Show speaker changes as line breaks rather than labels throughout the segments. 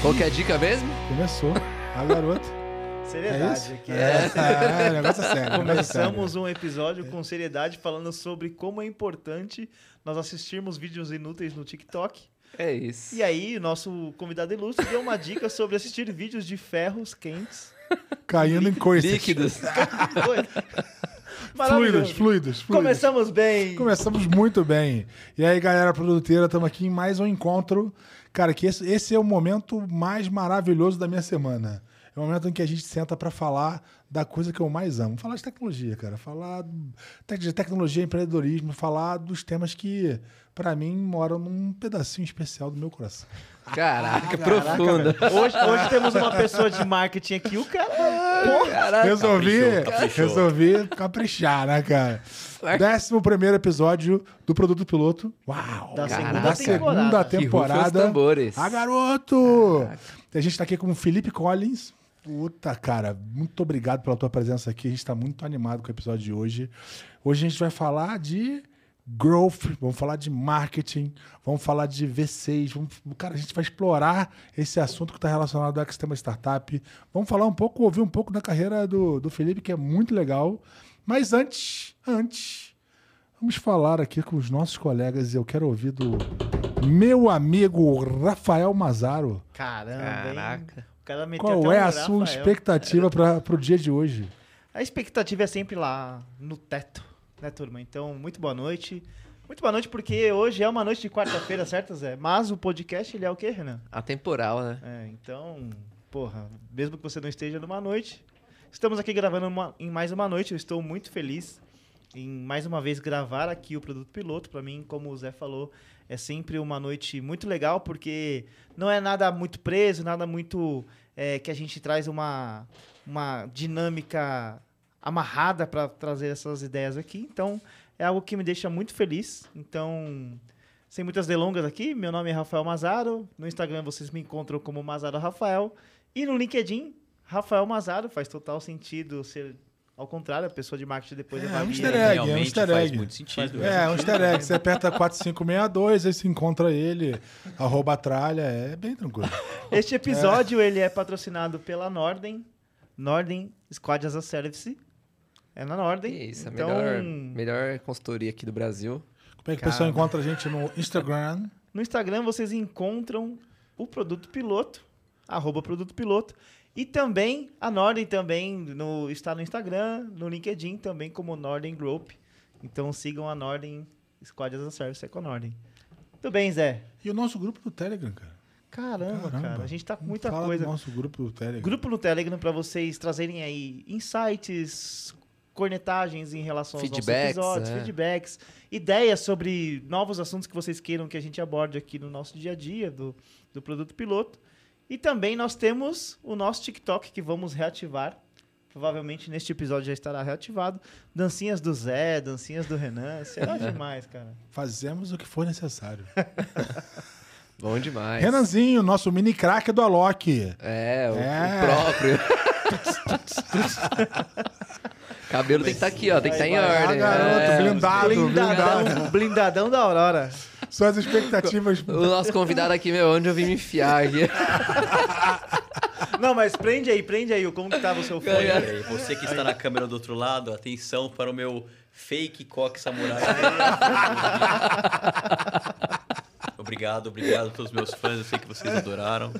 Qual que é a dica mesmo?
Começou. A garota.
Seriedade
é
aqui.
É, é, o negócio é sério. é sério.
Começamos um episódio com seriedade falando sobre como é importante nós assistirmos vídeos inúteis no TikTok.
É isso.
E aí, nosso convidado ilustre deu uma dica sobre assistir vídeos de ferros quentes.
Caindo em coisas.
Líquidos.
Fluidos, fluidos, fluidos.
Começamos bem.
Começamos muito bem. E aí, galera produteira, estamos aqui em mais um encontro. Cara, que esse, esse é o momento mais maravilhoso da minha semana. É o momento em que a gente senta para falar da coisa que eu mais amo. Falar de tecnologia, cara. Falar de tecnologia, empreendedorismo. Falar dos temas que, para mim, moram num pedacinho especial do meu coração.
Caraca, profunda.
Hoje, hoje temos uma pessoa de marketing aqui, o cara. Porra,
Caraca.
resolvi,
caprichou, caprichou.
resolvi caprichar, né, cara? Décimo primeiro episódio do Produto Piloto. Uau!
Da
segunda
da
temporada.
segunda
Que rufem os
temporada.
tambores.
Ah, garoto! A gente tá aqui com o Felipe Collins. Puta, cara, muito obrigado pela tua presença aqui. A gente tá muito animado com o episódio de hoje. Hoje a gente vai falar de growth, vamos falar de marketing, vamos falar de V6. Vamos, cara, a gente vai explorar esse assunto que está relacionado ao ecossistema startup. Vamos falar um pouco, ouvir um pouco da carreira do, do Felipe, que é muito legal. Mas antes, antes, vamos falar aqui com os nossos colegas e eu quero ouvir do meu amigo Rafael Mazaro.
Caramba, hein?
Caraca.
O cara meteu
Qual
até
é
um
a sua
Rafael.
expectativa para o dia de hoje?
A expectativa é sempre lá no teto, né, turma? Então, muito boa noite. Muito boa noite, porque hoje é uma noite de quarta-feira, certo, Zé? Mas o podcast, ele é o quê, Renan?
Atemporal, né?
É, então, porra, mesmo que você não esteja numa noite, estamos aqui gravando uma- em mais uma noite. Eu estou muito feliz em mais uma vez gravar aqui o produto piloto. Para mim, como o Zé falou, é sempre uma noite muito legal, porque não é nada muito preso, nada muito é, que a gente traz uma, uma dinâmica amarrada para trazer essas ideias aqui. Então, é algo que me deixa muito feliz. Então, sem muitas delongas aqui, meu nome é Rafael Mazaro. No Instagram vocês me encontram como Mazaro Rafael. E no LinkedIn, Rafael Mazaro. Faz total sentido ser ao contrário, a pessoa de marketing depois
É,
vai
um
vir
easter egg, é um easter
faz
egg.
muito sentido.
É, um easter egg. Você aperta 4562, aí se encontra ele, arroba tralha, é bem tranquilo.
Este episódio ele é patrocinado pela Norden. Norden Squad as a Service. É na Norden.
isso, a
então,
melhor, melhor consultoria aqui do Brasil.
Como é que o pessoal encontra a gente no Instagram?
No Instagram vocês encontram o produto piloto, arroba produto piloto. E também a Norden também no, está no Instagram, no LinkedIn também como Norden Group. Então sigam a Norden Squad as a Service é com a Norden. Tudo bem, Zé?
E o nosso grupo do Telegram, cara.
Caramba,
Caramba.
cara, a gente tá com muita
falar
coisa.
do nosso grupo do Telegram.
Grupo no Telegram para vocês trazerem aí insights, cornetagens em relação aos
Feedbacks,
nossos episódios,
é.
feedbacks, ideias sobre novos assuntos que vocês queiram que a gente aborde aqui no nosso dia a dia do, do produto piloto. E também nós temos o nosso TikTok que vamos reativar. Provavelmente neste episódio já estará reativado. Dancinhas do Zé, dancinhas do Renan. Será demais, cara.
Fazemos o que for necessário.
Bom demais.
Renanzinho, nosso mini craque do Alok.
É, o, o
É.
próprio. Cabelo tem que estar aqui, ó. Tem que estar em
Vai, vai.
Ah,
ordem.
garoto,
É.
blindado, blindado.
Blindadão, blindadão da Aurora.
Suas expectativas.
O nosso convidado aqui, meu, onde eu vim me enfiar aqui.
Não, mas prende aí, prende aí. Como que tava o seu fone?
Aí, você que está na câmera do outro lado, atenção para o meu fake coque samurai. obrigado, obrigado a todos os meus fãs, eu sei que vocês adoraram.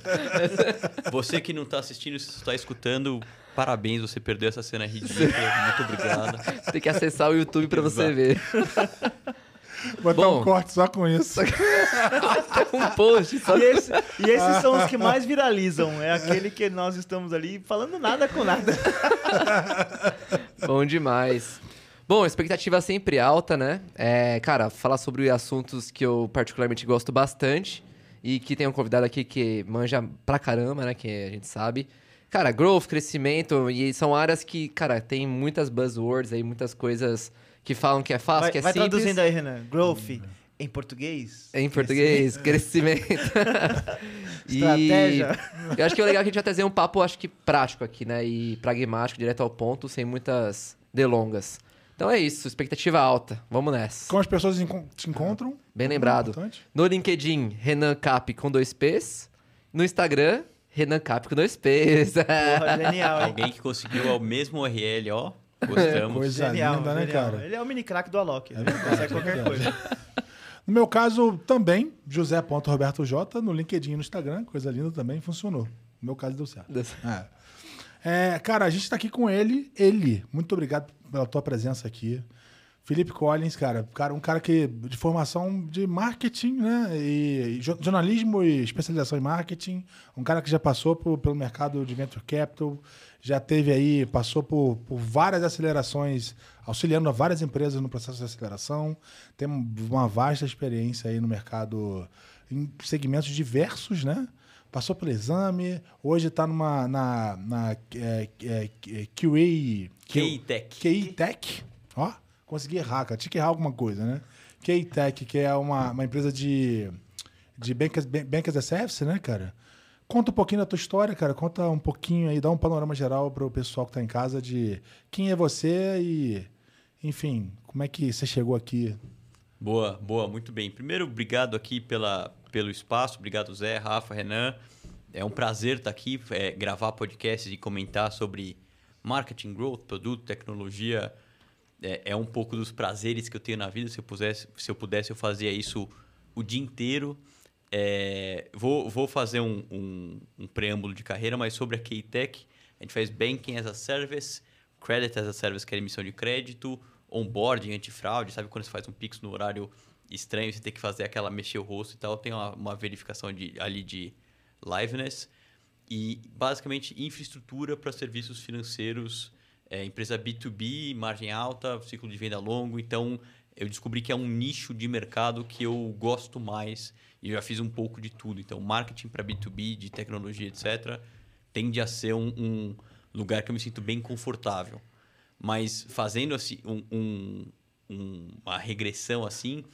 Você que não está assistindo, se está escutando, parabéns, você perdeu essa cena ridícula, muito obrigado.
Tem que acessar o YouTube pra você ver.
Botar
Bom.
um corte só com isso.
Um post só.
E, esse- e esses são os que mais viralizam. É aquele que nós estamos ali falando nada com nada.
Bom demais. Bom, expectativa sempre alta, né? É, cara, falar sobre assuntos que eu particularmente gosto bastante e que tem um convidado aqui que manja pra caramba, né? Que a gente sabe. Cara, growth, crescimento, e são áreas que, cara, tem muitas buzzwords aí, muitas coisas que falam que é fácil,
Vai,
que é
vai
simples.
traduzindo aí, Renan. Growth em português.
Em português, crescimento.
Estratégia.
eu acho que é legal que a gente vai trazer um papo, acho que prático aqui, né? E pragmático, direto ao ponto, sem muitas delongas. Então é isso, expectativa alta. Vamos nessa.
Como as pessoas te encontram?
Bem lembrado.
Importante.
No LinkedIn, Renan Cap com dois P's. No Instagram, Renan Cap com dois P's.
Porra, genial, hein?
Alguém que conseguiu o mesmo URL, ó. Gostamos.
Coisa
Genial,
linda, né,
genial.
cara?
Ele é o mini crack do Alok.
É
Ele
verdade,
consegue
é
qualquer
verdade.
coisa.
No meu caso, também, José.RobertoJ, no LinkedIn e no Instagram, coisa linda também, funcionou. No meu caso, deu certo. É. É, cara, a gente tá aqui com ele, ele. Muito obrigado pela tua presença aqui. Felipe Collins, cara, cara, um cara que de formação de marketing, né? E, e jo- jornalismo e especialização em marketing. Um cara que já passou por- pelo mercado de venture capital, já teve aí, passou por, por várias acelerações, auxiliando a várias empresas no processo de aceleração. Tem uma vasta experiência aí no mercado em segmentos diversos, né? Passou pelo exame, hoje está numa na, na é, é, é, QA,
K-Tech.
QI Tech, ó, consegui errar, cara. Tinha que errar alguma coisa, né? QI Tech, que é uma, uma empresa de, de bank, bank as a service, né, cara? Conta um pouquinho da tua história, cara. Conta um pouquinho aí, dá um panorama geral para o pessoal que tá em casa de quem é você e, enfim, como é que você chegou aqui.
Boa, boa, muito bem. Primeiro, obrigado aqui pela, pelo espaço. Obrigado, Zé, Rafa, Renan. É um prazer estar aqui, é, gravar podcasts e comentar sobre marketing, growth, produto, tecnologia. É, é um pouco dos prazeres que eu tenho na vida. Se eu, pudesse, se eu pudesse, eu fazia isso o dia inteiro. É, vou, vou fazer um, um, um preâmbulo de carreira, mas sobre a K-Tech, a gente faz Banking as a Service, Credit as a Service, que é emissão de crédito, onboarding, antifraude, sabe quando você faz um Pix no horário estranho, você tem que fazer aquela, mexer o rosto e tal, tem uma, uma verificação de, ali de liveness. E, basicamente, infraestrutura para serviços financeiros, é, empresa B2B, margem alta, ciclo de venda longo. Então, eu descobri que é um nicho de mercado que eu gosto mais e já fiz um pouco de tudo. Então, marketing para B2B, de tecnologia, etc., tende a ser um, um lugar que eu me sinto bem confortável. Mas fazendo assim, um- um- um- uma regressão assim,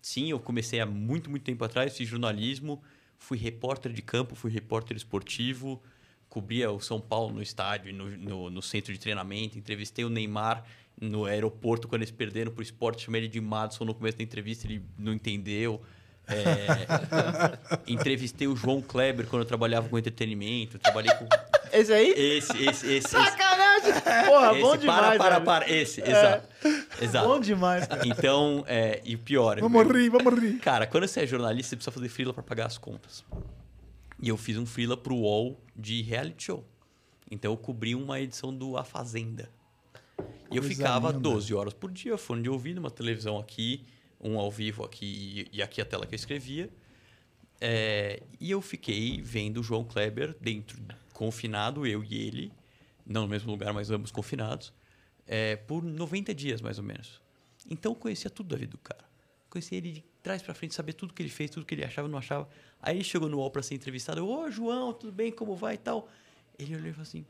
sim, eu comecei há muito, muito tempo atrás, fiz jornalismo, fui repórter de campo, fui repórter esportivo, cobria o São Paulo no estádio, no, no, no centro de treinamento, entrevistei o Neymar no aeroporto quando eles perderam pro esporte, chamei ele de Madison no começo da entrevista, ele não entendeu. É, entrevistei o João Kleber quando eu trabalhava com entretenimento, trabalhei com
Esse aí?
esse, esse, esse. esse.
Sacanagem! Porra,
Esse,
bom demais,
para, para,
velho.
para. Esse, exato. Exato.
Bom demais, cara.
Então, é, e o pior...
Vamos rir, vamos rir.
Cara, quando você é jornalista, você precisa fazer freela para pagar as contas. E eu fiz um freela pro UOL de reality show. Então, eu cobri uma edição do A Fazenda. E eu ficava
linda.
12 horas por dia, fone de ouvido, uma televisão aqui, um ao vivo aqui e aqui a tela que eu escrevia. É, e eu fiquei vendo o João Kleber dentro, confinado, eu e ele, não no mesmo lugar, mas ambos confinados, é, por 90 dias, mais ou menos. Então eu conhecia tudo da vida do cara. Conhecia ele de trás pra frente, sabia tudo que ele fez, tudo que ele achava não achava. Aí ele chegou no UOL pra ser entrevistado. Eu, Ô, João, tudo bem? Como vai e tal? Ele olhou e falou assim,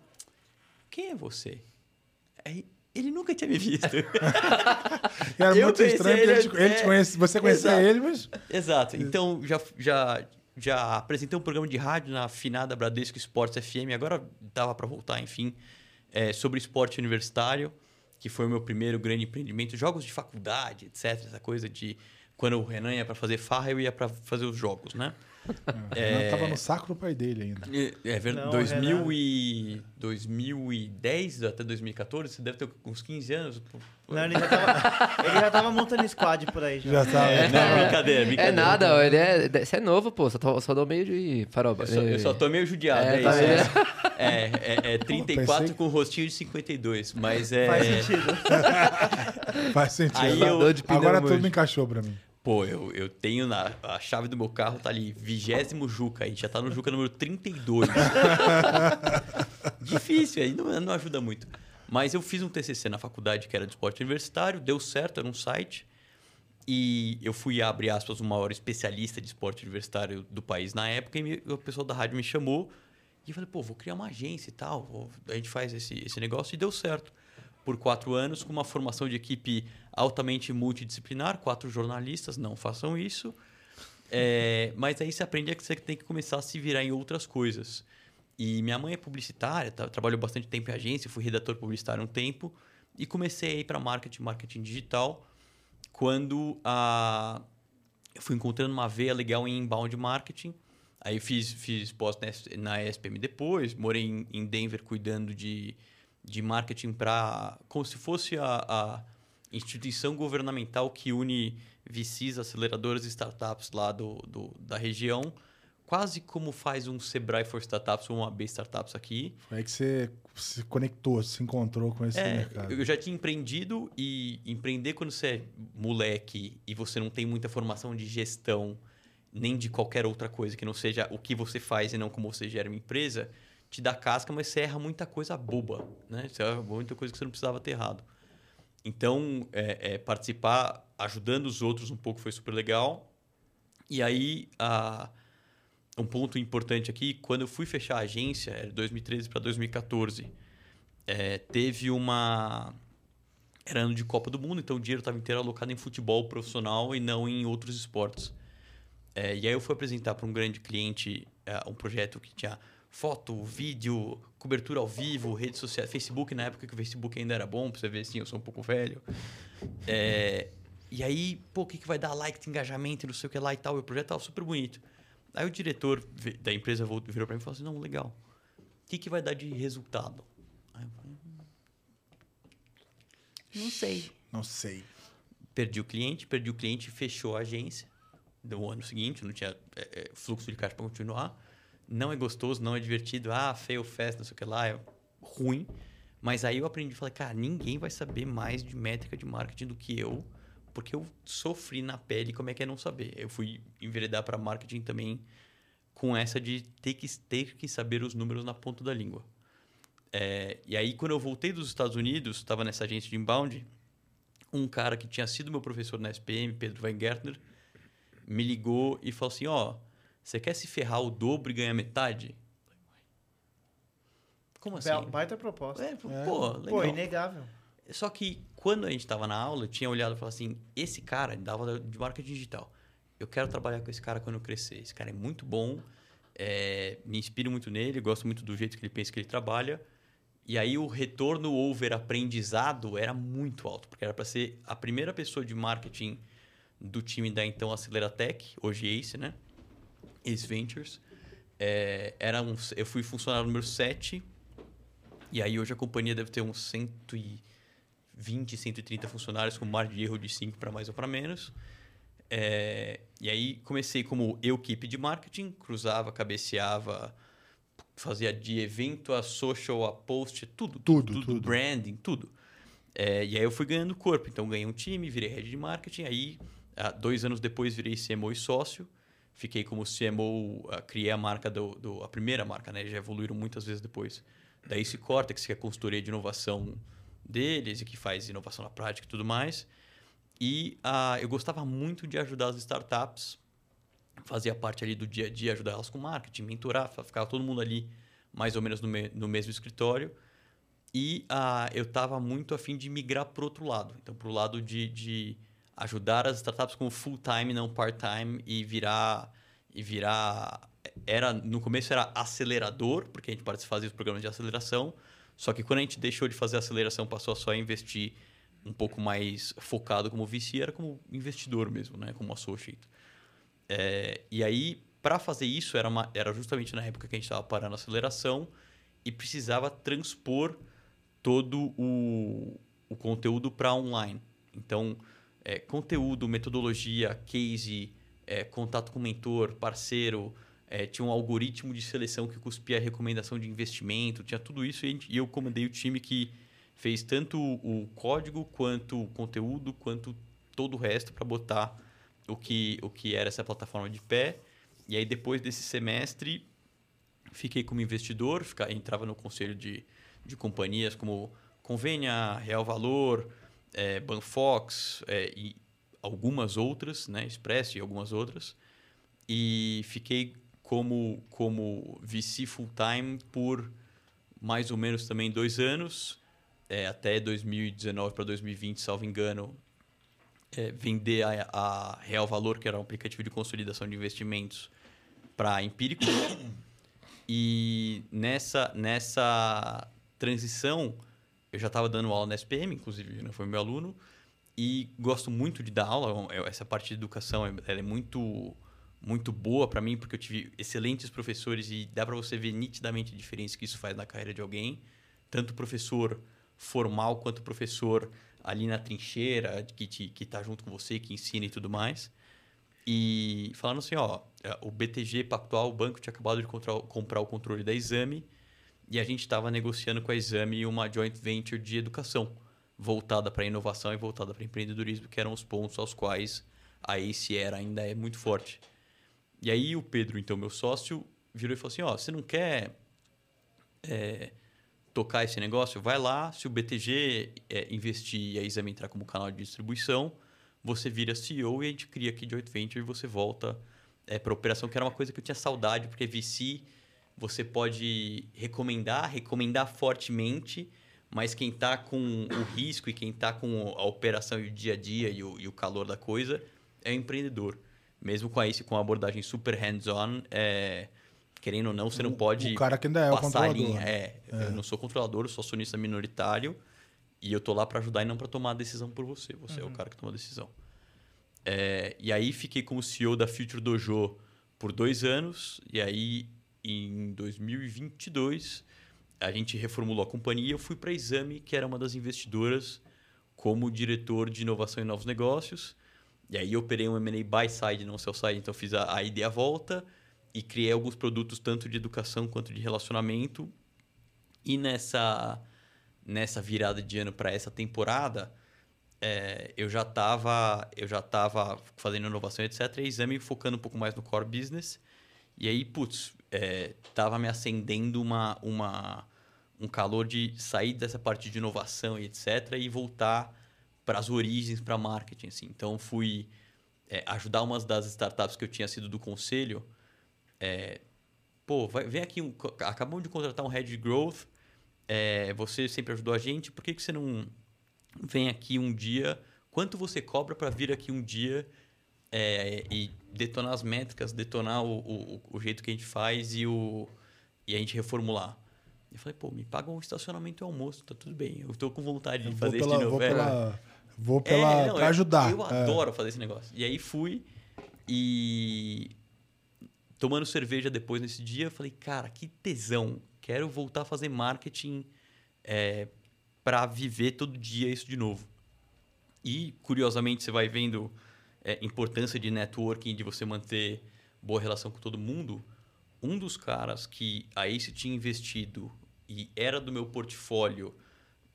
quem é você? Aí ele nunca tinha me visto.
Era
Eu
muito estranho, porque
ele,
ele, te- ele te conhece, você conhecia
exato.
ele, mas...
Exato. Então, já, já, já apresentei um programa de rádio na finada Bradesco Esportes FM. Agora dava para voltar, enfim, é, sobre esporte universitário, que foi o meu primeiro grande empreendimento. Jogos de faculdade, etc. Essa coisa de... Quando o Renan ia para fazer farra, eu ia para fazer os jogos, né?
É... Tava no saco do pai dele ainda.
É, é verdade.
Não,
2000
Renan.
e 2010 até 2014, você deve ter uns 15 anos.
Não, ele já tava, ele já tava montando squad por aí. Já.
Já tava.
É, não, brincadeira, brincadeira.
É nada, ó, ele é. Você é novo, pô. Só, tô, só dou meio de faroba.
Eu só, eu só tô meio judiado,
É,
é,
tá
isso.
vendo?
É, é, é 34
pensei-
com rostinho de 52, mas é...
Faz sentido.
Faz sentido.
Aí
Agora-
eu-
Agora
hoje.
tudo encaixou pra mim.
Pô, eu, eu tenho na... A chave do meu carro tá ali, vigésimo Juca, a gente já tá no Juca número 32. Difícil, aí não, não ajuda muito. Mas eu fiz um TCC na faculdade que era de esporte universitário, deu certo, era um site. E eu fui, abre aspas, o maior especialista de esporte universitário do país na época. E me- o pessoal da rádio me chamou. E eu falei, pô, vou criar uma agência e tal. vou- a gente faz esse, esse negócio. E deu certo. Por quatro anos, com uma formação de equipe altamente multidisciplinar. Quatro jornalistas, não façam isso. É, mas aí você aprende que você tem que começar a se virar em outras coisas. E minha mãe é publicitária, tá, trabalhou bastante tempo em agência, fui redator publicitário um tempo. E comecei a ir para marketing, marketing digital quando a... eu fui encontrando uma veia legal em inbound marketing. Aí fiz, fiz pós na SPM depois, morei em, em Denver cuidando de, de marketing para. como se fosse a, a, instituição governamental que une VCs, aceleradoras e startups lá do, do, da região quase como faz um Sebrae for Startups ou uma B Startups aqui.
Foi aí que você se conectou, se encontrou com esse é, mercado.
Eu já tinha empreendido e empreender quando você é moleque e você não tem muita formação de gestão nem de qualquer outra coisa que não seja o que você faz e não como você gera uma empresa, te dá casca, mas você erra muita coisa boba, né? Você erra muita coisa que você não precisava ter errado. Então, é, é, participar ajudando os outros um pouco foi super legal. E aí, a um ponto importante aqui, quando eu fui fechar a agência, era 2013 para 2014, é, teve uma. Era ano de Copa do Mundo, então o dinheiro estava inteiro alocado em futebol profissional e não em outros esportes. É, e aí eu fui apresentar para um grande cliente é, um projeto que tinha foto, vídeo, cobertura ao vivo, redes sociais, Facebook, na época que o Facebook ainda era bom, para você ver assim, eu sou um pouco velho. É, e aí, pô, o que, que vai dar like, engajamento, não sei o que lá e tal. E o projeto estava super bonito. Aí o diretor da empresa virou para mim e falou assim: não, legal. O que, que vai dar de resultado? Aí eu falei: hum, não sei.
Não sei.
Perdi o cliente, perdi o cliente, fechou a agência. Do ano seguinte, não tinha é, é fluxo de caixa para continuar. Não é gostoso, não é divertido. Ah, fail fast, não sei o que lá, é ruim. Mas aí eu aprendi, falei, cara, ninguém vai saber mais de métrica de marketing do que eu porque eu sofri na pele como é que é não saber. Eu fui enveredar para marketing também com essa de ter que, ter que saber os números na ponta da língua. É, e aí, quando eu voltei dos Estados Unidos, estava nessa agência de inbound, um cara que tinha sido meu professor na SPM, Pedro Weingärtner, me ligou e falou assim, ó, oh, você quer se ferrar o dobro e ganhar metade?
Como assim? Baita proposta.
É, pô, é. legal.
Pô, inegável.
Só que quando a gente estava na aula, eu tinha olhado e falado assim: esse cara dava de marketing digital. Eu quero trabalhar com esse cara quando eu crescer. Esse cara é muito bom, é, me inspiro muito nele, gosto muito do jeito que ele pensa que ele trabalha. E aí o retorno over aprendizado era muito alto, porque era para ser a primeira pessoa de marketing do time da então Aceleratec, hoje Ace, né? Ace Ventures. É, era um, eu fui funcionário número 7, e aí hoje a companhia deve ter uns 100 e 20, 130 funcionários com margem de erro de 5 para mais ou para menos. É, e aí comecei como eu equipe de marketing, cruzava, cabeceava, fazia de evento a social, a post, tudo. Tudo, tudo. tudo. Branding, tudo. É, e aí eu fui ganhando corpo. Então ganhei um time, virei head de marketing. Aí, dois anos depois, virei CMO e sócio. Fiquei como CMO, criei a marca, do, do, a primeira marca, né? Já evoluíram muitas vezes depois. Da Ace Cortex, que é a consultoria de inovação deles e que faz inovação na prática e tudo mais. E uh, eu gostava muito de ajudar as startups, fazia parte ali do dia a dia, ajudar elas com marketing, mentorar, ficava todo mundo ali mais ou menos no, me no mesmo escritório. E uh, eu estava muito afim de migrar para o outro lado. Então, para o lado de, de ajudar as startups como full-time, não part-time, e virar... E virar era no começo era acelerador, porque a gente participava dos programas de aceleração, só que quando a gente deixou de fazer aceleração, passou a só investir um pouco mais focado como VC, era como investidor mesmo, né? como associate. É, e aí, para fazer isso, era, uma, era justamente na época que a gente estava parando a aceleração e precisava transpor todo o, o conteúdo para online. Então, é, conteúdo, metodologia, case, é, contato com mentor, parceiro, é, tinha um algoritmo de seleção que cuspia a recomendação de investimento, tinha tudo isso e, eu comandei o time que fez tanto o código quanto o conteúdo, quanto todo o resto para botar o que, o que era essa plataforma de pé. E aí, depois desse semestre, fiquei como investidor, entrava no conselho de, de companhias como Convênia, Real Valor, é, Banfox é, e algumas outras, né, Express e algumas outras. E fiquei como, como VC full-time por mais ou menos também dois anos, é, até 2019 para 2020, salvo engano, é, vender a, a, Real Valor, que era um aplicativo de consolidação de investimentos, para Empírico. E nessa, nessa transição, eu já estava dando aula na SPM, inclusive, né, foi meu aluno, e gosto muito de dar aula. É, essa parte de educação ela é muito muito boa para mim, porque eu tive excelentes professores e dá para você ver nitidamente a diferença que isso faz na carreira de alguém. Tanto professor formal quanto professor ali na trincheira, que, te, que tá junto com você, que ensina e tudo mais. E falando assim, ó, é, o BTG Pactual, o banco tinha acabado de comprar o controle da Exame e a gente estava negociando com a Exame uma joint venture de educação voltada para inovação e voltada para empreendedorismo, que eram os pontos aos quais a ACE era ainda é muito forte. E aí o Pedro, então meu sócio, virou e falou assim, ó, você não quer é, tocar esse negócio? Vai lá, se o BTG é, investir e a Exame entrar como canal de distribuição, você vira CEO e a gente cria aqui joint venture e você volta é, para operação, que era uma coisa que eu tinha saudade, porque VC você pode recomendar, recomendar fortemente, mas quem está com o risco e quem está com a operação e o dia a dia e o, e o calor da coisa é o empreendedor. Mesmo com, esse, com a abordagem super hands-on, é, querendo ou não, você não pode
o cara que ainda é o
passar a
controlador.
linha. É,
É.
Eu não sou controlador, eu sou acionista minoritário e eu tô lá para ajudar e não para tomar a decisão por você. Você é o cara que toma a decisão. É, e aí fiquei como CEO da Future Dojo por dois anos. E aí, em 2022, a gente reformulou a companhia. Eu fui para a Exame, que era uma das investidoras, como diretor de inovação e novos negócios. E aí eu operei um M&A buy side, não sell side. Então fiz a, a ida e a volta e criei alguns produtos tanto de educação quanto de relacionamento. E nessa nessa virada de ano para essa temporada, é, eu já estava eu já tava fazendo inovação, etc. E exame focando um pouco mais no core business. E aí, putz, é, tava me acendendo uma, uma, um calor de sair dessa parte de inovação e etc. E voltar para as origens, para marketing. Assim. Então, fui é, ajudar umas das startups que eu tinha sido do conselho. É, pô, vai, vem aqui, um, acabamos de contratar um head de growth. É, você sempre ajudou a gente, por que, que você não vem aqui um dia? Quanto você cobra para vir aqui um dia é, e detonar as métricas, detonar o, o, o jeito que a gente faz e, o, e a gente reformular? Eu falei, pô, me paga um estacionamento e almoço, tá tudo bem. Eu tô com vontade de
Eu
fazer isso de novo.
vou
É,
pela, vou pela
é, não,
pra
eu-
ajudar.
Eu,
É.
adoro fazer esse negócio. E aí fui e tomando cerveja depois nesse dia, eu falei, cara, que tesão. Quero voltar a fazer marketing é, para viver todo dia isso de novo. E, curiosamente, você vai vendo é, importância de networking, de você manter boa relação com todo mundo. Um dos caras que a Ace tinha investido e era do meu portfólio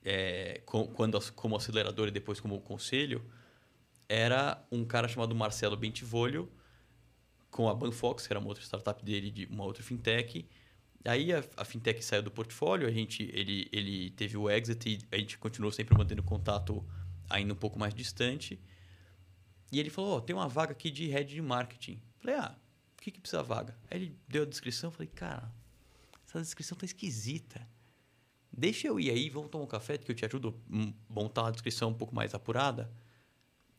é, co- quando como acelerador e depois como conselho, era um cara chamado Marcelo Bentivolio, com a Banfox, que era uma outra startup dele, de uma outra fintech. Aí a, a fintech saiu do portfólio, a gente, ele, ele teve o exit e a gente continuou sempre mantendo contato ainda um pouco mais distante. E ele falou, ó, tem uma vaga aqui de head de marketing. Falei, ah, o que, que precisa vaga? Aí ele deu a descrição, falei, cara, essa descrição tá esquisita. Deixa eu ir aí, vamos tomar um café, que eu te ajudo a montar uma descrição um pouco mais apurada.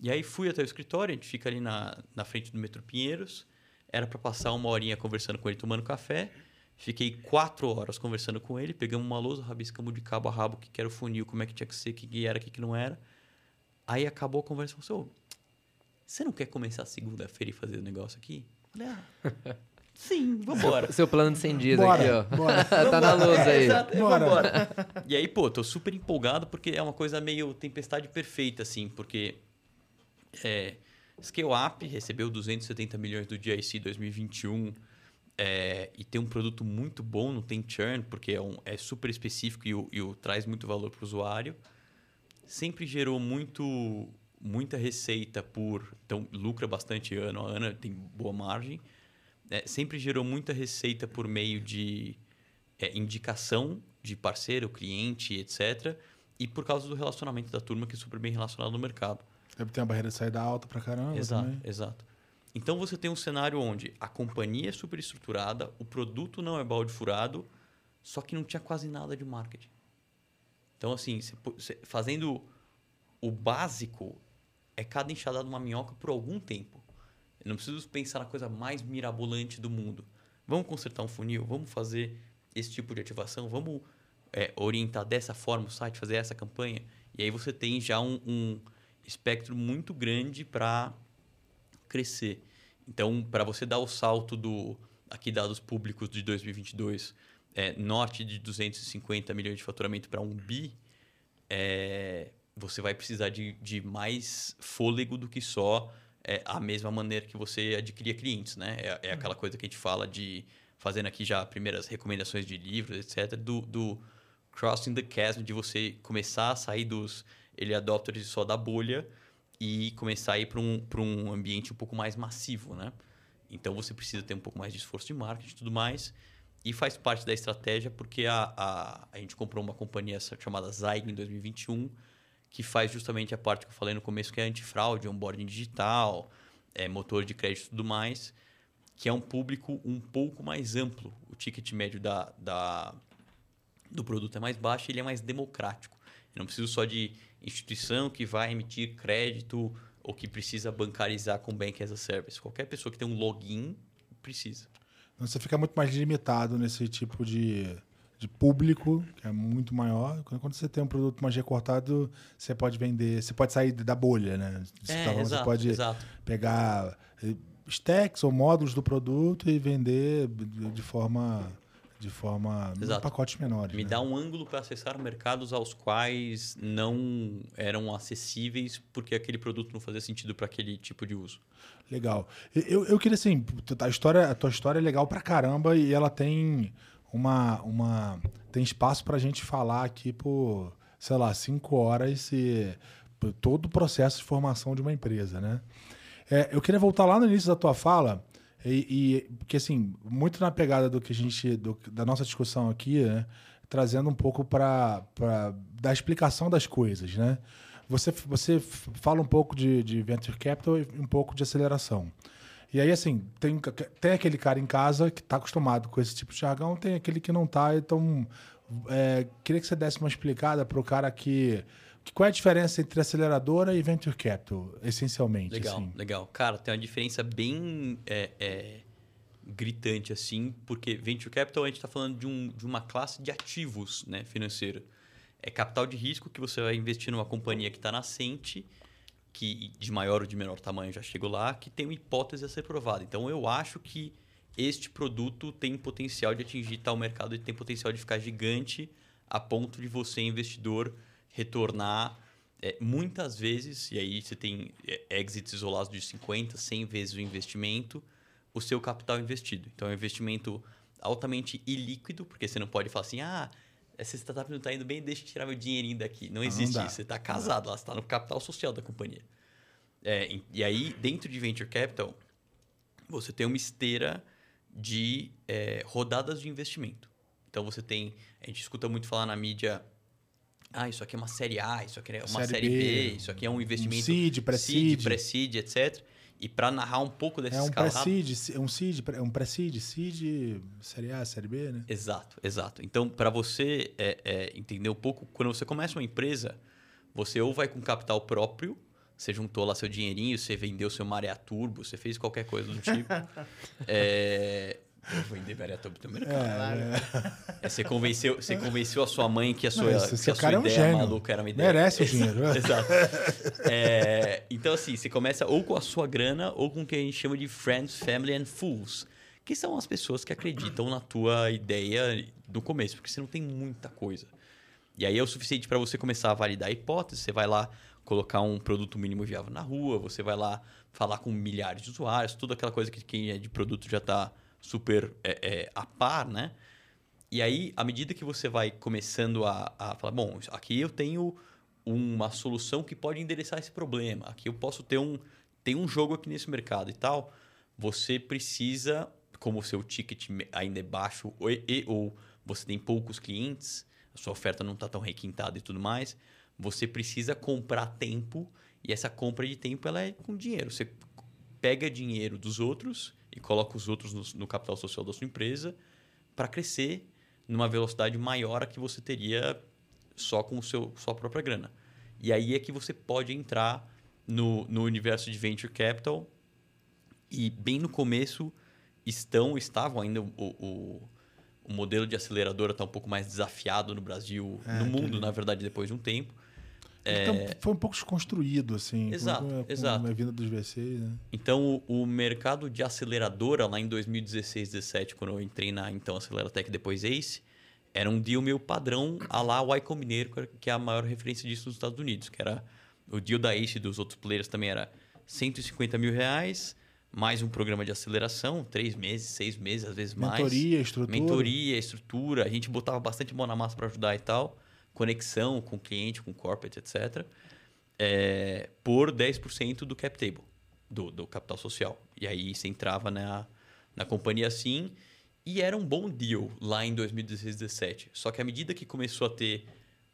E aí fui até o escritório, a gente fica ali na, na frente do Metro Pinheiros. Era para passar uma horinha conversando com ele, tomando café. Fiquei quatro horas conversando com ele, pegamos uma lousa, rabiscamos de cabo a rabo o que era o funil, como é que tinha que ser, o que era, o que não era. Aí acabou a conversa falou assim, "Ô, você não quer começar segunda-feira e fazer o negócio aqui? Falei, ah, sim, vambora.
Seu plano de 100 dias
Bora,
aqui, ó.
bora.
tá na luz
É,
aí.
exato, é,
Bora.
vambora. E aí, pô, tô super empolgado porque é uma coisa meio tempestade perfeita, assim, porque é, Scale Up recebeu 270 milhões do GIC 2021 é, e tem um produto muito bom, não tem churn, porque é, um- é super específico e, o- e o- traz muito valor para o usuário. Sempre gerou muito, muita receita por. Então, lucra bastante ano a ano, tem boa margem. É, sempre gerou muita receita por meio de é, indicação de parceiro, cliente, etc. E por causa do relacionamento da turma, que é super bem relacionado no mercado.
Deve ter uma barreira de saída alta pra caramba
Exato,
também.
exato. Então você tem um cenário onde a companhia é super estruturada, o produto não é balde furado, só que não tinha quase nada de marketing. Então, assim, fazendo o básico, é cada enxadada numa minhoca por algum tempo. Eu não preciso pensar na coisa mais mirabolante do mundo. Vamos consertar um funil, vamos fazer esse tipo de ativação, vamos é, orientar dessa forma o site, fazer essa campanha. E aí você tem já um, um espectro muito grande para crescer. Então, para você dar o salto do aqui dados públicos de 2022, é, norte de 250 milhões de faturamento para um bi, é, você vai precisar de, de mais fôlego do que só é, a mesma maneira que você adquiria clientes, né? É, é aquela coisa que a gente fala de fazendo aqui já primeiras recomendações de livros, etc. Do, do crossing the chasm, de você começar a sair dos ele adopters só da bolha e começar a ir para um, um ambiente um pouco mais massivo, né? Então você precisa ter um pouco mais de esforço de marketing e tudo mais. E faz parte da estratégia porque a, a, a gente comprou uma companhia chamada Zyg em 2021 que faz justamente a parte que eu falei no começo, que é antifraude, onboarding digital, é, motor de crédito e tudo mais, que é um público um pouco mais amplo. O ticket médio da, da, do produto é mais baixo e ele é mais democrático. Eu não preciso só de instituição que vai emitir crédito ou que precisa bancarizar com Bank as a Service. Qualquer pessoa que tem um login precisa.
Então, você fica muito mais limitado nesse tipo de, de público, que é muito maior. Quando você tem um produto mais recortado, você pode vender, você pode sair da bolha, né? Você,
É,
tá falando,
exato,
você pode
exato.
pegar eh, stacks ou módulos do produto e vender de forma de forma
Exato.
pacotes menores.
Me
né?
dá um ângulo para acessar mercados aos quais não eram acessíveis porque aquele produto não fazia sentido para aquele tipo de uso.
Legal. Eu, eu queria assim, a história, a tua história é legal pra caramba e ela tem uma, uma tem espaço pra gente falar aqui por, sei lá, cinco horas e todo o processo de formação de uma empresa, né? É, eu queria voltar lá no início da tua fala e, e porque assim muito na pegada do que a gente do- da nossa discussão aqui, né? trazendo um pouco para da explicação das coisas, né? Você, você fala um pouco de, de venture capital e um pouco de aceleração. E aí, assim, tem, tem aquele cara em casa que está acostumado com esse tipo de jargão, tem aquele que não está. Então, é, queria que você desse uma explicada para o cara que, que. Qual é a diferença entre aceleradora e venture capital, essencialmente?
Legal,
assim?
legal. Cara, tem uma diferença bem é, é, gritante, assim, porque Venture Capital a gente está falando de, um, de uma classe de ativos né, financeiro. É capital de risco que você vai investir numa companhia que está nascente, que de maior ou de menor tamanho já chegou lá, que tem uma hipótese a ser provada. Então, eu acho que este produto tem potencial de atingir tal mercado e tem potencial de ficar gigante a ponto de você, investidor, retornar é, muitas vezes, e aí você tem é, exits isolados de 50, 100 vezes o investimento, o seu capital investido. Então, é um investimento altamente ilíquido, porque você não pode falar assim, ah, essa startup não está indo bem, deixa eu tirar meu dinheirinho daqui. Não
não
existe
dá.
isso. Você está casado lá, você está no capital social da companhia. É, e- aí, dentro de Venture Capital, você tem uma esteira de é, rodadas de investimento. Então, você tem... A gente escuta muito falar na mídia... Ah, isso aqui é uma série A, isso aqui é uma
Série
série,
B,
B, isso aqui é um investimento...
seed, pré-seed.
seed, pré-seed, etc. E para narrar um pouco dessa
É um
escala
pré-seed, um seed, pré- um pré-seed, seed, série A, série B, né?
Exato, exato. Então, para você é, é, entender um pouco, quando você começa uma empresa, você ou vai com capital próprio, você juntou lá seu dinheirinho, você vendeu seu Maré Turbo, você fez qualquer coisa do tipo. é... Eu vender Maré Turbo também. É, você, convenceu, você convenceu a sua mãe que a sua,
esse-
que a sua
cara é um
ideia
gênio.
maluca era uma ideia.
Merece o dinheiro.
Exato. É, então, assim, você começa ou com a sua grana ou com o que a gente chama de friends, family and fools. Que são as pessoas que acreditam na tua ideia do começo, porque você não tem muita coisa. E aí é o suficiente para você começar a validar a hipótese. Você vai lá colocar um produto mínimo viável na rua, você vai lá falar com milhares de usuários, toda aquela coisa que quem é de produto já está super é, é, a par, né? E aí, à medida que você vai começando a, a falar, bom, aqui eu tenho uma solução que pode endereçar esse problema, aqui eu posso ter um, tem um jogo aqui nesse mercado e tal, você precisa, como o seu ticket ainda é baixo ou, e, ou você tem poucos clientes, a sua oferta não está tão requintada e tudo mais, você precisa comprar tempo e essa compra de tempo ela é com dinheiro. Você pega dinheiro dos outros e coloca os outros no, no capital social da sua empresa para crescer numa velocidade maior a que você teria só com o seu, sua própria grana. E aí é que você pode entrar no, no universo de venture capital e bem no começo estão estavam ainda o, o, o modelo de aceleradora está um pouco mais desafiado no Brasil,
É,
no mundo na verdade depois de um tempo.
Então, foi um pouco desconstruído, assim.
Exato,
com, com
exato.
a vinda dos VCs, né?
Então, o, o mercado de aceleradora lá em 2016, 17, quando eu entrei na então Aceleratec depois Ace, era um deal meio padrão a lá o Y Combinator, que é a maior referência disso nos Estados Unidos, que era o deal da Ace e dos outros players também era 150 mil reais, mais um programa de aceleração, três meses, seis meses, às vezes mais.
Mentoria, estrutura.
Mentoria, estrutura. A gente botava bastante mão na massa para ajudar e tal. Conexão com o cliente, com o corporate, etc. É, por 10% do cap table, do, do capital social. E aí você entrava na, na companhia assim. E era um bom deal lá em 2016, 2017. Só que à medida que começou a ter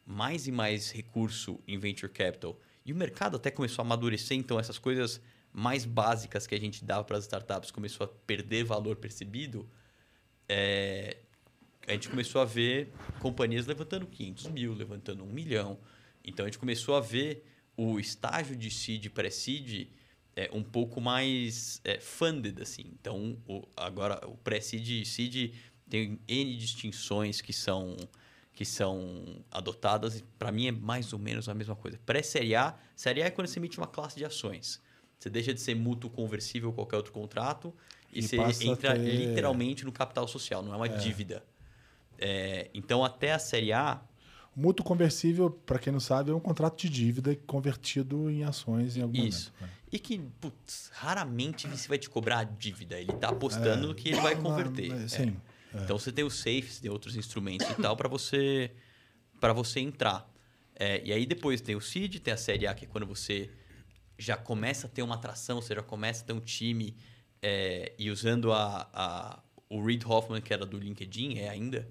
mais e mais recurso em venture capital e o mercado até começou a amadurecer, então essas coisas mais básicas que a gente dava para as startups começou a perder valor percebido, é, a gente começou a ver companhias levantando 500 mil, levantando 1 milhão. Então a gente começou a ver o estágio de seed pré-seed é, um pouco mais é, funded assim. Então o, agora o pré-seed e seed tem n distinções que são que são adotadas. Para mim é mais ou menos a mesma coisa. Pré-série A, série A é quando você emite uma classe de ações. Você deixa de ser mútuo conversível ou qualquer outro contrato e,
E
você entra
ter-
literalmente no capital social, não é uma dívida. É, então, até a série A,
mútuo conversível, para quem não sabe, é um contrato de dívida convertido em ações em algum
Isso.
momento. né?
E que, putz, raramente você vai te cobrar a dívida. Ele está apostando que ele vai converter.
mas,
É.
Sim.
Então você tem os safes, tem outros instrumentos e tal para você para você entrar. É, e aí depois tem o seed, tem a série A que é quando você já começa a ter uma atração, você já começa a ter um time é, e usando a, a- o Reid Hoffman que era do LinkedIn é ainda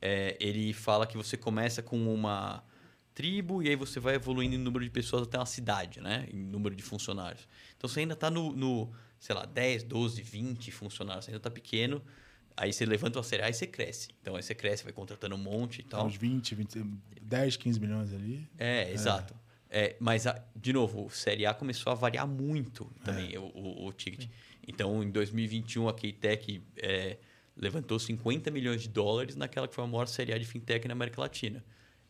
é, ele fala que você começa com uma tribo e aí você vai evoluindo em número de pessoas até uma cidade, né? Em número de funcionários. Então você ainda está no, no, sei lá, 10, 12, 20 funcionários, você ainda está pequeno. Aí você levanta uma série A e você cresce. Então aí você cresce, vai contratando um monte e tal.
uns 20, 20, 10, 15 milhões ali.
É, exato. É, mas, a- de novo, o Série A começou a variar muito também o, o, o ticket. Então, em 2021, a Keitech é, levantou 50 milhões de dólares naquela que foi a maior Série A de fintech na América Latina.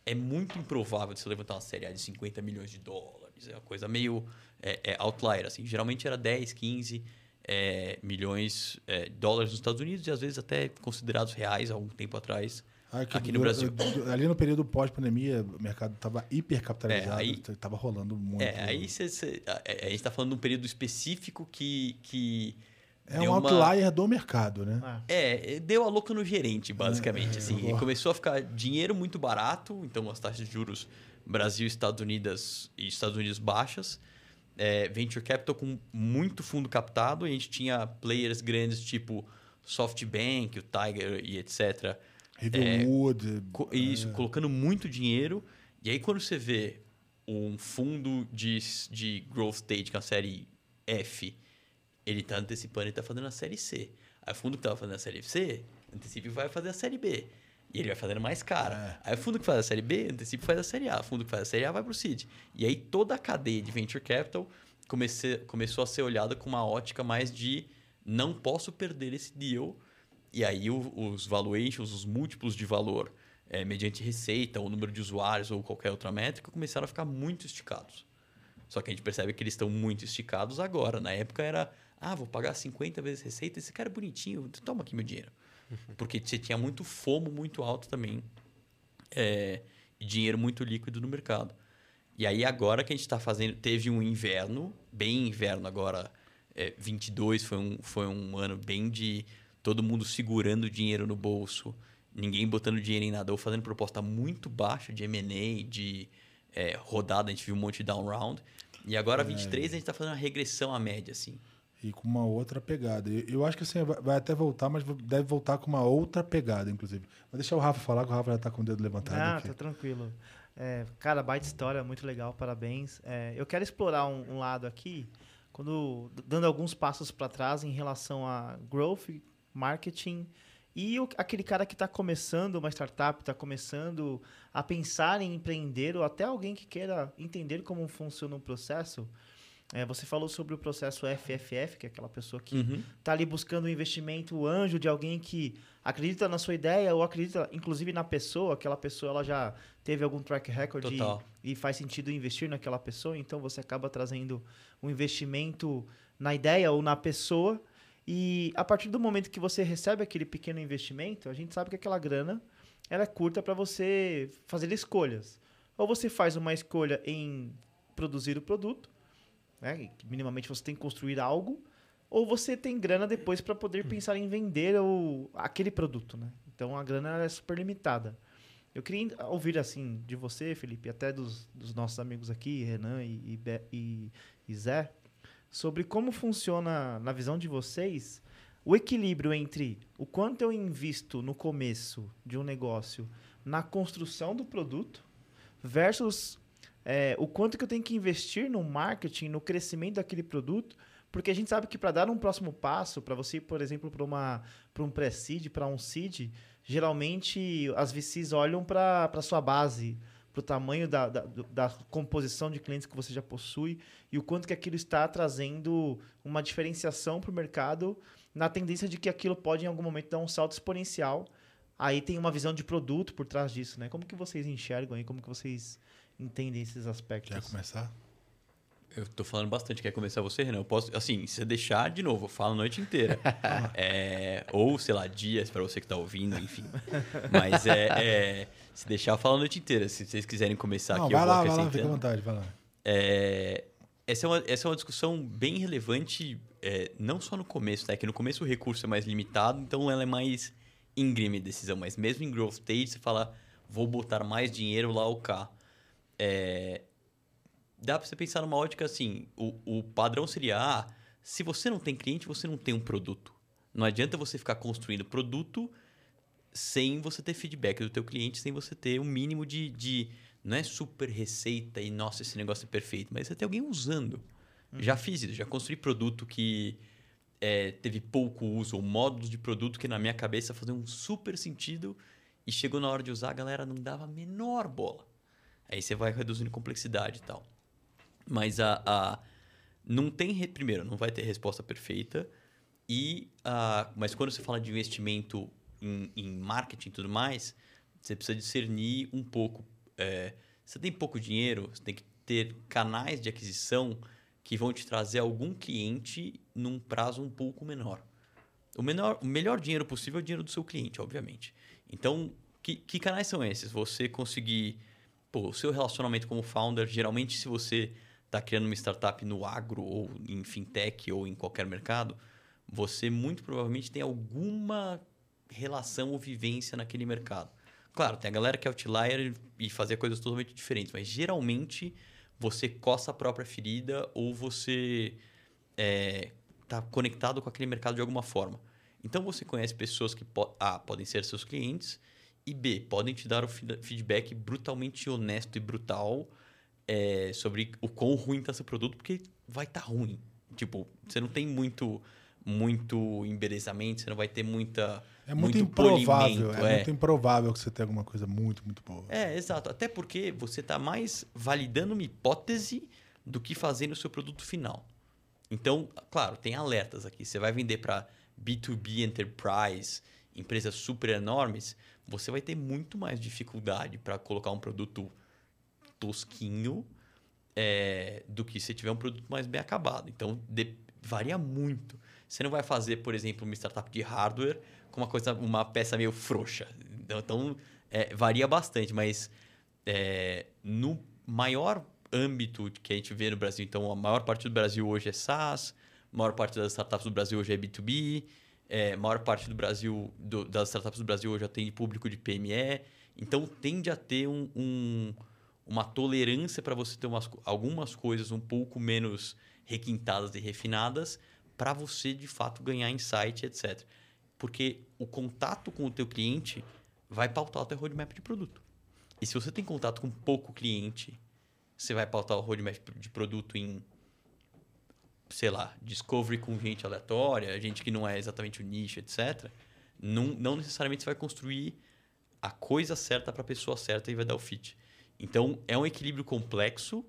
É muito improvável de você levantar uma Série A de 50 milhões de dólares. É uma coisa meio é, é outlier. Assim. Geralmente era 10, 15 é, milhões é, de dólares nos Estados Unidos e às vezes até considerados reais há algum tempo atrás aqui no
dura-
Brasil.
Ali no período pós-pandemia, o mercado estava hipercapitalizado,
É,
estava rolando muito.
É, aí cê, cê- a, a gente está falando de um período específico que. que
É
deu
um
uma-
outlier do mercado, né?
Ah,
É, deu a louca no gerente, basicamente.
É,
assim. E começou a ficar dinheiro muito barato, então as taxas de juros Brasil, Estados Unidos e Estados Unidos baixas. É, venture capital com muito fundo captado. E a gente tinha players grandes tipo SoftBank, o Tiger e etc.
Riverwood.
Co- Isso, colocando muito dinheiro. E aí, quando você vê um fundo de, de growth stage, que é a série F, ele tá antecipando e tá fazendo a série C. Aí o fundo que tava fazendo a série C, antecipa e vai fazer a série B. E ele vai fazendo mais cara. Aí o fundo que faz a série B, antecipa e faz a série A. O fundo que faz a série A vai pro seed. E aí toda a cadeia de venture capital comece, começou a ser olhada com uma ótica mais de não posso perder esse deal. E aí o- os valuations, os múltiplos de valor, eh, mediante receita, ou número de usuários ou qualquer outra métrica, começaram a ficar muito esticados. Só que a gente percebe que eles estão muito esticados agora. Na época era, ah, vou pagar 50 vezes receita, esse cara é bonitinho, toma aqui meu dinheiro. Porque você tinha muito fomo muito alto também é, e dinheiro muito líquido no mercado. E aí agora que a gente está fazendo, teve um inverno, bem inverno agora, é, 22 foi um, foi um ano bem de todo mundo segurando dinheiro no bolso, ninguém botando dinheiro em nada, ou fazendo proposta muito baixa de M&A, de é, rodada, a gente viu um monte de down round. E agora, 23, a gente está fazendo uma regressão à média, assim.
E com uma outra pegada. Eu, eu acho que assim, vai vai até voltar, mas deve voltar com uma outra pegada, inclusive. Vou deixar o Rafa falar, que o Rafa já tá com o dedo levantado
Ah,
aqui.
tá tranquilo. É, cara, baita história, muito legal, parabéns. É, eu quero explorar um, um lado aqui, quando dando alguns passos para trás em relação a growth, marketing e o- aquele cara que está começando uma startup, está começando a pensar em empreender ou até alguém que queira entender como funciona o processo. É, você falou sobre o processo FFF, que é aquela pessoa que
Uhum.
está ali buscando um investimento o anjo de alguém que acredita na sua ideia ou acredita, inclusive, na pessoa. Aquela pessoa ela já teve algum track record e, e faz sentido investir naquela pessoa. Então, você acaba trazendo um investimento na ideia ou na pessoa. E a partir do momento que você recebe aquele pequeno investimento, a gente sabe que aquela grana ela é curta para você fazer escolhas. Ou você faz uma escolha em produzir o produto, né? minimamente você tem que construir algo, ou você tem grana depois para poder pensar em vender o, aquele produto, né? Então a grana é super limitada. Eu queria ouvir assim de você, Felipe, até dos, dos nossos amigos aqui, Renan e, e- e Zé, sobre como funciona na visão de vocês o equilíbrio entre o quanto eu invisto no começo de um negócio na construção do produto versus é, o quanto que eu tenho que investir no marketing, no crescimento daquele produto, porque a gente sabe que para dar um próximo passo, para você ir, por exemplo, para um pré-seed, para um seed, geralmente as VCs olham para a sua base, para o tamanho da, da, da composição de clientes que você já possui e o quanto que aquilo está trazendo uma diferenciação para o mercado na tendência de que aquilo pode em algum momento dar um salto exponencial. Aí tem uma visão de produto por trás disso, né? Como que vocês enxergam aí? Como que vocês entendem esses aspectos?
Quer começar?
Eu tô falando bastante. Quer começar você, Renan? Eu posso, assim, se você deixar, de novo, eu falo a noite inteira. É, ou, sei lá, dias para você que tá ouvindo, enfim. Mas é, é, se deixar, eu falo a noite inteira. Se vocês quiserem começar
Não,
aqui,
vai
eu vou
lá, vai lá, fica à vontade, vai lá.
É, essa, é uma, essa é uma discussão bem relevante, é, não só no começo, tá? Que no começo o recurso é mais limitado, então ela é mais íngreme a decisão. Mas mesmo em growth stage, você fala, vou botar mais dinheiro lá ou cá. É, dá para você pensar numa ótica assim, o, o padrão seria, ah, se você não tem cliente, você não tem um produto. Não adianta você ficar construindo produto sem você ter feedback do teu cliente, sem você ter um mínimo de, de não é super receita e nossa, esse negócio é perfeito, mas você tem alguém usando. Já fiz isso, já construí produto que é, teve pouco uso, ou módulos de produto que na minha cabeça faziam um super sentido e chegou na hora de usar, a galera não dava a menor bola. Aí você vai reduzindo complexidade e tal. Mas a, a não tem primeiro não vai ter resposta perfeita e a, mas quando você fala de investimento em, em marketing e tudo mais você precisa discernir um pouco é, você tem pouco dinheiro você tem que ter canais de aquisição que vão te trazer algum cliente num prazo um pouco menor o, menor, o melhor dinheiro possível é o dinheiro do seu cliente, obviamente. Então, que, que canais são esses? Você conseguir. Pô, o seu relacionamento como founder, geralmente, se você está criando uma startup no agro, ou em fintech, ou em qualquer mercado, você muito provavelmente tem alguma relação ou vivência naquele mercado. Claro, tem a galera que é outlier e fazer coisas totalmente diferentes, mas geralmente você coça a própria ferida ou você é, tá conectado com aquele mercado de alguma forma. Então você conhece pessoas que po A, podem ser seus clientes e B, podem te dar o feed- feedback brutalmente honesto e brutal é, sobre o quão ruim está seu produto, porque vai estar ruim. Tipo, você não tem muito muito embelezamento, você não vai ter muita
É muito,
muito
improvável. É,
é.
muito improvável que você tenha alguma coisa muito, muito boa.
É, exato. Até porque você está mais validando uma hipótese do que fazendo o seu produto final. Então, claro, tem alertas aqui. Você vai vender para B2B Enterprise, empresas super enormes, você vai ter muito mais dificuldade para colocar um produto tosquinho é, do que se tiver um produto mais bem acabado. Então, de- varia muito. Você não vai fazer, por exemplo, uma startup de hardware com uma coisa, uma peça meio frouxa. Então, então, é, varia bastante, mas é, no maior âmbito que a gente vê no Brasil, então a maior parte do Brasil hoje é SaaS, a maior parte das startups do Brasil hoje é B2B, é, maior parte do Brasil do- das startups do Brasil hoje atende público de PME, então tende a ter um, um- uma tolerância para você ter umas algumas coisas um pouco menos requintadas e refinadas para você de fato ganhar insight, etc. Porque o contato com o teu cliente vai pautar o teu roadmap de produto. E se você tem contato com pouco cliente, você vai pautar o roadmap de produto em, sei lá, discovery com gente aleatória, gente que não é exatamente o nicho, etc. Não, não necessariamente você vai construir a coisa certa para a pessoa certa e vai dar o fit. Então, é um equilíbrio complexo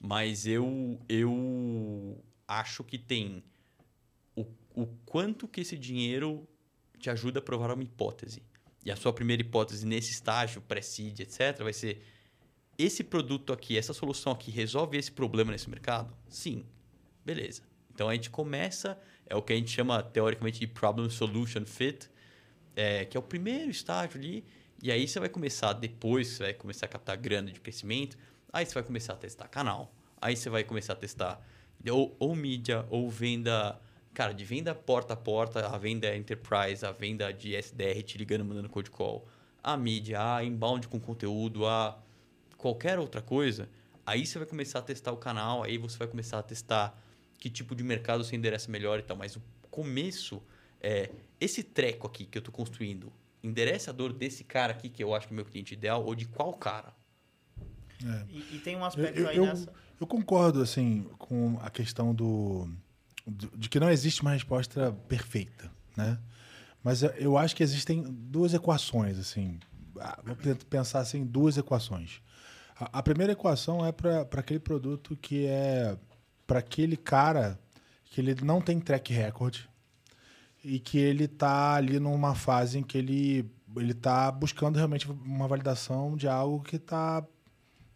Mas eu, eu acho que tem o, o quanto que esse dinheiro te ajuda a provar uma hipótese. E a sua primeira hipótese nesse estágio, pré-seed, etc., vai ser: esse produto aqui, essa solução aqui resolve esse problema nesse mercado? Sim. Beleza. Então a gente começa, é o que a gente chama teoricamente de Problem Solution Fit, é, que é o primeiro estágio ali. E aí você vai começar, depois você vai começar a captar grana de crescimento, aí você vai começar a testar canal, aí você vai começar a testar ou, ou mídia, ou venda cara, de venda porta a porta, a venda enterprise, a venda de SDR te ligando, mandando code call, a mídia, a inbound com conteúdo, a qualquer outra coisa, aí você vai começar a testar o canal, aí você vai começar a testar que tipo de mercado você endereça melhor e tal. Mas o começo, é, esse treco aqui que eu estou construindo, endereça a dor desse cara aqui, que eu acho que é o meu cliente ideal, ou de qual cara?
É. E, e, tem um aspecto
eu,
aí
eu,
nessa.
Eu concordo, assim, com a questão do de que não existe uma resposta perfeita, né? Mas eu acho que existem duas equações, assim. Ah, vou pensar assim, em duas equações. A, a primeira equação é para aquele produto que é para aquele cara que ele não tem track record e que ele está ali numa fase em que ele ele está buscando realmente uma validação de algo que está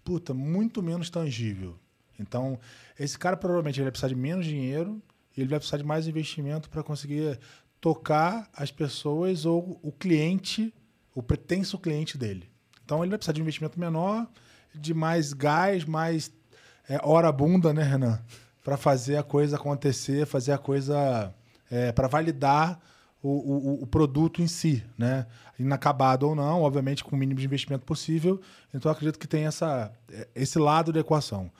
puta muito menos tangível. Então, esse cara provavelmente ele vai precisar de menos dinheiro ele vai precisar de mais investimento para conseguir tocar as pessoas ou o cliente, o pretenso cliente dele. Então ele vai precisar de um investimento menor, de mais gás, mais é, hora bunda, né, Renan? Para fazer a coisa acontecer, fazer a coisa é, para validar o, o, o, produto em si, né? Inacabado ou não, obviamente com o mínimo de investimento possível. Então acredito que tem essa, é, esse lado da equação.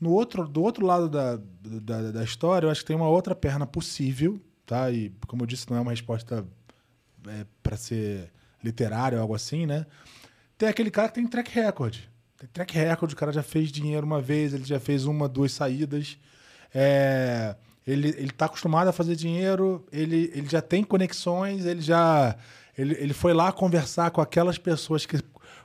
No outro, do outro lado da, da, da, história, eu acho que tem uma outra perna possível, tá? E, como eu disse, não é uma resposta é, para ser literária ou algo assim, né? Tem aquele cara que tem track record. Tem track record, o cara já fez dinheiro uma vez, ele já fez uma, duas saídas. É, ele, ele tá acostumado a fazer dinheiro, ele, ele já tem conexões, ele já... Ele, ele foi lá conversar com aquelas pessoas que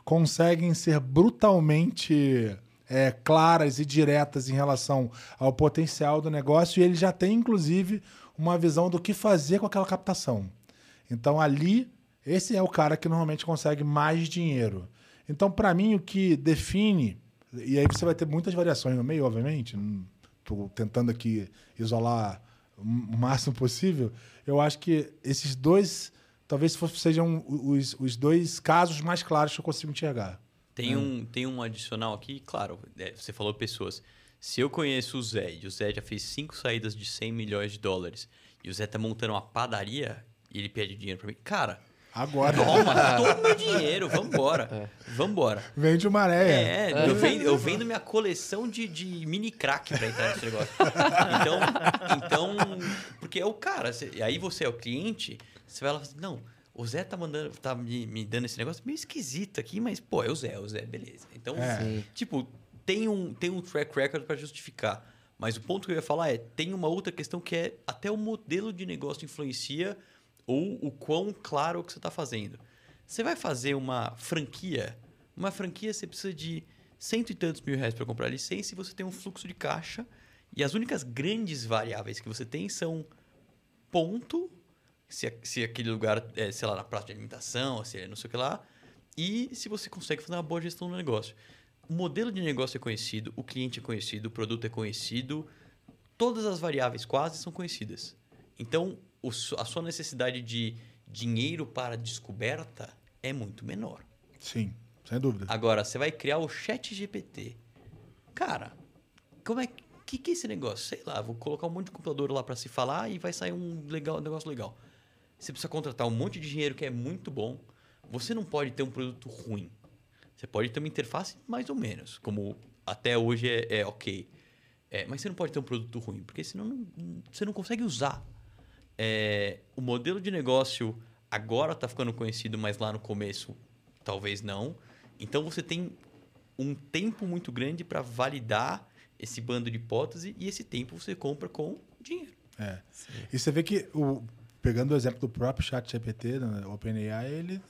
conseguem ser brutalmente é, claras e diretas em relação ao potencial do negócio e ele já tem, inclusive, uma visão do que fazer com aquela captação. Então, ali, esse é o cara que normalmente consegue mais dinheiro. Então, para mim, o que define, e aí você vai ter muitas variações no meio, obviamente, estou tentando aqui isolar o máximo possível, eu acho que esses dois talvez sejam os, os dois casos mais claros que eu consigo enxergar.
Tem, hum. um, tem um adicional aqui, claro, é, você falou pessoas. Se eu conheço o Zé e o Zé já fez cinco saídas de 100 milhões de dólares e o Zé tá montando uma padaria e ele pede dinheiro para mim, cara.
Agora.
Toma todo o meu dinheiro, vambora. É. Vambora.
Vende uma areia.
É, é. Eu, vendo, eu vendo minha coleção de, de mini crack para entrar nesse negócio. Então, então, porque é o cara. Aí você é o cliente, você vai lá e fala assim, não o Zé tá mandando, tá me, me, dando esse negócio meio esquisito aqui, mas, pô, é o Zé, é o Zé, beleza. Então, é. tipo, tem um, tem um track record para justificar. Mas o ponto que eu ia falar é, tem uma outra questão que é até o modelo de negócio influencia ou o quão claro que você está fazendo. Você vai fazer uma franquia, uma franquia você precisa de cento e tantos mil reais para comprar licença e você tem um fluxo de caixa e as únicas grandes variáveis que você tem são ponto se, se aquele lugar é, sei lá, na praça de alimentação, se é não sei o que lá, e se você consegue fazer uma boa gestão do negócio. O modelo de negócio é conhecido, o cliente é conhecido, o produto é conhecido, todas as variáveis quase são conhecidas. Então, o, a sua necessidade de dinheiro para descoberta é muito menor.
Sim, sem dúvida.
Agora, você vai criar o chat GPT. Cara, como é que, que é esse negócio? Sei lá, vou colocar um monte de computador lá para se falar e vai sair um, legal, um negócio legal. Você precisa contratar um monte de dinheiro que é muito bom. Você não pode ter um produto ruim. Você pode ter uma interface mais ou menos, como até hoje é, é ok. É, mas você não pode ter um produto ruim, porque senão não, você não consegue usar. É, o modelo de negócio agora está ficando conhecido, mas lá no começo talvez não. Então você tem um tempo muito grande para validar esse bando de hipóteses e esse tempo você compra com dinheiro.
É. E você vê que o, pegando o exemplo do próprio chat GPT, né, OpenAI, ele,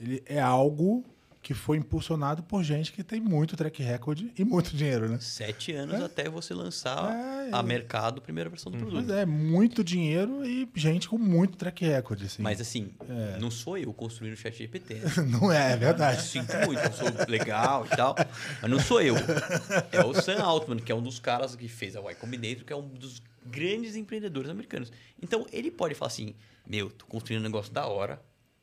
ele é algo que foi impulsionado por gente que tem muito track record e muito dinheiro, né?
Sete anos até você lançar
É,
a
é.
mercado a primeira versão do
Mas
produto.
é, muito dinheiro e gente com muito track record, assim.
Mas assim,
É.
não sou eu construindo o chat GPT.
Não é, é verdade.
Sinto muito, eu sou legal e tal. Mas não sou eu. É o Sam Altman, que é um dos caras que fez a Y Combinator, que é um dos grandes empreendedores americanos. Então, ele pode falar assim: Meu, tô construindo um negócio da hora.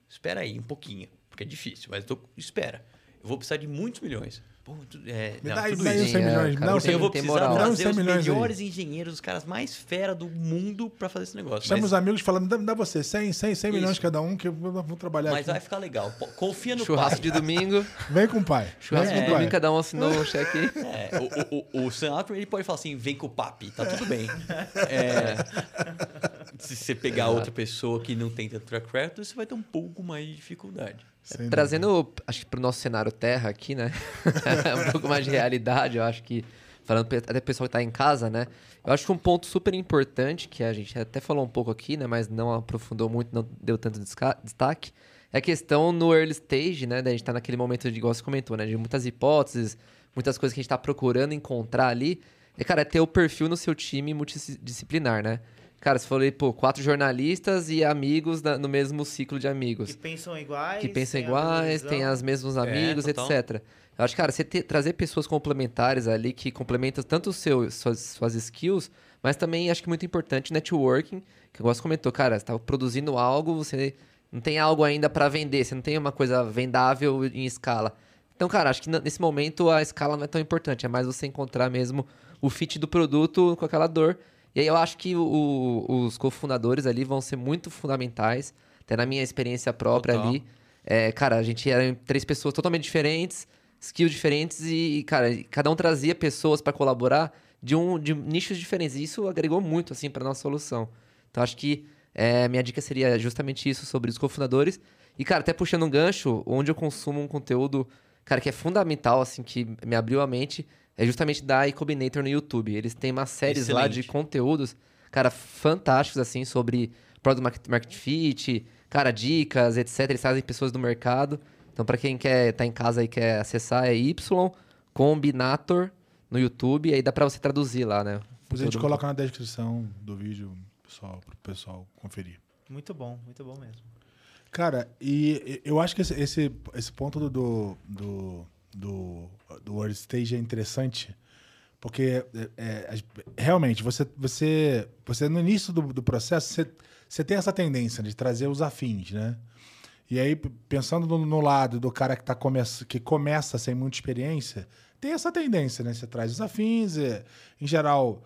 Espera aí um pouquinho, porque é difícil, mas tô, espera. Eu vou precisar de muitos milhões. Pô, tu- é,
Me
não,
dá,
tudo
me
isso.
os 100
Sim, é,
milhões. Me
cara,
dá
eu
os 100
eu vou precisar
moral.
Trazer
100
os
milhões aí.
melhores engenheiros, os caras mais fera do mundo para fazer esse negócio.
Chama
Mas-
os amigos falando, dá, dá você 100, 100, 100 milhões cada um que vamos trabalhar
Mas
aqui.
vai ficar legal. Confia no
Churrasco
pai.
de domingo.
Vem com o pai.
Churrasco
Vem
de domingo, cada um assinou um cheque.
É, o, o, o, o Sam Altman, ele pode falar assim, vem com o papi, tá tudo bem. É, se você pegar outra pessoa que não tem tanto track record, você vai ter um pouco mais de dificuldade.
Sem
Trazendo, acho que pro nosso cenário terra aqui, né? um pouco mais de realidade, eu acho que. Falando até pro pessoal que tá em casa, né? Eu acho que um ponto super importante, que a gente até falou um pouco aqui, né? Mas não aprofundou muito, não deu tanto destaque, é a questão no early stage, né? Da gente tá naquele momento de, igual você comentou, né? De muitas hipóteses, muitas coisas que a gente tá procurando encontrar ali. É, cara, é ter o perfil no seu time multidisciplinar, né? Cara, você falou aí, pô, quatro jornalistas e amigos na- no mesmo ciclo de amigos
Que pensam iguais.
que pensam
têm
iguais, tem as mesmos amigos,
total.
etc. Eu acho, cara, você ter- trazer pessoas complementares ali que complementam tanto o seu, suas, suas skills, mas também acho que muito importante networking, que o Gosto comentou, cara, você tá produzindo algo, você não tem algo ainda para vender, você não tem uma coisa vendável em escala. Então, cara, acho que nesse momento a escala não é tão importante, é mais você encontrar mesmo o fit do produto com aquela dor. E aí eu acho que o- os cofundadores ali vão ser muito fundamentais, até na minha experiência própria
Total.
ali. É, cara, a gente era três pessoas totalmente diferentes, skills diferentes e, cara, cada um trazia pessoas para colaborar de um de nichos diferentes. E isso agregou muito assim para nossa solução. Então acho que é, minha dica seria justamente isso sobre os cofundadores. E cara, até puxando um gancho, onde eu consumo um conteúdo, cara, que é fundamental assim, que me abriu a mente, é justamente da iCombinator no YouTube. Eles têm umas séries lá de conteúdos, cara, fantásticos assim sobre Product Market, Market Fit, cara, dicas, etc. Eles trazem pessoas do mercado. Então, para quem quer tá em casa e quer acessar, é Y Combinator no YouTube. E aí dá para você traduzir lá, né?
Depois a gente coloca na descrição do vídeo pessoal, pro pessoal conferir.
Muito bom, muito bom mesmo.
Cara, e e eu acho que esse, esse, esse ponto do, do, do, do, World Stage é interessante, porque é, é, as- realmente, você, você, você no início do, do processo, você, você tem essa tendência de trazer os afins, né? E aí, pensando no, no lado do cara que, tá come que começa sem muita experiência, tem essa tendência, né? Você traz os afins, é, em geral,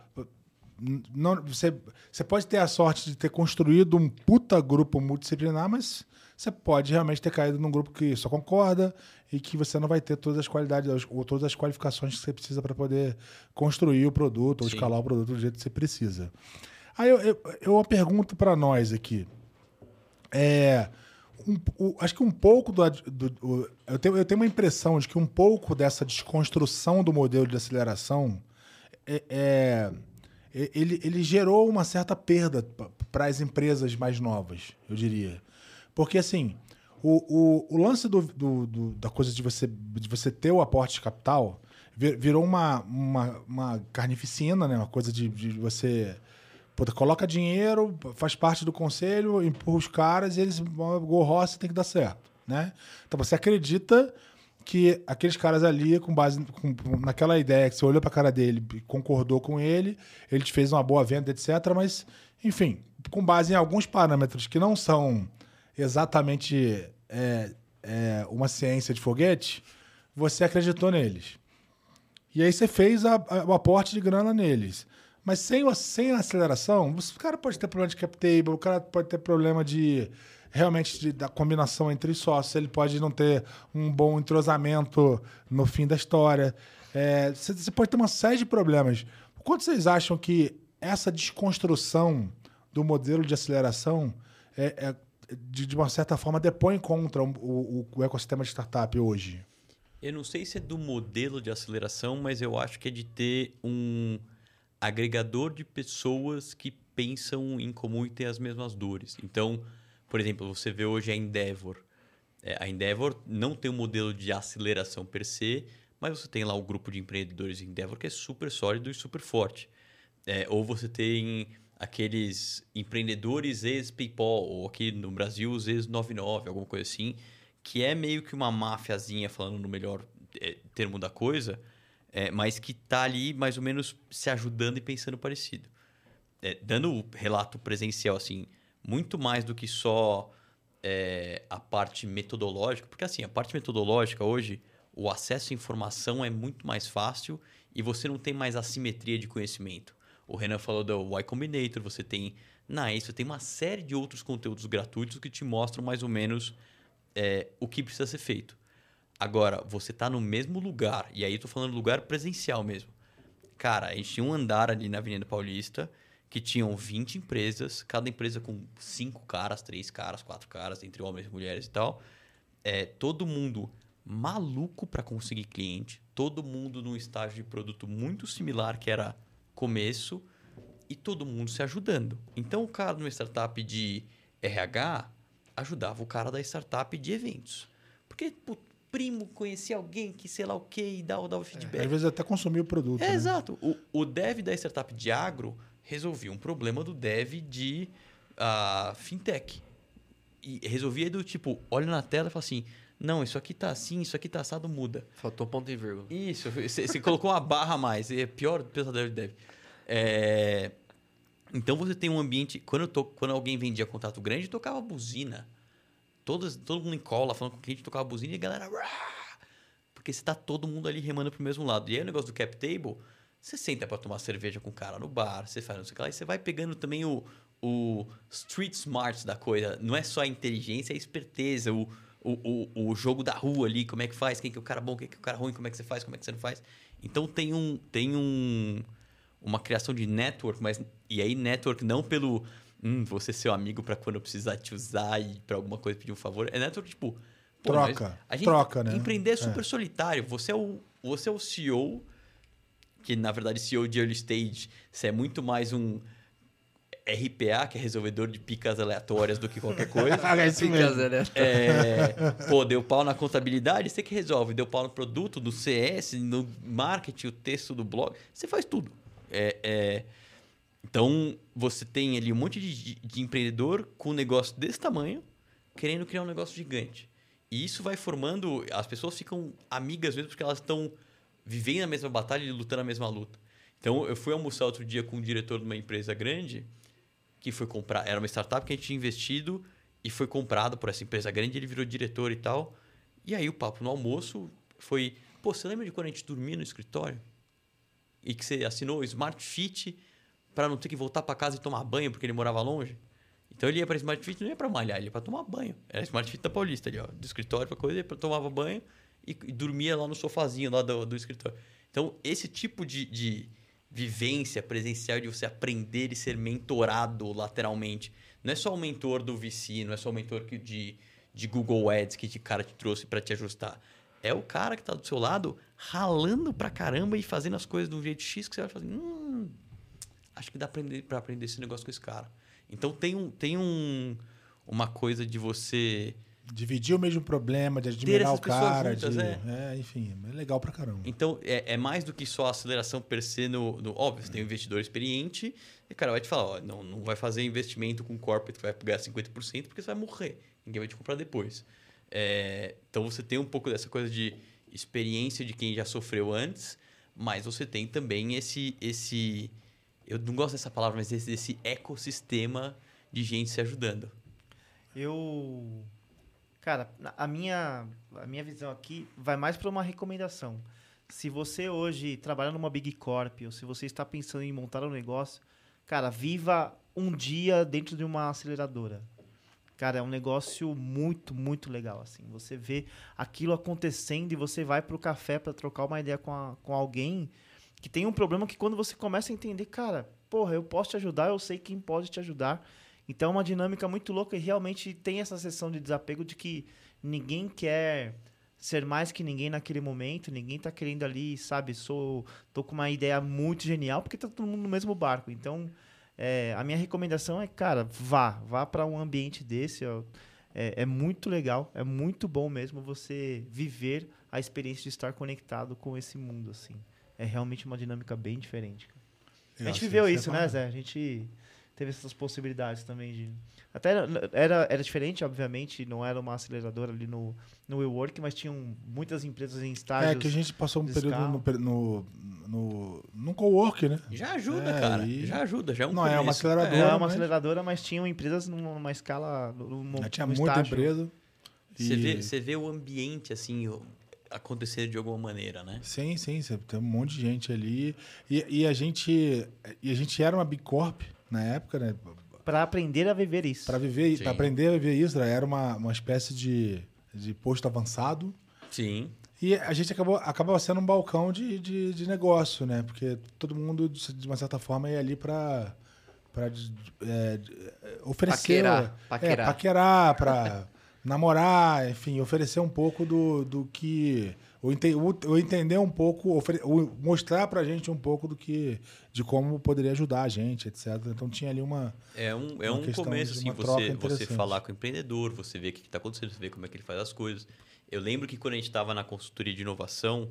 não, você, você pode ter a sorte de ter construído um puta grupo multidisciplinar, mas você pode realmente ter caído num grupo que só concorda e que você não vai ter todas as qualidades ou todas as qualificações que você precisa para poder construir o produto ou
Sim.
escalar o produto do jeito que você precisa. Aí eu, eu, eu pergunto para nós aqui. É, um- o- acho que um pouco do, do- o- eu, tenho, eu tenho uma impressão de que um pouco dessa desconstrução do modelo de aceleração é, é- ele, ele gerou uma certa perda para as empresas mais novas, eu diria. Porque, assim, o, o, o lance do, do- do- da coisa de você, de você ter o aporte de capital vi- virou uma, uma, uma carnificina, né? Uma coisa de, de você... Coloca dinheiro, faz parte do conselho, empurra os caras e eles... Gol roça tem que dar certo, né? Então, você acredita que aqueles caras ali, com base com- naquela ideia que você olhou pra cara dele, e concordou com ele, ele te fez uma boa venda, etc. Mas, enfim, com base em alguns parâmetros que não são exatamente é, é, uma ciência de foguete, você acreditou neles. E aí você fez a- a- o aporte de grana neles. Mas sem, sem aceleração, o cara pode ter problema de cap table, o cara pode ter problema de realmente de- da combinação entre os sócios, ele pode não ter um bom entrosamento no fim da história. É, você, você pode ter uma série de problemas. Quanto vocês acham que essa desconstrução do modelo de aceleração é, é, de, de uma certa forma depõe contra o, o- o ecossistema de startup hoje?
Eu não sei se é do modelo de aceleração, mas eu acho que é de ter um agregador de pessoas que pensam em comum e têm as mesmas dores. Então, por exemplo, você vê hoje a Endeavor. É, a Endeavor não tem um modelo de aceleração per se, mas você tem lá o grupo de empreendedores Endeavor que é super sólido e super forte. É, ou você tem aqueles empreendedores ex-PayPal, ou aqui no Brasil os ex-99, alguma coisa assim, que é meio que uma máfiazinha, falando no melhor é, termo da coisa, é, mas que tá ali mais ou menos se ajudando e pensando parecido. É, dando o relato presencial, assim, muito mais do que só é, a parte metodológica, porque assim, a parte metodológica hoje, o acesso à informação é muito mais fácil e você não tem mais assimetria de conhecimento. O Renan falou do Y Combinator, você tem na você tem uma série de outros conteúdos gratuitos que te mostram mais ou menos é, o que precisa ser feito. Agora, você está no mesmo lugar, e aí estou falando lugar presencial mesmo. Cara, a gente tinha um andar ali na Avenida Paulista que tinham 20 empresas, cada empresa com cinco caras, três caras, quatro caras, entre homens e mulheres e tal. É, todo mundo maluco para conseguir cliente, todo mundo num estágio de produto muito similar que era começo e todo mundo se ajudando. Então o cara numa startup de RH ajudava o cara da startup de eventos. Porque o primo conhecia alguém que sei lá o que e dava, dava feedback.
É, às vezes até consumia o produto.
É,
né?
exato. O, o dev da startup de agro resolvia um problema do dev de uh, fintech. E resolvia do tipo, olha na tela e fala assim, não, isso aqui tá assim, isso aqui tá assado, muda.
Faltou ponto e vírgula.
Isso, você colocou uma barra a mais. É pior pesadelo de dev. É... Então você tem um ambiente. Quando, eu tô, quando alguém vendia contato grande, tocava buzina. Todas, todo mundo em cola, falando com o cliente, tocava buzina e a galera. Porque você tá todo mundo ali remando pro mesmo lado. E aí o negócio do cap table, você senta para tomar cerveja com o cara no bar, você faz não sei o que lá, e você vai pegando também o, o street smarts da coisa. Não é só a inteligência, é a esperteza, o, o, o, o jogo da rua ali, como é que faz, quem que é o cara bom, quem que é o cara ruim, como é que você faz, como é que você não faz. Então tem um. Tem um uma criação de network, mas e aí network não pelo hum, você ser amigo para quando eu precisar te usar e para alguma coisa pedir um favor, é network tipo
pô, troca, a gente, troca, né?
Empreender é super é. solitário. Você é o você é o CEO que na verdade CEO de early stage, você é muito mais um RPA, que é resolvedor de picas aleatórias do que qualquer coisa.
é picas aleatórias.
É, pô, deu pau na contabilidade, você que resolve. Deu pau no produto, no CS, no marketing, o texto do blog. Você faz tudo. É, é... Então, você tem ali um monte de, de empreendedor com um negócio desse tamanho, querendo criar um negócio gigante. E isso vai formando. As pessoas ficam amigas mesmo porque elas estão vivendo a mesma batalha e lutando a mesma luta. Então, eu fui almoçar outro dia com um diretor de uma empresa grande que foi comprar. Era uma startup que a gente tinha investido e foi comprado por essa empresa grande. Ele virou diretor e tal. E aí, o papo no almoço foi: pô, você lembra de quando a gente dormia no escritório? e que você assinou o Smart Fit para não ter que voltar para casa e tomar banho porque ele morava longe. Então ele ia para Smart Fit não ia para malhar, ele ia para tomar banho. Era Smart Fit da Paulista ali, ó, do escritório para coisa, ele tomava banho e, e, dormia lá no sofazinho lá do, do escritório. Então esse tipo de, de vivência presencial de você aprender e ser mentorado lateralmente, não é só o mentor do VC, não é só o mentor que de, de Google Ads que o cara te trouxe para te ajustar é o cara que está do seu lado ralando pra caramba e fazendo as coisas de um jeito X que você vai fazer, hum, acho que dá para aprender, pra aprender esse negócio com esse cara. Então tem, um, tem um, uma coisa de você...
Dividir o mesmo problema, de admirar o cara. Juntas, de, é. é. enfim, é legal pra caramba.
Então, é, é mais do que só a aceleração per se no. no óbvio, você tem um investidor experiente, e o cara vai te falar: ó, não, não vai fazer investimento com corporate que vai pegar 50%, porque você vai morrer. Ninguém vai te comprar depois. É, então você tem um pouco dessa coisa de experiência de quem já sofreu antes, mas você tem também esse. esse eu não gosto dessa palavra, mas esse, esse ecossistema de gente se ajudando.
Eu. Cara, a minha, a minha visão aqui vai mais para uma recomendação. Se você hoje trabalha numa Big Corp ou se você está pensando em montar um negócio, cara, viva um dia dentro de uma aceleradora. Cara, é um negócio muito, muito legal, assim. Você vê aquilo acontecendo e você vai pro café para trocar uma ideia com, a, com alguém que tem um problema que quando você começa a entender, cara, porra, eu posso te ajudar, eu sei quem pode te ajudar. Então é uma dinâmica muito louca e realmente tem essa sessão de desapego de que ninguém quer ser mais que ninguém naquele momento, ninguém tá querendo ali, sabe, sou tô com uma ideia muito genial porque tá todo mundo no mesmo barco. Então, é, a minha recomendação é, cara, vá, vá para um ambiente desse. Ó, é, é muito legal, é muito bom mesmo você viver a experiência de estar conectado com esse mundo, assim. É realmente uma dinâmica bem diferente. A gente viveu isso, né,
fala-
Zé? A gente teve essas possibilidades também de. Até era, era, era diferente, obviamente, não era uma aceleradora ali no, no WeWork, mas tinham muitas empresas em estágios.
É que a gente passou um período no, no, no, no co-work, né?
Já ajuda,
É,
cara.
e-
Já ajuda, já é um
Não, é uma
começo.
aceleradora.
Não é uma
mas-
aceleradora, mas tinham empresas numa, numa escala. Num,
Já tinha
num
muita
estágio.
empresa.
Você,
e-
vê, você vê o ambiente, assim, o- acontecer de alguma maneira, né?
Sim, sim, tem um monte de gente ali. E, e a gente e a gente era uma Big Corp na época, né?
Para aprender a viver isso.
Para viver, para aprender a viver isso, né? era uma, uma espécie de, de posto avançado.
Sim.
E a gente acabou acabava sendo um balcão de, de, de negócio, né? Porque todo mundo, de uma certa forma, ia ali para para oferecer...
Paquerar,
É,
paquerar.
paquerar, para namorar, enfim, oferecer um pouco do, do que... Ou, ente- ou- ou entender um pouco, ofere- ou mostrar pra gente um pouco do que... De como poderia ajudar a gente, etc. Então tinha ali uma...
É um, é um começo, assim, você, você falar com o empreendedor, você ver o que está acontecendo, você ver como é que ele faz as coisas. Eu lembro que quando a gente estava na consultoria de inovação,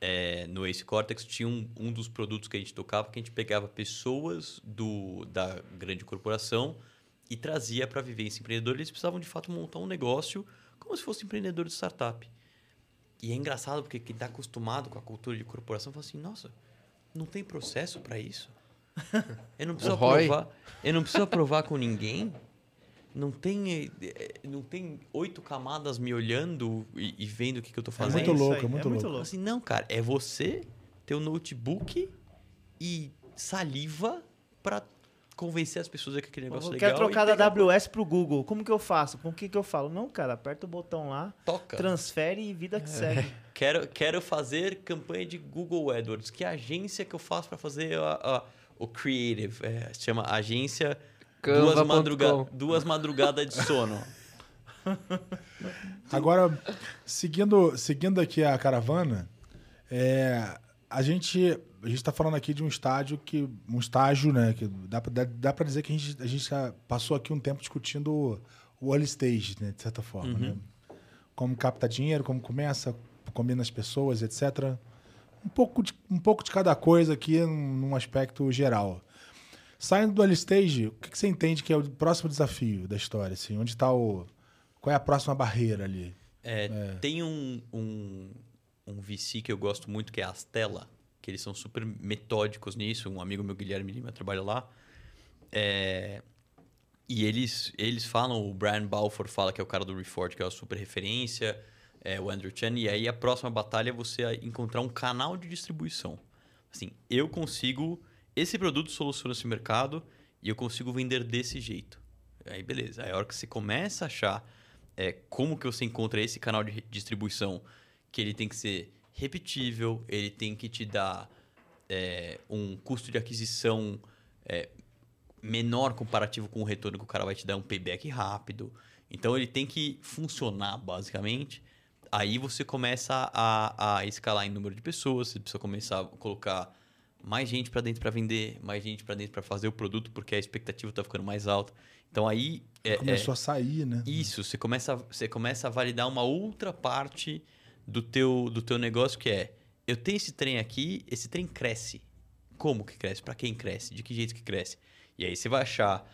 é, no Ace Cortex, tinha um, um dos produtos que a gente tocava que a gente pegava pessoas do, da grande corporação e trazia para viver esse empreendedor. Eles precisavam, de fato, montar um negócio como se fosse empreendedor de startup. E é engraçado porque quem está acostumado com a cultura de corporação fala assim, nossa, não tem processo para isso? Eu não preciso aprovar, eu não preciso aprovar com ninguém. Não tem, eh, não tem oito camadas me olhando e, e vendo o que, que eu tô fazendo.
muito
isso
louco,
aí,
é muito louco.
Assim, não, cara, é você ter o notebook e saliva para convencer as pessoas que aquele negócio
Eu
é
quero
legal.
trocar
e
da
pegar-
AWS pro Google. Como que eu faço? Com o que, que eu falo? Não, cara, aperta o botão lá,
Toca.
transfere e vida que segue.
Quero, quero fazer campanha de Google AdWords. Que agência que eu faço para fazer a- a- o creative? É, se chama agência duas,
Canva.com.
madruga, duas madrugadas de sono.
Agora, seguindo, seguindo aqui a caravana, é, a gente a gente está falando aqui de um estágio que um estágio, né, que dá pra- dá, dá para dizer que a gente a gente passou aqui um tempo discutindo o early stage, né, de certa forma, né? Como capta dinheiro, como começa, combina as pessoas, etc. Um pouco de, um pouco de cada coisa aqui num, aspecto geral. Saindo do early stage, o que, que você entende que é o próximo desafio da história? Assim? Onde está o. Qual é a próxima barreira ali?
É, Tem um, um, um VC que eu gosto muito, que é a Astela, que eles são super metódicos nisso. Um amigo meu, Guilherme Lima, trabalha lá. É, e eles, eles falam, o Brian Balfour fala que é o cara do Reforge, que é a super referência, é, o Andrew Chen. E aí a próxima batalha é você encontrar um canal de distribuição. Assim, eu consigo... Esse produto soluciona esse mercado e eu consigo vender desse jeito. Aí beleza. Aí a hora que você começa a achar é, como que você encontra esse canal de distribuição, que ele tem que ser repetível, ele tem que te dar é, um custo de aquisição é, menor comparativo com o retorno que o cara vai te dar, um payback rápido. Então ele tem que funcionar basicamente. Aí você começa a, a escalar em número de pessoas, você precisa começar a colocar mais gente para dentro para vender, mais gente para dentro para fazer o produto, porque a expectativa está ficando mais alta. Então aí é-
Começou a sair, né?
isso, você começa, você começa a validar uma outra parte do teu, do teu negócio que é, eu tenho esse trem aqui, esse trem cresce. Como que cresce? Para quem cresce? De que jeito que cresce? E aí você vai achar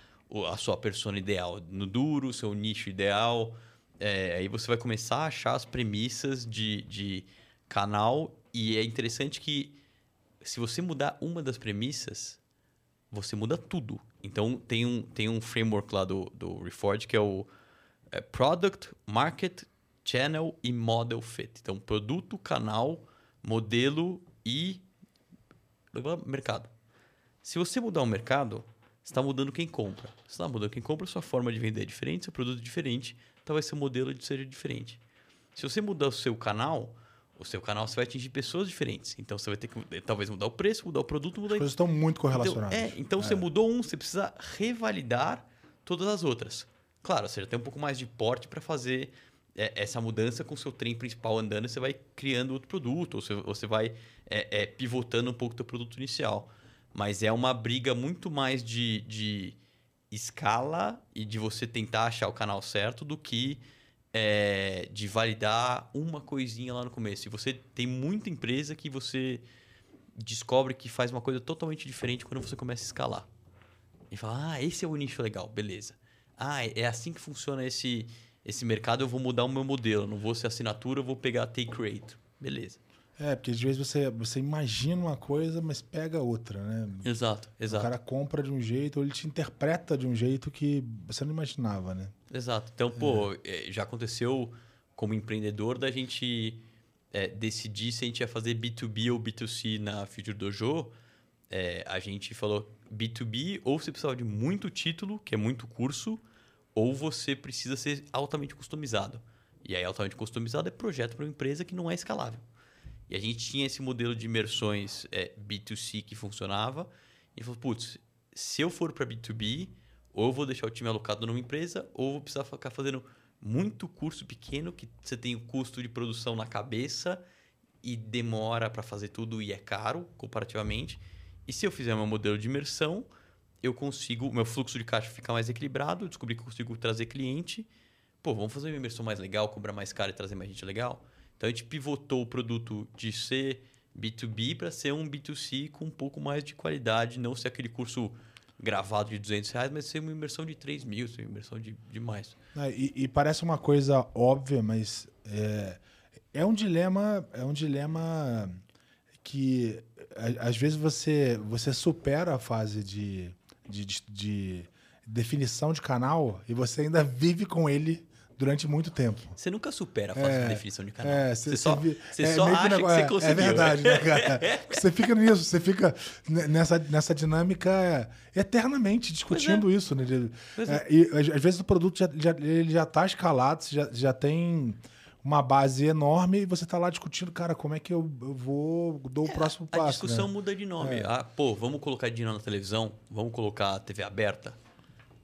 a sua persona ideal no duro, seu nicho ideal. É, aí você vai começar a achar as premissas de, de canal. E é interessante que se você mudar uma das premissas, você muda tudo. Então, tem um, tem um framework lá do, do Reforge que é o é, Product, Market, Channel e Model Fit. Então, produto, canal, modelo e mercado. Se você mudar o mercado, você está mudando quem compra. Se está mudando quem compra, sua forma de vender é diferente, seu produto é diferente, talvez seu modelo seja diferente. Se você mudar o seu canal, o seu canal você vai atingir pessoas diferentes. Então você vai ter que eh, talvez mudar o preço, mudar o produto, mudar
As coisas estão muito
então,
correlacionadas.
é, então você mudou um, você precisa revalidar todas as outras. Claro, você já tem um pouco mais de porte para fazer é, essa mudança com o seu trem principal andando, você vai criando outro produto, ou você, você vai é, é, pivotando um pouco o teu produto inicial. Mas é uma briga muito mais de, de escala e de você tentar achar o canal certo do que é, de validar uma coisinha lá no começo. E você tem muita empresa que você descobre que faz uma coisa totalmente diferente quando você começa a escalar. E fala, ah, esse é o nicho legal, beleza. Ah, é assim que funciona esse, esse mercado, eu vou mudar o meu modelo. Não vou ser assinatura, eu vou pegar take rate. Beleza.
É, porque às vezes você, você imagina uma coisa, mas pega outra, né?
Exato, exato.
O cara compra de um jeito, ou ele te interpreta de um jeito que você não imaginava, né?
Exato. Então, pô, é, já aconteceu como empreendedor da gente é, decidir se a gente ia fazer B2B ou B2C na Future Dojo. É, a gente falou B2B, ou você precisava de muito título, que é muito curso, ou você precisa ser altamente customizado. E aí, altamente customizado é projeto para uma empresa que não é escalável. E a gente tinha esse modelo de imersões é, B2C que funcionava. E falou, putz, se eu for para B2B, ou eu vou deixar o time alocado numa empresa, ou vou precisar ficar fazendo muito curso pequeno, que você tem o custo de produção na cabeça e demora para fazer tudo e é caro comparativamente. E se eu fizer meu modelo de imersão, eu consigo, meu fluxo de caixa fica mais equilibrado, descobri que consigo trazer cliente. Pô, vamos fazer uma imersão mais legal, cobrar mais caro e trazer mais gente legal? Então a gente pivotou o produto de ser B2B para ser um B2C com um pouco mais de qualidade, não ser aquele curso gravado de 200 reais, mas ser uma imersão de 3 mil, ser uma imersão de, de mais.
É, e, e, parece uma coisa óbvia, mas é, é um dilema, é um dilema que às vezes você, você supera a fase de, de, de, de definição de canal e você ainda vive com ele durante muito tempo.
Você nunca supera a fase
É,
de definição de canal.
É,
você só,
vi-
você
é
só acha que,
negócio-
você
é-
conseguiu.
É verdade, né, cara? Você fica nisso, você fica nessa, nessa dinâmica eternamente discutindo isso, né? É, e às, vezes o produto já, já, ele já tá escalado, você já, já tem uma base enorme e você tá lá discutindo, cara, como é que eu, eu vou dou o próximo
A
passo.
discussão
né?
muda de nome.
É.
Ah, pô, vamos colocar dinheiro na televisão? Vamos colocar a TV aberta?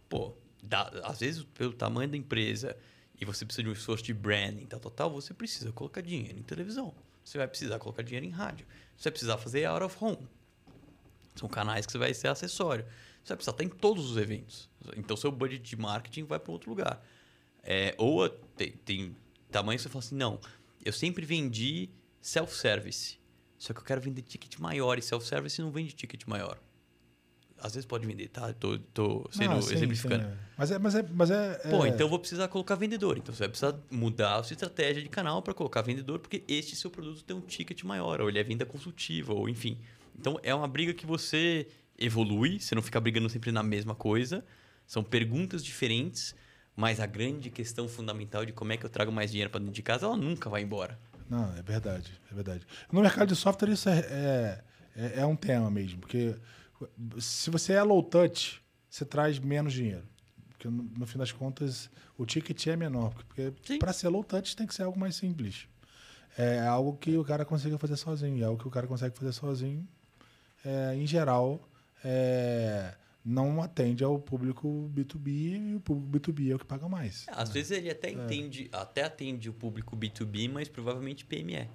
Pô, dá- às vezes pelo tamanho da empresa e você precisa de um esforço de branding, tal, tal, tal, você precisa colocar dinheiro em televisão. Você vai precisar colocar dinheiro em rádio. Você vai precisar fazer out of home. São canais que você vai ser acessório. Você vai precisar estar em todos os eventos. Então, seu budget de marketing vai para outro lugar. É, ou a- tem, tem tamanho que você fala assim, não, eu sempre vendi self-service. Só que eu quero vender ticket maior e self-service não vende ticket maior. Às vezes pode vender, tá? Tô, tô sendo
Ah, sim,
exemplificando.
sim, é. Mas é, mas é, mas é,
Pô,
é-
então eu vou precisar colocar vendedor. Então você vai precisar mudar a sua estratégia de canal para colocar vendedor, porque este seu produto tem um ticket maior, ou ele é venda consultiva, ou enfim. Então é uma briga que você evolui, você não fica brigando sempre na mesma coisa. São perguntas diferentes, mas a grande questão fundamental de como é que eu trago mais dinheiro para dentro de casa, ela nunca vai embora.
Não, é verdade, é verdade. No mercado de software isso é, é, é- é um tema mesmo, porque se você é low touch, você traz menos dinheiro. Porque no, no fim das contas o ticket é menor, porque para ser low touch tem que ser algo mais simples. É algo que o cara consiga fazer sozinho, é algo que o cara consegue fazer sozinho. É, em geral, é, não atende ao público B2B e o público B2B é o que paga mais.
Às vezes ele
É.
até entende, até atende o público B2B, mas provavelmente PME.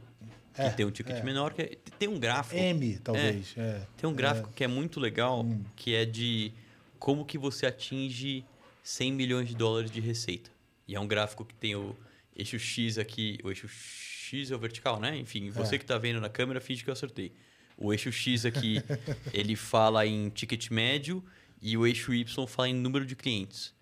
Que
É,
tem um ticket
é.
menor, que é- tem um gráfico.
M, talvez. é.
Tem um gráfico que é muito legal,
Hum.
que é de como que você atinge 100 milhões de dólares de receita. E é um gráfico que tem o eixo X aqui, o eixo X é o vertical, né? Enfim, você
É.
que está vendo na câmera, finge que eu acertei. O eixo X aqui, ele fala em ticket médio e o eixo Y fala em número de clientes.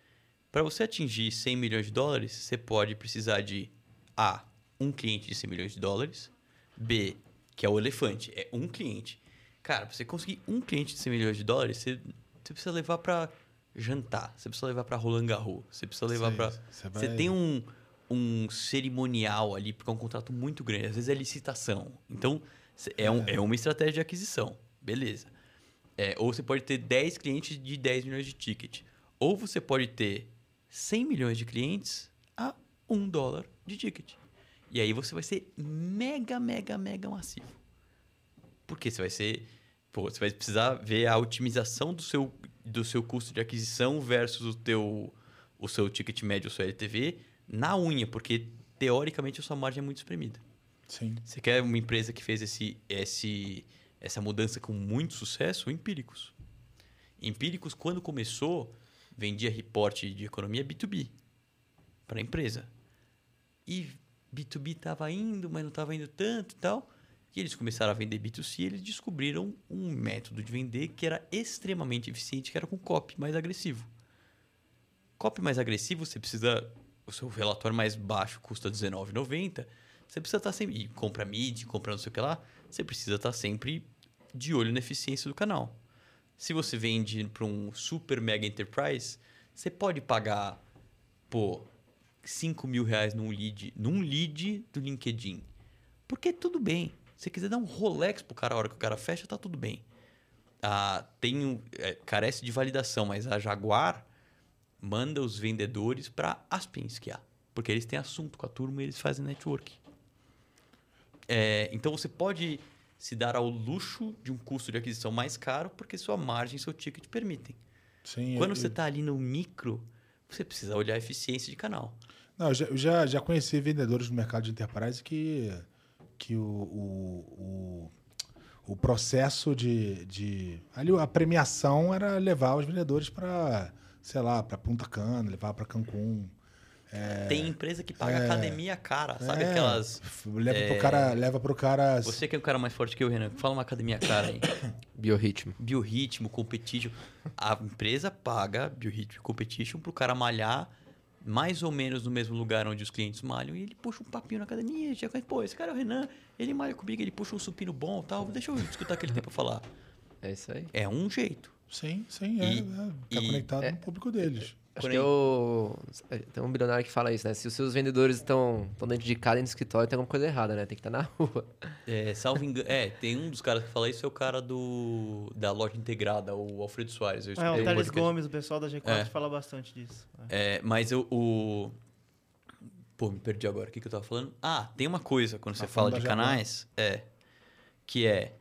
Para você atingir 100 milhões de dólares, você pode precisar de A, um cliente de 100 milhões de dólares, B, que é o elefante, é um cliente. Cara, pra você conseguir um cliente de 100 milhões de dólares, você, você precisa levar para jantar, você precisa levar para Roland Garros, você precisa levar para
você
Você
vai-
tem um, um cerimonial ali, porque é um contrato muito grande, às vezes é licitação. Então, é, um, é uma estratégia de aquisição, beleza. É, ou você pode ter 10 clientes de 10 milhões de ticket. Ou você pode ter 100 milhões de clientes a 1 dólar de ticket. E aí você vai ser mega, mega, mega massivo. Porque você vai ser. Pô, você vai precisar ver a otimização do seu, do seu custo de aquisição versus o, teu, o seu ticket médio, o seu LTV, na unha, porque teoricamente a sua margem é muito espremida.
Sim.
Você quer uma empresa que fez esse, esse, essa mudança com muito sucesso? Empíricos. Empíricos, quando começou, vendia reporte de economia B2B para a empresa. E B2B estava indo, mas não estava indo tanto e tal. E eles começaram a vender B2C e eles descobriram um método de vender que era extremamente eficiente, que era com copy mais agressivo. Copy mais agressivo, você precisa... O seu relatório mais baixo custa R$19,90. Você precisa estar sempre... E compra mid, compra não sei o que lá. Você precisa estar sempre de olho na eficiência do canal. Se você vende para um super mega enterprise, você pode pagar, pô, 5 mil reais num lead, num lead do LinkedIn. Porque tudo bem. Se você quiser dar um Rolex pro cara a hora que o cara fecha, tá tudo bem. Ah, tem um, é, carece de validação, mas a Jaguar manda os vendedores para Aspen esquiar. Porque eles têm assunto com a turma e eles fazem network. É, então você pode se dar ao luxo de um custo de aquisição mais caro porque sua margem e seu ticket permitem.
Sim,
Quando
eu-
você está ali no micro, você precisa olhar a eficiência de canal.
Não, eu já, eu já, já conheci vendedores no mercado de enterprise que, que o, o, o, o processo de, de. Ali a premiação era levar os vendedores para, sei lá, para Punta Cana, levar para Cancún.
Tem empresa que paga
é.
academia cara, sabe
É,
aquelas...
Leva pro cara. Leva pro cara.
Você que é um cara mais forte que eu, Renan, fala uma academia cara aí.
Biorritmo.
Biorritmo, competition. A empresa paga biorritmo e competition pro cara malhar mais ou menos no mesmo lugar onde os clientes malham e ele puxa um papinho na academia. Já conhece, pô, esse cara é o Renan, ele malha comigo, ele puxa um supino bom tal. Deixa eu escutar o que ele tem pra falar.
É isso aí.
É um jeito.
Sim, sim, é.
E-
é, tá
e-
conectado
é-
no público deles.
Acho
Porém-
que eu... Tem um bilionário que fala isso, né? Se os seus vendedores estão estão dentro de casa, do escritório, tem alguma coisa errada, né? Tem que estar na rua.
É, salvo engano. É, tem um dos caras que fala isso, é o cara do da loja integrada, o Alfredo Soares. Eu
É, o Thales. Gomes, o pessoal da G4
É.
fala bastante disso. É.
É, mas eu, o. Pô, me perdi agora. O que, que eu tava falando? Ah, tem uma coisa quando
Tá
você fala
falando
de canais. É. Que é,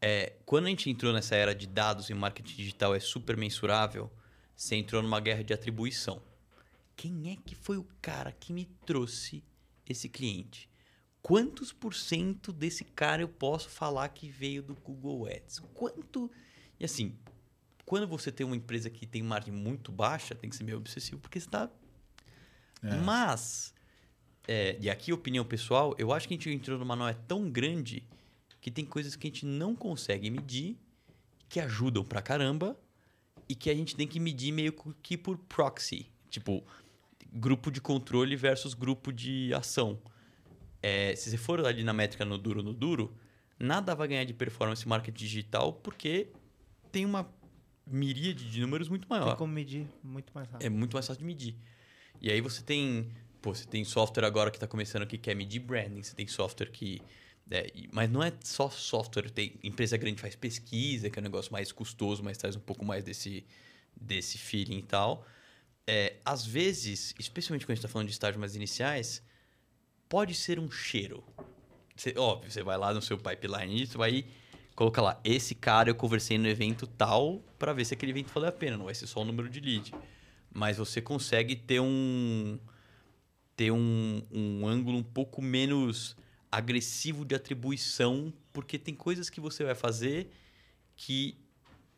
é. Quando a gente entrou nessa era de dados e marketing digital é super mensurável, você entrou numa guerra de atribuição. Quem é que foi o cara que me trouxe esse cliente? Quantos por cento desse cara eu posso falar que veio do Google Ads? Quanto. E assim, quando você tem uma empresa que tem margem muito baixa, tem que ser meio obsessivo, porque você está.
É.
Mas, é, e aqui opinião pessoal, eu acho que a gente entrou numa nó tão grande que tem coisas que a gente não consegue medir, que ajudam pra caramba, e que a gente tem que medir meio que por proxy. Tipo, grupo de controle versus grupo de ação. É, se você for ali na métrica no duro no duro, nada vai ganhar de performance marketing digital porque tem uma miríade de números muito maior.
Tem como medir muito mais rápido.
É muito mais fácil de medir. E aí você tem, pô, você tem software agora que está começando que quer medir branding, você tem software que é, mas não é só software, tem empresa grande faz pesquisa, que é um negócio mais custoso, mas traz um pouco mais desse desse feeling e tal. É, às vezes, especialmente quando a gente está falando de estágios mais iniciais, pode ser um cheiro. Você- óbvio, você vai lá no seu pipeline e você vai colocar lá, esse cara eu conversei no evento tal para ver se aquele evento valeu a pena, não vai ser só o número de lead. Mas você consegue ter um ter um, um ângulo um pouco menos agressivo de atribuição, porque tem coisas que você vai fazer que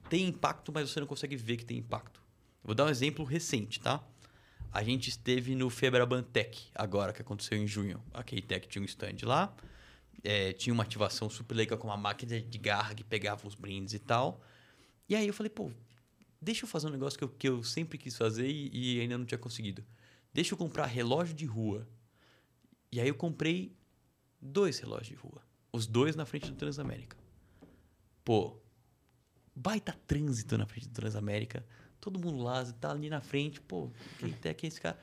tem impacto, mas você não consegue ver que tem impacto. Vou dar um exemplo recente, tá? A gente esteve no Febraban Tech, agora, que aconteceu em junho. A K-Tech tinha um stand lá, é, tinha uma ativação super legal com uma máquina de garra que pegava os brindes e tal. E aí eu falei, pô, deixa eu fazer um negócio que eu, que eu sempre quis fazer e, e ainda não tinha conseguido. Deixa eu comprar relógio de rua. E aí eu comprei dois relógios de rua. Os dois na frente do Transamérica. Pô, baita trânsito na frente do Transamérica. Todo mundo lá, tá ali na frente. Pô, quem tem que é esse cara?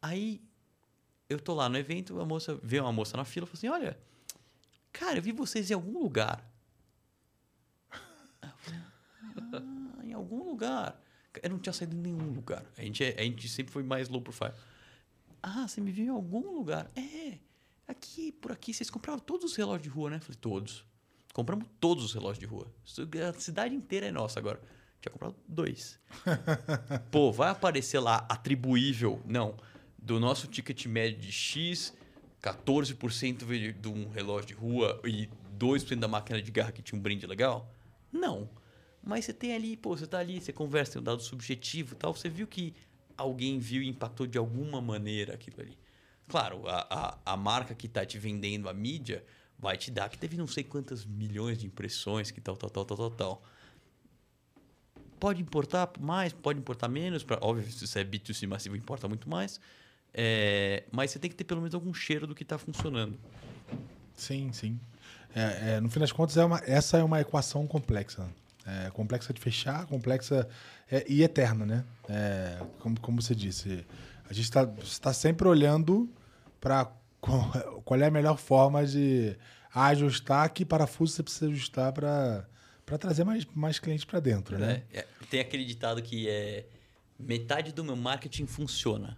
Aí eu tô lá no evento, a moça vê uma moça na fila e falou assim: Olha, cara, eu vi vocês em algum lugar. Ah, em algum lugar. Eu não tinha saído em nenhum lugar. A gente, é- a gente sempre foi mais low profile. Ah, você me viu em algum lugar? É, aqui, por aqui, vocês compraram todos os relógios de rua, né? Eu falei, todos. Compramos todos os relógios de rua. A cidade inteira é nossa agora. Tinha comprado dois. Pô, vai aparecer lá atribuível? Não. Do nosso ticket médio de X, 14% veio de um relógio de rua e 2% da máquina de garra que tinha um brinde legal? Não. Mas você tem ali, pô, você tá ali, você conversa, tem um dado subjetivo e tal, você viu que alguém viu e impactou de alguma maneira aquilo ali. Claro, a, a, a marca que tá te vendendo a mídia vai te dar que teve não sei quantas milhões de impressões, que tal, tal, tal, tal, tal, tal. Pode importar mais, pode importar menos. Pra, óbvio, se você é B2C massivo, importa muito mais. É, mas você tem que ter pelo menos algum cheiro do que está funcionando.
Sim, sim. É, é, no fim das contas, é uma, essa é uma equação complexa. É, complexa de fechar, complexa é, e eterna, né? É, como, como você disse, a gente está tá sempre olhando para qual é a melhor forma de ajustar que parafuso você precisa ajustar para trazer mais, mais clientes para dentro, né?
É, tem aquele ditado que é metade do meu marketing funciona.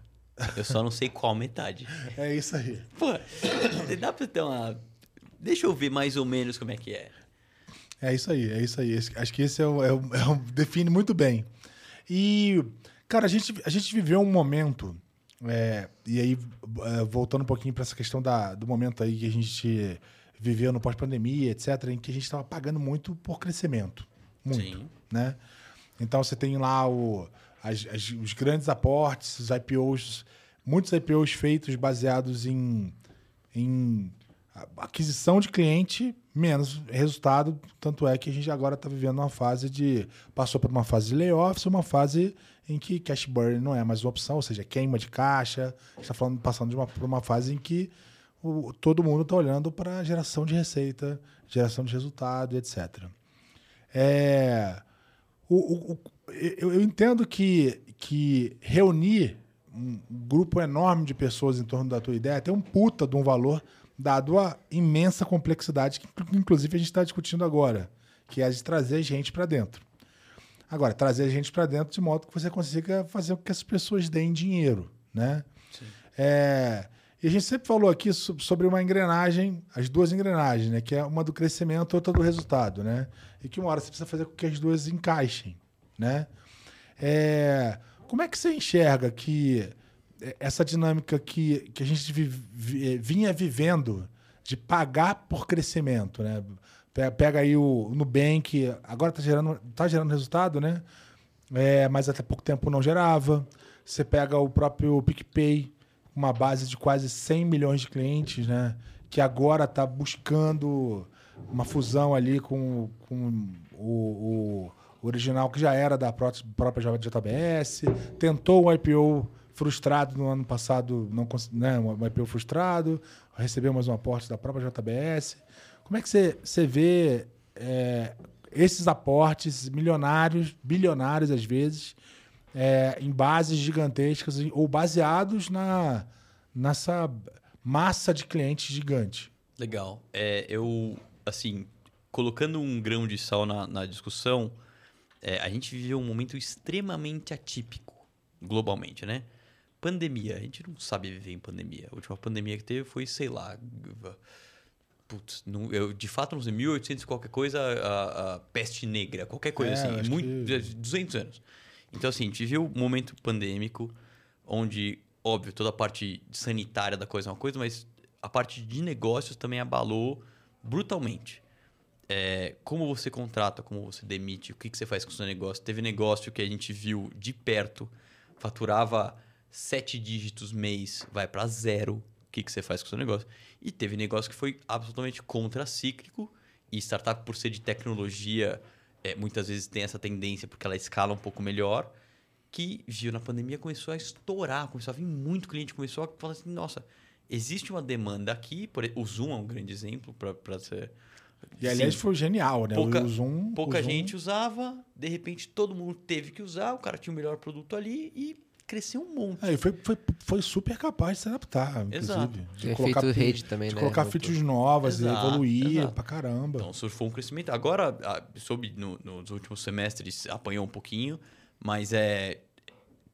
Eu só não sei qual metade.
É isso aí.
Pô, dá para ter uma... Deixa eu ver mais ou menos como é que é.
É isso aí, é isso aí. Acho que esse é o, é o, é o define muito bem. E, cara, a gente, a gente viveu um momento, é, e aí, é, voltando um pouquinho para essa questão da, do momento aí que a gente viveu no pós-pandemia, etc., em que a gente estava pagando muito por crescimento. Muito. Sim. Né? Então você tem lá o, as, as, os grandes aportes, os IPOs, muitos IPOs feitos baseados em, em aquisição de cliente menos resultado. Tanto é que a gente agora está vivendo uma fase de. Passou por uma fase de layoffs, uma fase em que cash burn não é mais uma opção, ou seja, queima de caixa. Está passando de uma, por uma fase em que o, todo mundo está olhando para geração de receita, geração de resultado, etc. É, o, o, eu, eu entendo que, que reunir um grupo enorme de pessoas em torno da tua ideia tem um puta de um valor dado a imensa complexidade que, inclusive, a gente está discutindo agora, que é a de trazer gente para dentro. Agora, trazer gente para dentro de modo que você consiga fazer com que as pessoas deem dinheiro, né? É, e a gente sempre falou aqui sobre uma engrenagem, as duas engrenagens, né? Que é uma do crescimento, outra do resultado, né? E que uma hora você precisa fazer com que as duas encaixem, né? É, como é que você enxerga que essa dinâmica que, que a gente vi, vinha vivendo de pagar por crescimento, né? Pega aí o Nubank, agora está gerando, tá gerando resultado, né? É, mas até pouco tempo não gerava. Você pega o próprio PicPay, uma base de quase 100 milhões de clientes, né? Que agora está buscando uma fusão ali com, com o, o original que já era da própria JBS, tentou um IPO frustrado no ano passado, não né, um IPO frustrado, recebeu mais um aporte da própria JBS. Como é que você, você vê é, esses aportes milionários, bilionários às vezes, é, em bases gigantescas ou baseados na, nessa massa de clientes gigante?
Legal. É, eu, assim, colocando um grão de sal na, na discussão, é, a gente viveu um momento extremamente atípico globalmente, né? Pandemia, a gente não sabe viver em pandemia. A última pandemia que teve foi, sei lá. Putz, não, eu de fato não sei, 1800 qualquer coisa, a, a peste negra, qualquer coisa é, assim, muito, que... 200 anos. Então, assim, a gente viu um momento pandêmico onde, óbvio, toda a parte sanitária da coisa é uma coisa, mas a parte de negócios também abalou brutalmente. É, como você contrata, como você demite, o que, que você faz com o seu negócio. Teve negócio que a gente viu de perto, faturava sete dígitos mês vai para zero, o que, que você faz com o seu negócio? E teve negócio que foi absolutamente contracíclico e startup, por ser de tecnologia, é, muitas vezes tem essa tendência porque ela escala um pouco melhor, que viu na pandemia começou a estourar, começou a vir muito cliente, começou a falar assim, nossa, existe uma demanda aqui, por, o Zoom é um grande exemplo para ser...
E aliás Sim, foi genial, né?
Pouca,
o Zoom,
pouca
o Zoom...
gente usava, de repente todo mundo teve que usar, o cara tinha o melhor produto ali e cresceu um monte.
É, foi, foi, foi super capaz de se adaptar, Exato.
De Tem colocar, feito rede também,
de
né?
colocar features novas, Exato, evoluir Exato. pra caramba.
Então surfou um crescimento. Agora, soube, no, nos últimos semestres apanhou um pouquinho, mas é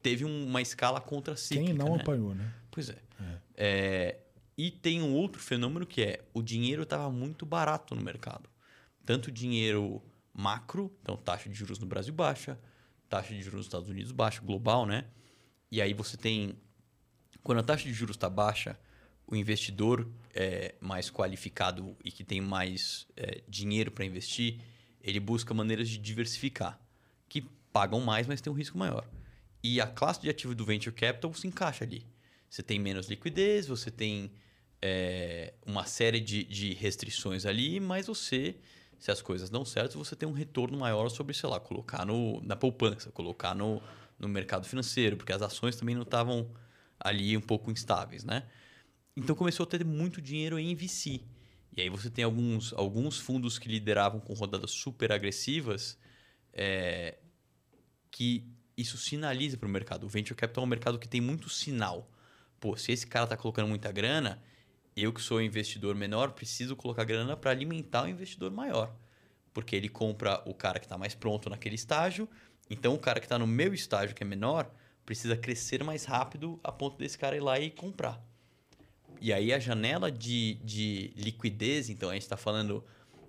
teve uma escala contra cíclica.
Quem não
né?
apanhou, né?
Pois é. é. é. E tem um outro fenômeno que é o dinheiro estava muito barato no mercado. Tanto dinheiro macro, então taxa de juros no Brasil baixa, taxa de juros nos Estados Unidos baixa, global, né? E aí você tem. Quando a taxa de juros está baixa, o investidor é mais qualificado e que tem mais é, dinheiro para investir, ele busca maneiras de diversificar, que pagam mais, mas tem um risco maior. E a classe de ativo do venture capital se encaixa ali. Você tem menos liquidez, você tem é, uma série de, de restrições ali, mas você, se as coisas dão certo, você tem um retorno maior sobre, sei lá, colocar no, na poupança, colocar no, no mercado financeiro, porque as ações também não estavam ali um pouco instáveis, né? Então começou a ter muito dinheiro em VC. E aí você tem alguns, alguns fundos que lideravam com rodadas super agressivas, é, que isso sinaliza para o mercado. O venture capital é um mercado que tem muito sinal. Pô, se esse cara está colocando muita grana, eu que sou investidor menor preciso colocar grana para alimentar o investidor maior. Porque ele compra o cara que está mais pronto naquele estágio, então o cara que está no meu estágio, que é menor, precisa crescer mais rápido a ponto desse cara ir lá e comprar. E aí a janela de, de liquidez, então a gente está falando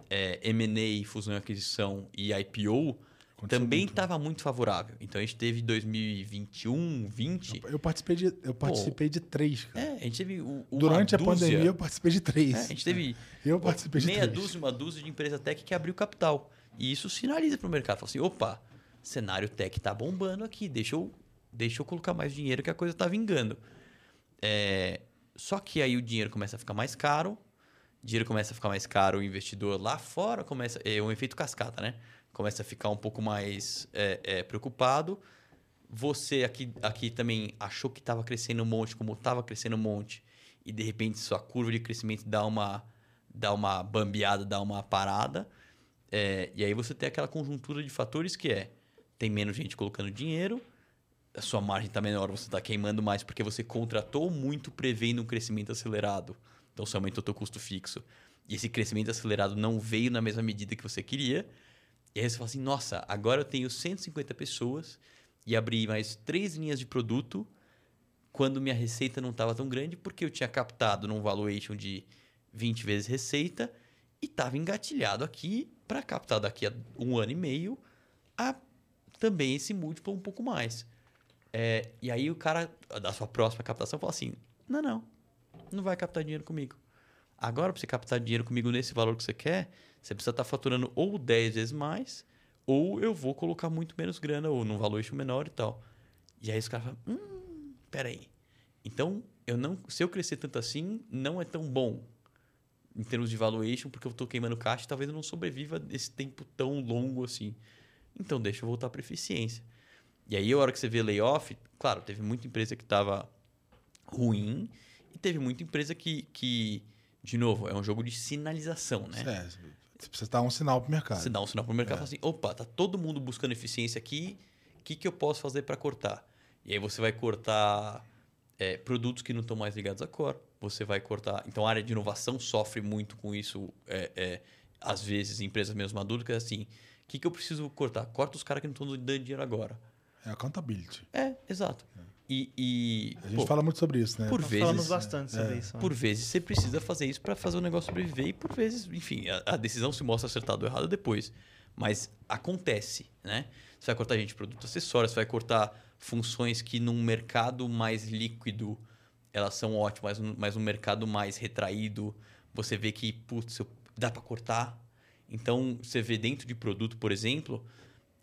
é, M&A, fusão e aquisição e IPO,
Aconteceu
também
muito.
estava muito favorável. Então a gente teve 2021, 20.
Eu participei de, eu participei de três, cara.
É, a gente teve o-
Durante a
dúzia-
pandemia, eu participei de três.
é, a gente teve
Eu participei de
meia
três.
dúzia, uma dúzia de empresa tech que abriu capital. E isso sinaliza para o mercado. Fala assim, opa, cenário tech tá bombando aqui, deixa eu, deixa eu colocar mais dinheiro que a coisa tá vingando. É, só que aí o dinheiro começa a ficar mais caro, o dinheiro começa a ficar mais caro, o investidor lá fora começa... É um efeito cascata, né? Começa a ficar um pouco mais é, é, preocupado. Você aqui, aqui também achou que estava crescendo um monte, como estava crescendo um monte, e de repente sua curva de crescimento dá uma, dá uma bambeada, dá uma parada. É, e aí você tem aquela conjuntura de fatores que é tem menos gente colocando dinheiro, a sua margem está menor, você está queimando mais porque você contratou muito prevendo um crescimento acelerado. Então você aumentou o seu custo fixo. E esse crescimento acelerado não veio na mesma medida que você queria. E aí você fala assim, nossa, agora eu tenho 150 pessoas e abri mais três linhas de produto quando minha receita não estava tão grande, porque eu tinha captado num valuation de 20 vezes receita e estava engatilhado aqui para captar daqui a um ano e meio a também esse múltiplo um pouco mais. É, e aí o cara da sua próxima captação fala assim: não, não, não vai captar dinheiro comigo. Agora, para você captar dinheiro comigo nesse valor que você quer, você precisa estar faturando ou 10 vezes mais, ou eu vou colocar muito menos grana, ou num valuation menor e tal. E aí os caras falam: hum, peraí. Então, eu não, se eu crescer tanto assim, não é tão bom em termos de valuation, porque eu estou queimando caixa e talvez eu não sobreviva esse tempo tão longo assim. Então, deixa eu voltar para eficiência. E aí, a hora que você vê layoff, claro, teve muita empresa que estava ruim e teve muita empresa que, que, de novo, é um jogo de sinalização, né?
É, você precisa dar um sinal pro mercado.
Você dá um sinal para o mercado e
É.
fala assim: opa, tá todo mundo buscando eficiência aqui, o que, que eu posso fazer para cortar? E aí você vai cortar é, produtos que não estão mais ligados à core, você vai cortar. Então a área de inovação sofre muito com isso, é, é, às vezes, em empresas menos maduras, que é assim: o que, que eu preciso cortar? Corta os caras que não estão dando dinheiro agora.
É accountability.
É, exato. E, e,
A gente
pô,
fala muito sobre isso, né?
por
Nós
vezes,
falamos bastante sobre isso. né?
por vezes você precisa fazer isso para fazer o negócio sobreviver e por vezes, enfim, a, a decisão se mostra acertada ou errada depois. Mas acontece, né? Você vai cortar gente de produto acessório, você vai cortar funções que num mercado mais líquido elas são ótimas, mas, num mercado mais retraído você vê que, putz, dá para cortar. Então, você vê dentro de produto, por exemplo,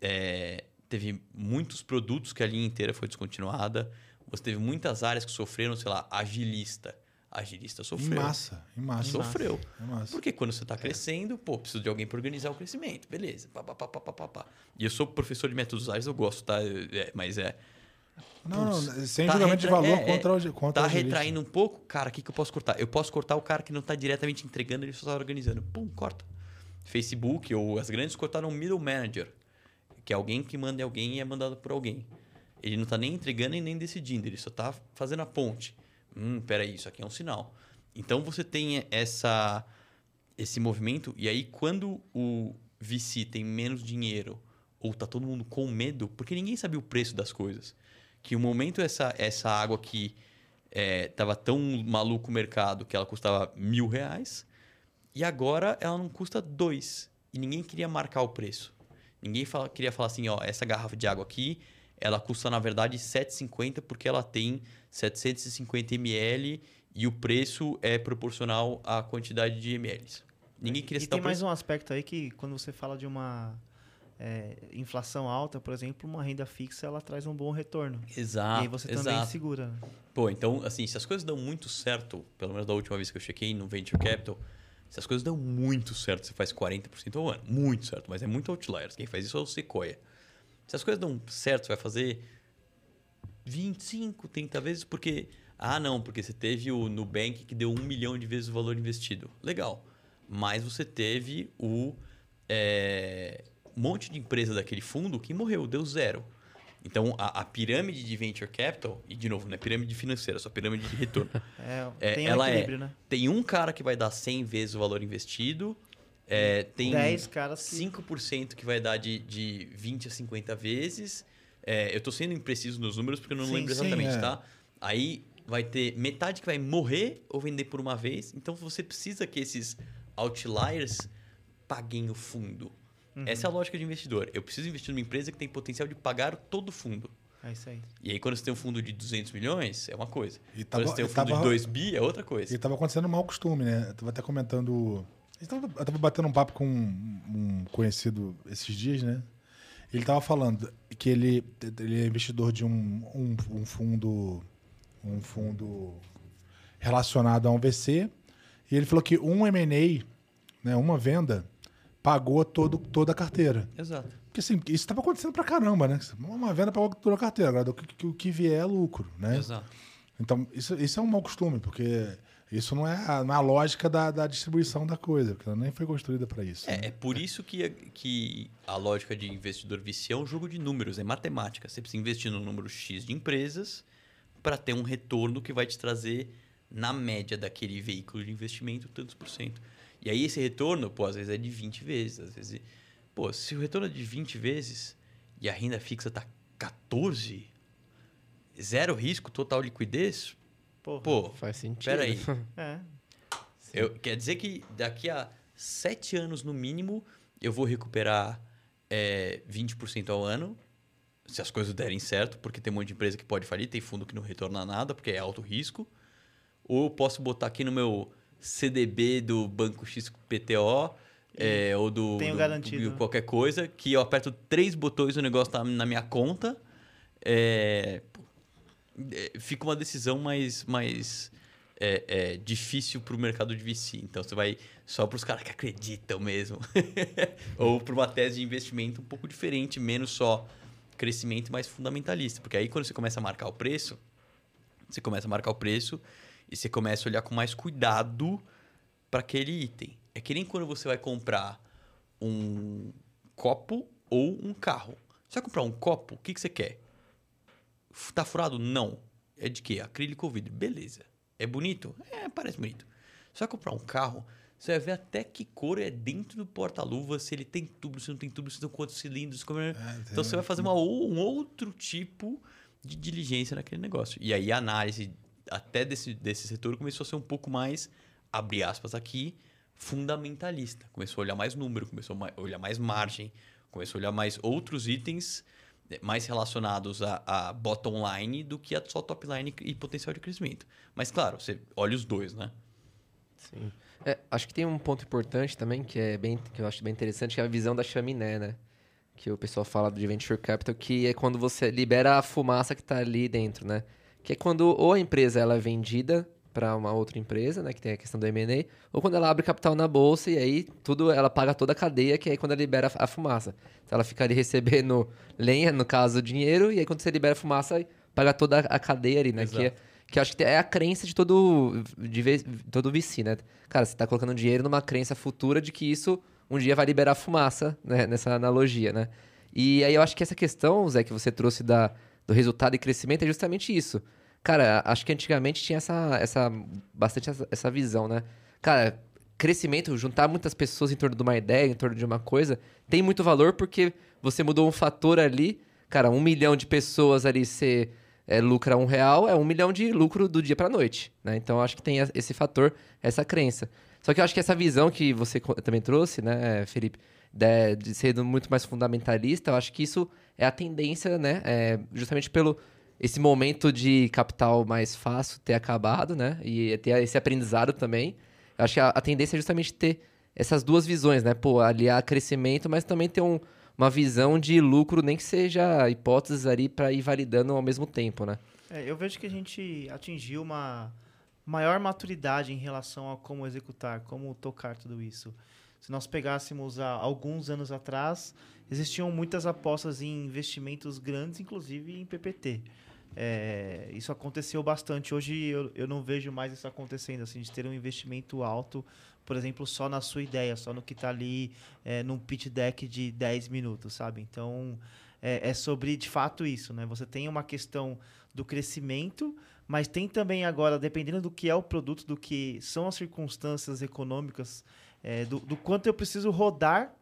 é, teve muitos produtos que a linha inteira foi descontinuada. Você teve muitas áreas que sofreram, sei lá, agilista. Agilista
Em
sofreu.
massa, em massa.
Sofreu.
Em massa.
Porque quando você está crescendo, pô, preciso de alguém para organizar o crescimento. Beleza. Pá, pá, pá, pá, pá, pá. E eu sou professor de métodos ágeis, eu gosto, tá? É, mas é.
Não, não,
Putz,
sem
tá
julgamento de valor
é,
contra o contra
Tá retraindo um pouco, cara, o que, que eu posso cortar? Eu posso cortar o cara que não está diretamente entregando, ele só está organizando. Pum, corta. Facebook ou as grandes cortaram middle manager, que é alguém que manda alguém e é mandado por alguém. Ele não está nem entregando e nem decidindo, ele só está fazendo a ponte. Hum, peraí, isso aqui é um sinal. Então você tem essa, esse movimento, e aí quando o VC tem menos dinheiro, ou tá todo mundo com medo, porque ninguém sabia o preço das coisas. Que o momento essa, essa água que é, tava tão maluco o mercado que ela custava mil reais, e agora ela não custa dois. E ninguém queria marcar o preço. Ninguém fala- queria falar assim, ó, essa garrafa de água aqui, ela custa na verdade 7,50 porque ela tem 750 ml e o preço é proporcional à quantidade de ml. Ninguém queria
E tem mais um aspecto aí que quando você fala de uma é, inflação alta, por exemplo, uma renda fixa ela traz um bom retorno.
Exato,
e aí você também
exato.
segura. né?
Pô, então, assim, se as coisas dão muito certo, pelo menos da última vez que eu chequei no Venture Capital, se as coisas dão muito certo, você faz 40% ao ano. Muito certo, mas é muito outliers. Quem faz isso é o Sequoia. Se as coisas dão certo, você vai fazer 25, 30 vezes, porque. Ah, não, porque você teve o Nubank que deu um milhão de vezes o valor investido. Legal. Mas você teve o é, monte de empresa daquele fundo que morreu, deu zero. Então, a, a pirâmide de venture capital, e de novo, não é pirâmide financeira, é só pirâmide de retorno.
É,
É,
tem um
ela é-
né?
Tem um cara que vai dar 100 vezes o valor investido, é, tem
10 caras que
5% que vai dar de, de 20 a 50 vezes. É, eu tô sendo impreciso nos números porque eu não
Sim,
lembro
sim,
exatamente,
é.
tá? Aí vai ter metade que vai morrer ou vender por uma vez. Então você precisa que esses outliers paguem o fundo.
Uhum.
Essa é a lógica de investidor. Eu preciso investir numa empresa que tem potencial de pagar todo o fundo.
É isso aí.
E aí, quando você tem um fundo de 200 milhões, é uma coisa.
E
quando
tava-
você tem um fundo
tava-
de 2 bi, é outra coisa.
E tava acontecendo um mau costume, né? Eu tava até comentando. Eu tava, eu tava batendo um papo com um, conhecido esses dias, né? Ele tava falando que ele, ele é investidor de um, um, um fundo. Um fundo relacionado a um VC. E ele falou que um M&A, né, uma venda, pagou todo, toda a carteira.
Exato.
Porque assim, isso estava acontecendo pra caramba, né? Uma venda pagou toda a carteira. Agora, o que, o que vier é lucro, né?
Exato.
Então, isso, isso é um mau costume, porque isso não é a, não é a lógica da, da distribuição da coisa, porque ela nem foi construída para isso. né?
É, é por isso que a, que a lógica de investidor VC é um jogo de números, é matemática. Você precisa investir no número X de empresas para ter um retorno que vai te trazer, na média daquele veículo de investimento, tantos por cento. E aí esse retorno, pô, às vezes é de 20 vezes. Às vezes, pô, se o retorno é de 20 vezes e a renda fixa tá 14, zero risco, total liquidez,
Porra.
pô,
Faz sentido.
pera aí.
É.
Eu, quer dizer que daqui a sete anos, no mínimo, eu vou recuperar é, 20% ao ano, se as coisas derem certo, porque tem um monte de empresa que pode falir, tem fundo que não retorna nada, porque é alto risco. Ou eu posso botar aqui no meu CDB do Banco XPTO, é, ou do,
Tenho
do-
garantido,
do qualquer coisa, que eu aperto três botões e o negócio tá na minha conta. É, é, fica uma decisão mais, mais é, é, difícil para o mercado de VC. Então você vai só para os caras que acreditam mesmo. Ou para uma tese de investimento um pouco diferente, menos só crescimento, mais fundamentalista. Porque aí quando você começa a marcar o preço, você começa a marcar o preço e você começa a olhar com mais cuidado para aquele item. É que nem quando você vai comprar um copo ou um carro. Você vai comprar um copo, o que, que você quer? Tá furado? Não. É de quê? Acrílico ou vidro? Beleza. É bonito? É, parece bonito. Você vai comprar um carro, você vai ver até que cor é dentro do porta-luva, se ele tem tubo, se não tem tubo, se tem quantos cilindros. Como... é. então você vai fazer uma, um outro tipo de diligência naquele negócio. E aí a análise até desse, desse setor começou a ser um pouco mais, abre aspas aqui, fundamentalista. Começou a olhar mais número, começou a olhar mais margem, começou a olhar mais outros itens eh, mais relacionados a, a bottom line do que a só top line e potencial de crescimento. Mas claro, você olha os dois, né?
Sim. É, acho que tem um ponto importante também, que é bem, que eu acho bem interessante, que é a visão da chaminé, né? Que o pessoal fala de venture capital, que é quando você libera a fumaça que está ali dentro, né? Que é quando ou a empresa ela é vendida para uma outra empresa, né, que tem a questão do M&A, ou quando ela abre capital na bolsa e aí tudo ela paga toda a cadeia, que é aí quando ela libera a fumaça. Então ela fica ali recebendo lenha, no caso, dinheiro, e aí quando você libera a fumaça, paga toda a cadeia ali, né? Que, é,
Exato.
que eu acho que é a crença de todo, de todo VC, né? Cara, você tá colocando dinheiro numa crença futura de que isso um dia vai liberar fumaça, né? Nessa analogia, né? E aí eu acho que essa questão, Zé, que você trouxe da, do resultado e crescimento é justamente isso. Cara, acho que antigamente tinha essa, essa bastante essa, essa visão, né? Cara, crescimento, juntar muitas pessoas em torno de uma ideia, em torno de uma coisa, tem muito valor porque você mudou um fator ali. Cara, um milhão de pessoas ali você é, lucra um real, é um milhão de lucro do dia pra noite, né? Então acho que tem esse fator, essa crença. Só que eu acho que essa visão que você também trouxe, né, Felipe, de, de ser muito mais fundamentalista, eu acho que isso é a tendência, né? É, justamente pelo esse momento de capital mais fácil ter acabado, né? E ter esse aprendizado também. Eu acho que a, a tendência é justamente ter essas duas visões, né? Pô, aliar crescimento, mas também ter um, uma visão de lucro, nem que seja hipóteses ali para ir validando ao mesmo tempo, né?
É, eu vejo que a gente atingiu uma maior maturidade em relação a como executar, como tocar tudo isso. Se nós pegássemos há alguns anos atrás, existiam muitas apostas em investimentos grandes, inclusive em PPT. É, isso aconteceu bastante. Hoje eu, eu não vejo mais isso acontecendo, assim, de ter um investimento alto, por exemplo, só na sua ideia, só no que está ali é, num pitch deck de 10 minutos, sabe? Então, é, é, sobre, de fato, isso, né? Você tem uma questão do crescimento, mas tem também agora, dependendo do que é o produto, do que são as circunstâncias econômicas, é, do, do quanto eu preciso rodar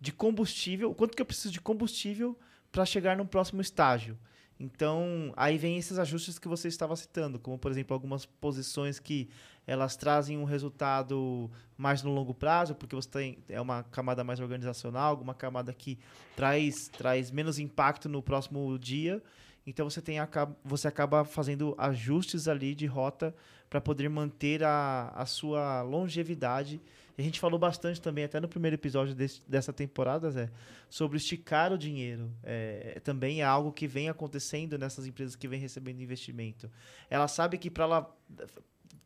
de combustível, o quanto que eu preciso de combustível para chegar no próximo estágio. Então, aí vem esses ajustes que você estava citando, como por exemplo algumas posições que elas trazem um resultado mais no longo prazo, porque você tem é uma camada mais organizacional, alguma camada que traz traz menos impacto no próximo dia. Então você tem você acaba fazendo ajustes ali de rota para poder manter a, a sua longevidade a gente falou bastante também, até no primeiro episódio desse, dessa temporada, Zé, sobre esticar o dinheiro. É, também é algo que vem acontecendo nessas empresas que vêm recebendo investimento. Ela sabe que para ela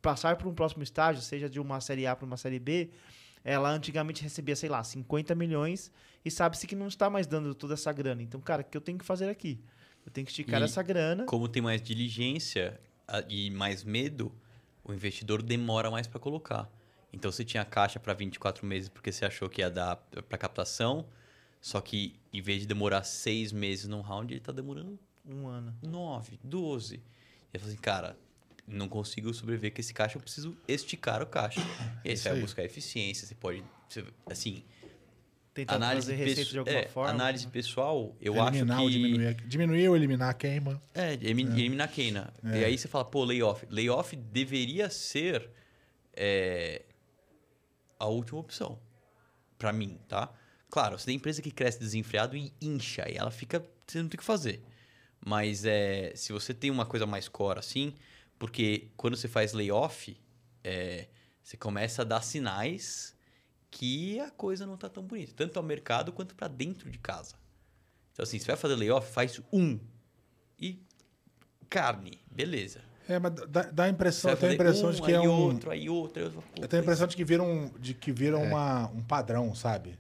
passar para um próximo estágio, seja de uma série A para uma série B, ela antigamente recebia, sei lá, 50 milhões e sabe-se que não está mais dando toda essa grana. Então, cara, o que eu tenho que fazer aqui? Eu tenho que esticar e essa grana.
Como tem mais diligência e mais medo, o investidor demora mais para colocar. Então você tinha caixa para 24 meses porque você achou que ia dar para captação, só que em vez de demorar seis meses num round, ele está demorando
um ano,
nove, doze. E eu falei assim, cara, não consigo sobreviver com esse caixa, eu preciso esticar o caixa. E aí você vai buscar eficiência, você pode, você, assim,
tentar análise fazer receita de alguma
é,
forma.
Análise pessoal, eu
eliminar
acho que...
Diminuir, diminuir ou eliminar a queima.
É, eliminar a queima. É. E aí você fala, pô, layoff. Layoff deveria ser é, a última opção. para mim, tá? Claro, você tem empresa que cresce desenfreado e incha, e ela fica. Você não tem o que fazer. Mas é, se você tem uma coisa mais core assim, porque quando você faz layoff, é, você começa a dar sinais que a coisa não tá tão bonita, tanto ao mercado quanto para dentro de casa. Então, assim, você vai fazer layoff, faz um. E carne, beleza.
É, mas dá, dá a impressão, eu tenho a impressão um, de que é um.
Outro, aí outro, eu,
eu tenho a impressão de que vira um, de que vira é. uma, um padrão, sabe?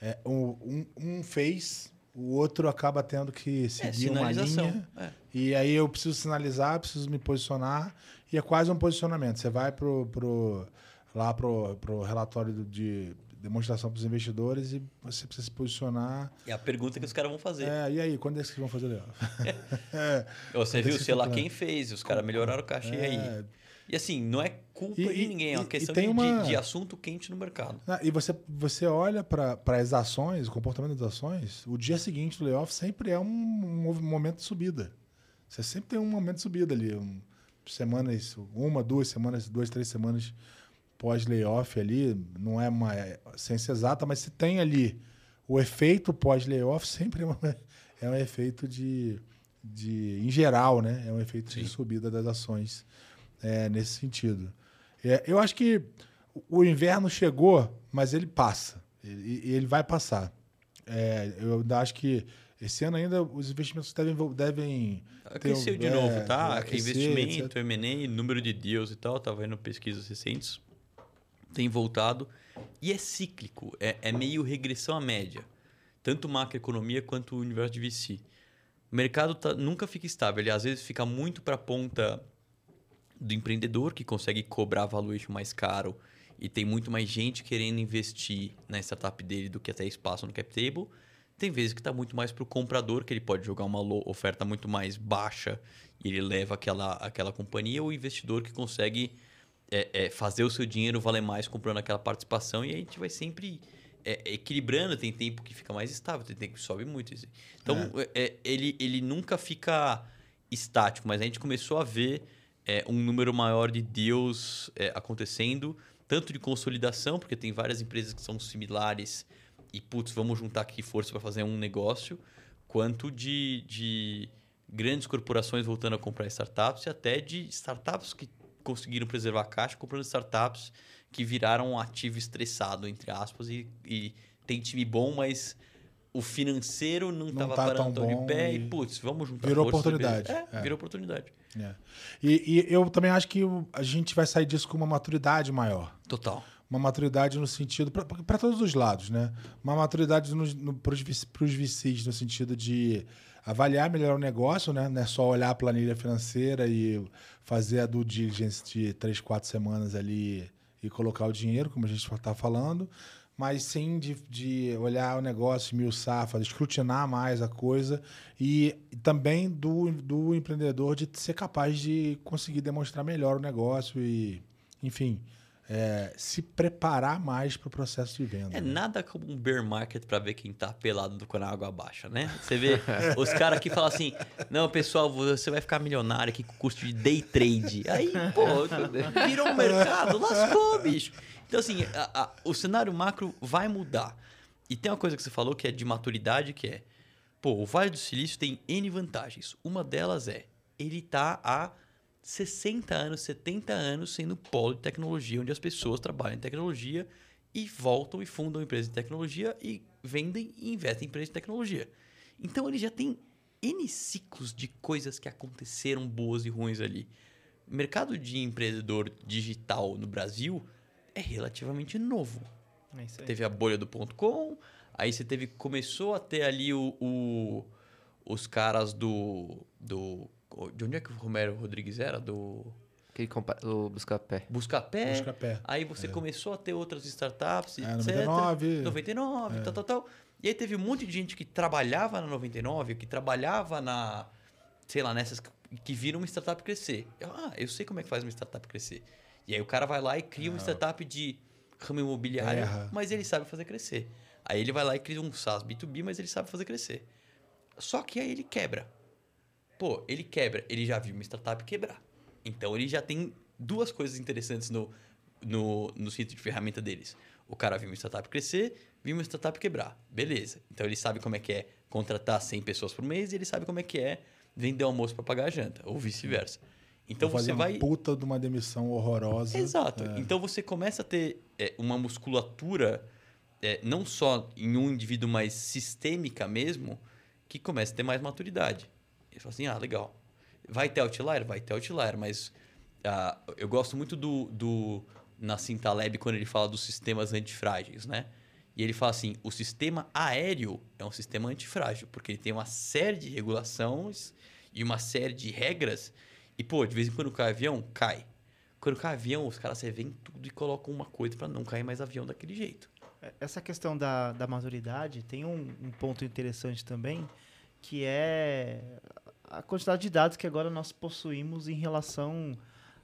É, um, um, fez, o outro acaba tendo que é, seguir é, uma linha. É. E aí eu preciso sinalizar, preciso me posicionar. E é quase um posicionamento. Você vai pro, pro, lá pro, pro relatório de demonstração para os investidores e você precisa se posicionar.
É a pergunta que os caras vão fazer.
É, e aí, quando é que vão fazer o
é, Você viu, sei lá quem fez, os caras melhoraram o cachê é... aí. E assim, não é culpa e, de ninguém, é uma questão de, uma... de, assunto quente no mercado.
Ah, e você, você olha para as ações, o comportamento das ações, o dia seguinte do layoff sempre é um, um momento de subida. Você sempre tem um momento de subida ali. Um, semanas, uma, duas semanas, duas, três semanas pós-layoff ali, não é uma ciência exata, mas se tem ali o efeito pós-layoff, sempre é, uma, é um efeito de, de. em geral, né? É um efeito Sim. de subida das ações é, nesse sentido. É, eu acho que o inverno chegou, mas ele passa. E ele, ele, vai passar. É, eu acho que esse ano ainda os investimentos devem. devem
Aqueceu ter, de novo, é, tá? Investimento, M&A, número de deals e tal. Estava vendo pesquisas recentes tem voltado e é cíclico, é, é meio regressão à média, tanto macroeconomia quanto o universo de VC. O mercado tá, nunca fica estável, ele às vezes fica muito para a ponta do empreendedor que consegue cobrar valuation mais caro e tem muito mais gente querendo investir na startup dele do que até espaço no cap table. Tem vezes que está muito mais para o comprador, que ele pode jogar uma oferta muito mais baixa e ele leva aquela, aquela companhia, ou o investidor que consegue é, é, fazer o seu dinheiro valer mais comprando aquela participação e a gente vai sempre é, equilibrando. Tem tempo que fica mais estável, tem tempo que sobe muito. Assim. Então, é. É, ele, ele nunca fica estático, mas a gente começou a ver é, um número maior de deals acontecendo, tanto de consolidação, porque tem várias empresas que são similares e, putz, vamos juntar aqui força para fazer um negócio, quanto de, de grandes corporações voltando a comprar startups e até de startups que conseguiram preservar a caixa comprando startups que viraram um ativo estressado, entre aspas, e, e tem time bom, mas o financeiro não estava
tá
parando
tão
tão de
bom
pé
e
e, putz, vamos juntar
virou
forças e
oportunidade.
É,
É.
virou oportunidade.
É. E, e eu também acho que a gente vai sair disso com uma maturidade maior.
Total.
Uma maturidade no sentido. para todos os lados, né? Uma maturidade para os VCs, no sentido de avaliar melhor o negócio, né? Não é só olhar a planilha financeira e fazer a due diligence de três, quatro semanas ali e colocar o dinheiro, como a gente está falando, mas sim de, de olhar o negócio, esmiuçar, fazer, escrutinar mais a coisa e também do, do empreendedor de ser capaz de conseguir demonstrar melhor o negócio e, enfim, é, se preparar mais para o processo de venda.
É
né?
nada como um bear market pra ver quem tá pelado quando a água baixa, né? Você vê os caras que falam assim: não, pessoal, você vai ficar milionário aqui com custo de day trade. Aí, pô, virou um mercado, lascou, bicho. Então, assim, a- a- o cenário macro vai mudar. E tem uma coisa que você falou que é de maturidade, que é: pô, o Vale do Silício tem N vantagens. Uma delas é: ele tá há 60 anos, 70 anos sendo polo de tecnologia, onde as pessoas trabalham em tecnologia e voltam e fundam empresas de tecnologia e vendem e investem em empresas de tecnologia. Então ele já tem N ciclos de coisas que aconteceram boas e ruins ali. O mercado de empreendedor digital no Brasil é relativamente novo.
É.
Teve a bolha do ponto .com, aí você teve começou a ter ali o, o- os caras do do de onde é que o Romero Rodrigues era do
Aquele compa- o Buscapé.
Buscapé.
Buscapé.
Aí você começou a ter outras startups,
É,
etc.
99.
99, tal, tal, tal. E aí teve um monte de gente que trabalhava na 99, que trabalhava na, sei lá, nessas que- viram uma startup crescer. Eu, ah, eu sei como é que faz uma startup crescer. E aí o cara vai lá e cria uma startup de ramo imobiliário,
Terra.
mas ele sabe fazer crescer. Aí ele vai lá e cria um SaaS B2B, mas ele sabe fazer crescer. Só que aí ele quebra. Pô, ele quebra. Ele já viu uma startup quebrar. Então ele já tem duas coisas interessantes no, no, no sítio de ferramenta deles. O cara viu uma startup crescer, viu uma startup quebrar. Beleza. Então ele sabe como é que é contratar 100 pessoas por mês e ele sabe como é que é vender almoço para pagar a janta, ou vice-versa. Então
Vou fazer
você vai.
uma puta de uma demissão horrorosa.
Exato.
É.
Então você começa a ter é, uma musculatura, é, não só em um indivíduo, mas sistêmica mesmo, que começa a ter mais maturidade. Ele fala assim: ah, legal. Vai ter outlier? Vai ter outlier, mas ah, eu gosto muito do, do Nassim Taleb quando ele fala dos sistemas antifrágeis, né? E ele fala assim: o sistema aéreo é um sistema antifrágil, porque ele tem uma série de regulações e uma série de regras. E, pô, de vez em quando cai avião, cai. Quando cai avião, os caras revêem tudo e colocam uma coisa para não cair mais avião daquele jeito.
Essa questão da, da maturidade tem um, um ponto interessante também, que é a quantidade de dados que agora nós possuímos em relação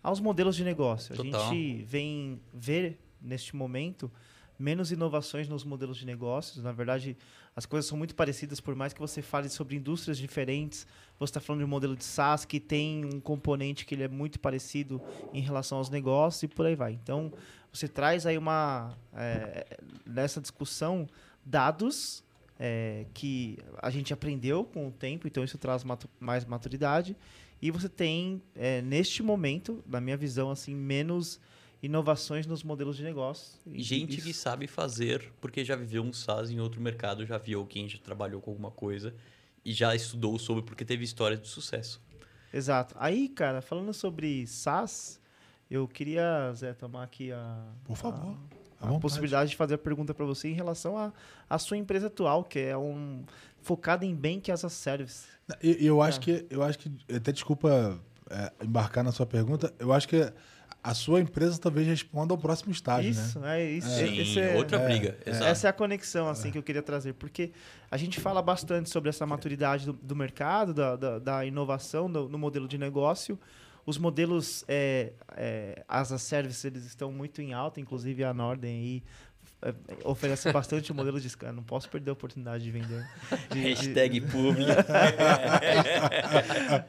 aos modelos de negócio. A
Total.
gente vem ver, neste momento, menos inovações nos modelos de negócios. Na verdade, as coisas são muito parecidas, por mais que você fale sobre indústrias diferentes. Você está falando de um modelo de SaaS que tem um componente que ele é muito parecido em relação aos negócios e por aí vai. Então, você traz aí uma... é, nessa discussão, dados é, que a gente aprendeu com o tempo, então isso traz matu- mais maturidade. E você tem, é, neste momento, na minha visão, assim, menos inovações nos modelos de negócio.
E gente que
isso-
sabe fazer, porque já viveu um SaaS em outro mercado, já viu quem já trabalhou com alguma coisa e já estudou sobre porque teve histórias de sucesso.
Exato. Aí, cara, falando sobre SaaS, eu queria, Zé, tomar aqui a,
Por favor.
a,
vontade.
possibilidade de fazer a pergunta para você em relação à à sua empresa atual, que é um focada em Bank as a Service.
E- e eu acho
É.
que, eu acho que, até desculpa é, embarcar na sua pergunta, eu acho que a sua empresa talvez responda ao próximo estágio,
isso,
né?
é isso.
Sim,
Esse é-
outra
é,
briga.
é.
Essa é a conexão assim que eu queria trazer, porque a gente fala bastante sobre essa maturidade do, do mercado, da, da, da inovação do- no modelo de negócio. Os modelos é, é, as a service eles estão muito em alta, inclusive a Norden aí é, oferece bastante o modelo de scan. Não posso perder a oportunidade de vender. De- de-
Hashtag público.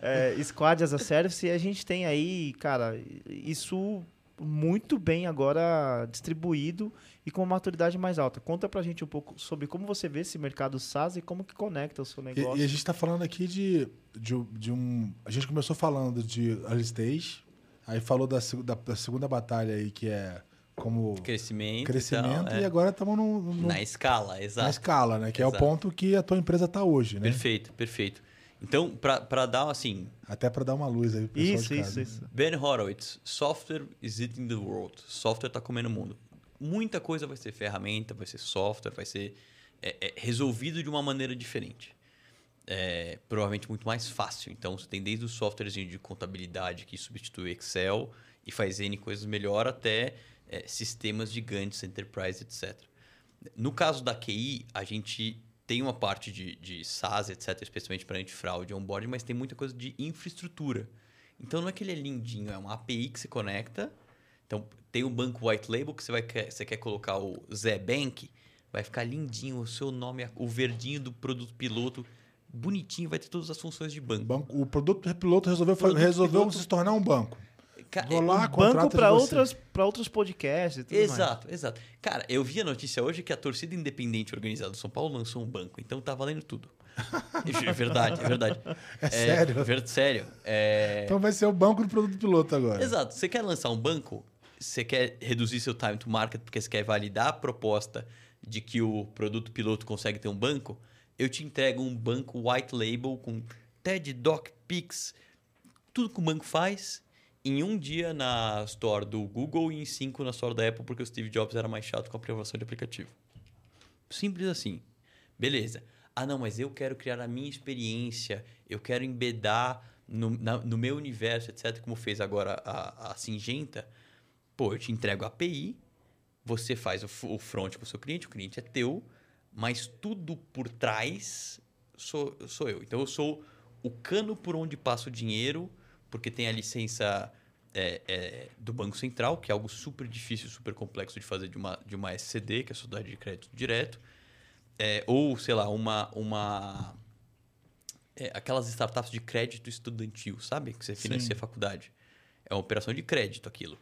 é, Squad as a Service, e a gente tem aí, cara, isso muito bem agora distribuído e com uma maturidade mais alta. Conta pra gente um pouco sobre como você vê esse mercado SaaS e como que conecta o seu
E,
negócio.
e a gente está falando aqui de, de, de um. A gente começou falando de early stage, Aí falou da, da, da segunda batalha aí, que é como
Crescimento.
crescimento,
e, tal,
e
é.
agora estamos no, no-
Na escala,
na
exato.
escala, né? Que é o
Exato.
ponto que a tua empresa está hoje, né?
Perfeito, perfeito. Então, para dar assim,
Até para dar uma luz aí pro pessoal
Isso,
de casa.
isso, isso.
Ben Horowitz, software is eating the world. Software está comendo o mundo. Muita coisa vai ser ferramenta, vai ser software, vai ser é, é, resolvido de uma maneira diferente. É, provavelmente muito mais fácil. Então, você tem desde o softwarezinho de contabilidade que substitui Excel e faz N coisas melhor, até é, sistemas gigantes, enterprise, etc. No caso da QI, a gente tem uma parte de, de SaaS, etc., especialmente para antifraude onboarding, mas tem muita coisa de infraestrutura. Então não é que ele é lindinho, é uma API que se conecta. Então tem o banco white label que você, vai, quer- você quer colocar o Zé Bank, vai ficar lindinho, o seu nome, o verdinho do produto piloto, bonitinho, vai ter todas as funções de banco.
banco, o produto piloto resolveu,
Produto
resolveu
piloto-
se tornar um banco.
Ca-
Vou
é-
lá,
Banco
contrata
para
você.
outras, pra outros podcasts e tudo mais.
Exato, exato. Cara, eu vi a notícia hoje que a torcida independente organizada do São Paulo lançou um banco, então tá valendo tudo. É verdade, é verdade.
É sério?
ver- sério. É...
Então vai ser o banco do produto piloto agora.
Exato. Você quer lançar um banco, você quer reduzir seu time to market porque você quer validar a proposta de que o produto piloto consegue ter um banco, eu te entrego um banco white label com TED, Doc, Pix, tudo que o banco faz em um dia na store do Google e em cinco na store da Apple porque o Steve Jobs era mais chato com a aprovação de aplicativo. Simples assim. Beleza. Ah, não, mas eu quero criar a minha experiência, eu quero embedar no, na- no meu universo, etc., como fez agora a, a Singenta. Pô, eu te entrego a API, você faz o, front com o seu cliente, o cliente é teu, mas tudo por trás sou, sou eu. Então eu sou o cano por onde passa o dinheiro, porque tem a licença é, é, do Banco Central, que é algo super difícil, super complexo de fazer de uma, de uma SCD, que é a Sociedade de Crédito Direto. É, ou, sei lá, uma. uma é, aquelas startups de crédito estudantil, sabe? Que você financia a faculdade. É uma operação de crédito aquilo.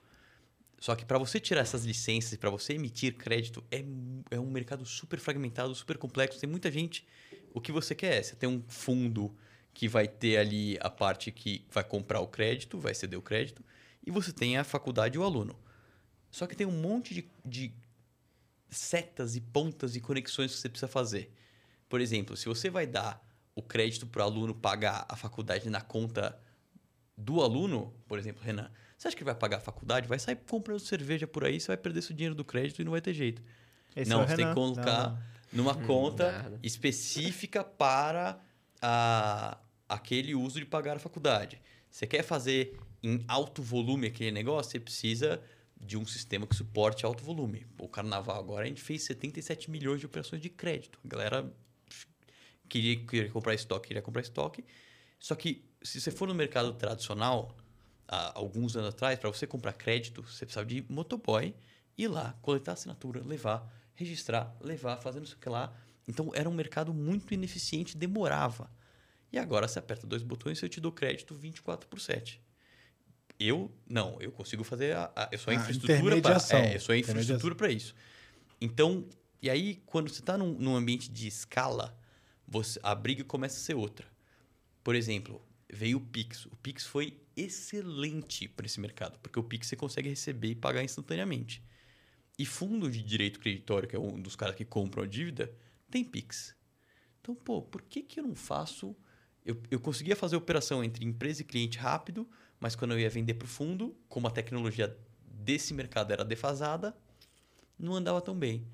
Só que para você tirar essas licenças e para você emitir crédito, é, é um mercado super fragmentado, super complexo. Tem muita gente. O que você quer é, você tem um fundo que vai ter ali a parte que vai comprar o crédito, vai ceder o crédito, e você tem a faculdade e o aluno. Só que tem um monte de, de setas e pontas e conexões que você precisa fazer. Por exemplo, se você vai dar o crédito para o aluno pagar a faculdade na conta do aluno, por exemplo, Renan, você acha que vai pagar a faculdade? Vai sair comprando cerveja por aí, você vai perder seu dinheiro do crédito e não vai ter jeito.
Esse
não,
é
você tem que colocar
Não, não.
numa conta
nada.
específica para a, aquele uso de pagar a faculdade. Você quer fazer em alto volume aquele negócio, você precisa de um sistema que suporte alto volume. O carnaval agora a gente fez 77 milhões de operações de crédito. A galera queria, queria comprar estoque, queria comprar estoque. Só que se você for no mercado tradicional, há alguns anos atrás, para você comprar crédito, você precisava de motoboy, ir lá, coletar assinatura, levar, registrar, levar, fazer não sei o que lá. Então era um mercado muito ineficiente, demorava. E agora você aperta dois botões e eu te dou crédito 24 por 7. Eu, não, eu consigo fazer. A, a- eu sou a
A
infraestrutura para. É, eu sou a infraestrutura para isso. Então, e aí, quando você está num, num ambiente de escala, você, a briga começa a ser outra. Por exemplo, veio o Pix. O Pix foi excelente para esse mercado, porque o Pix você consegue receber e pagar instantaneamente. E fundo de direito creditório, que é um dos caras que compram a dívida, tem Pix. Então, pô, por que, que eu não faço. Eu, eu conseguia fazer operação entre empresa e cliente rápido, mas quando eu ia vender para o fundo, como a tecnologia desse mercado era defasada, não andava tão bem.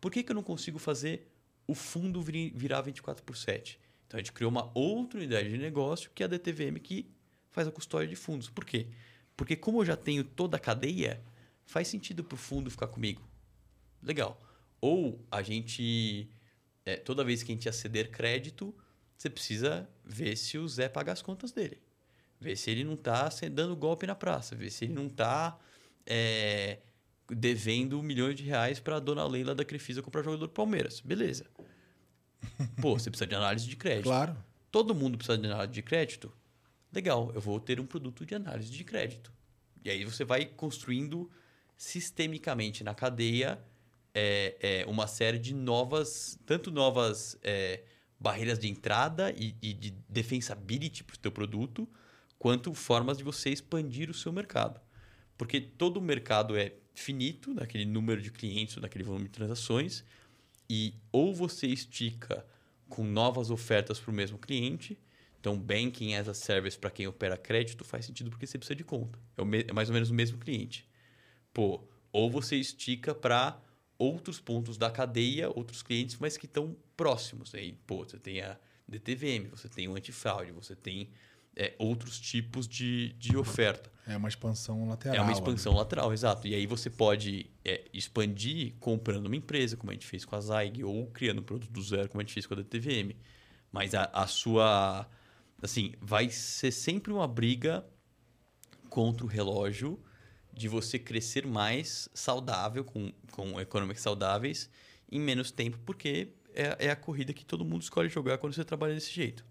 Por que, que eu não consigo fazer o fundo vir- virar 24 por 7? Então a gente criou uma outra unidade de negócio que é a DTVM, que faz a custódia de fundos. Por quê? Porque como eu já tenho toda a cadeia, faz sentido para o fundo ficar comigo. Legal. Ou a gente, é, toda vez que a gente ia ceder crédito, você precisa ver se o Zé paga as contas dele. Ver se ele não está dando golpe na praça. Ver se ele não está devendo milhões de reais para a dona Leila da Crefisa comprar jogador do Palmeiras. Beleza. Pô, você precisa de análise de crédito.
Claro.
Todo mundo precisa de análise de crédito? Legal, eu vou ter um produto de análise de crédito. E aí você vai construindo sistemicamente na cadeia é, é, uma série de novas, tanto novas é, barreiras de entrada e, e de defensibility para o teu produto, quanto formas de você expandir o seu mercado. Porque todo o mercado é finito, naquele número de clientes ou naquele volume de transações, e ou você estica com novas ofertas para o mesmo cliente. Então, banking as a service para quem opera crédito faz sentido porque você precisa de conta. É, é mais ou menos o mesmo cliente. Pô, ou você estica para outros pontos da cadeia, outros clientes, mas que estão próximos. Aí, pô, você tem a DTVM, você tem o antifraude, você tem é, outros tipos de, de oferta.
É uma expansão lateral.
É uma expansão ali. lateral, exato. E aí você pode é, expandir comprando uma empresa, como a gente fez com a Zaig, ou criando um produto do zero, como a gente fez com a DTVM. Mas a, a sua. Assim, vai ser sempre uma briga contra o relógio de você crescer mais saudável, com, com economics saudáveis, em menos tempo, porque é, é a corrida que todo mundo escolhe jogar quando você trabalha desse jeito.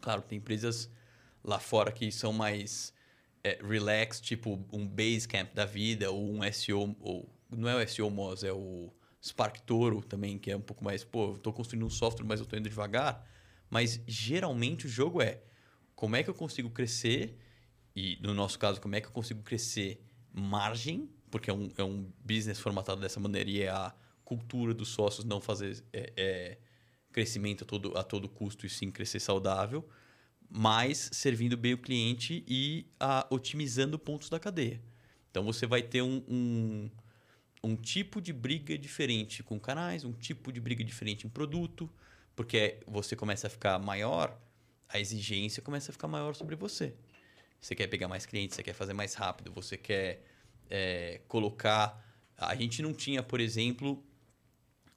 Claro, tem empresas lá fora que são mais é, relax, tipo um Basecamp da vida, ou um SEO, ou não é o SEO Moz, é o Spark Toro também, que é um pouco mais, pô, eu tô construindo um software, mas eu tô indo devagar. Mas geralmente o jogo é como é que eu consigo crescer, e no nosso caso, como é que eu consigo crescer margem, porque é um, é um business formatado dessa maneira e é a cultura dos sócios não fazer é, é, crescimento a todo, a todo custo e sim crescer saudável mas servindo bem o cliente e a, otimizando pontos da cadeia. Então você vai ter um, um, um, tipo de briga diferente com canais, um tipo de briga diferente em produto, porque você começa a ficar maior, a exigência começa a ficar maior sobre você. Você quer pegar mais clientes, você quer fazer mais rápido, você quer é, colocar. A gente não tinha, por exemplo,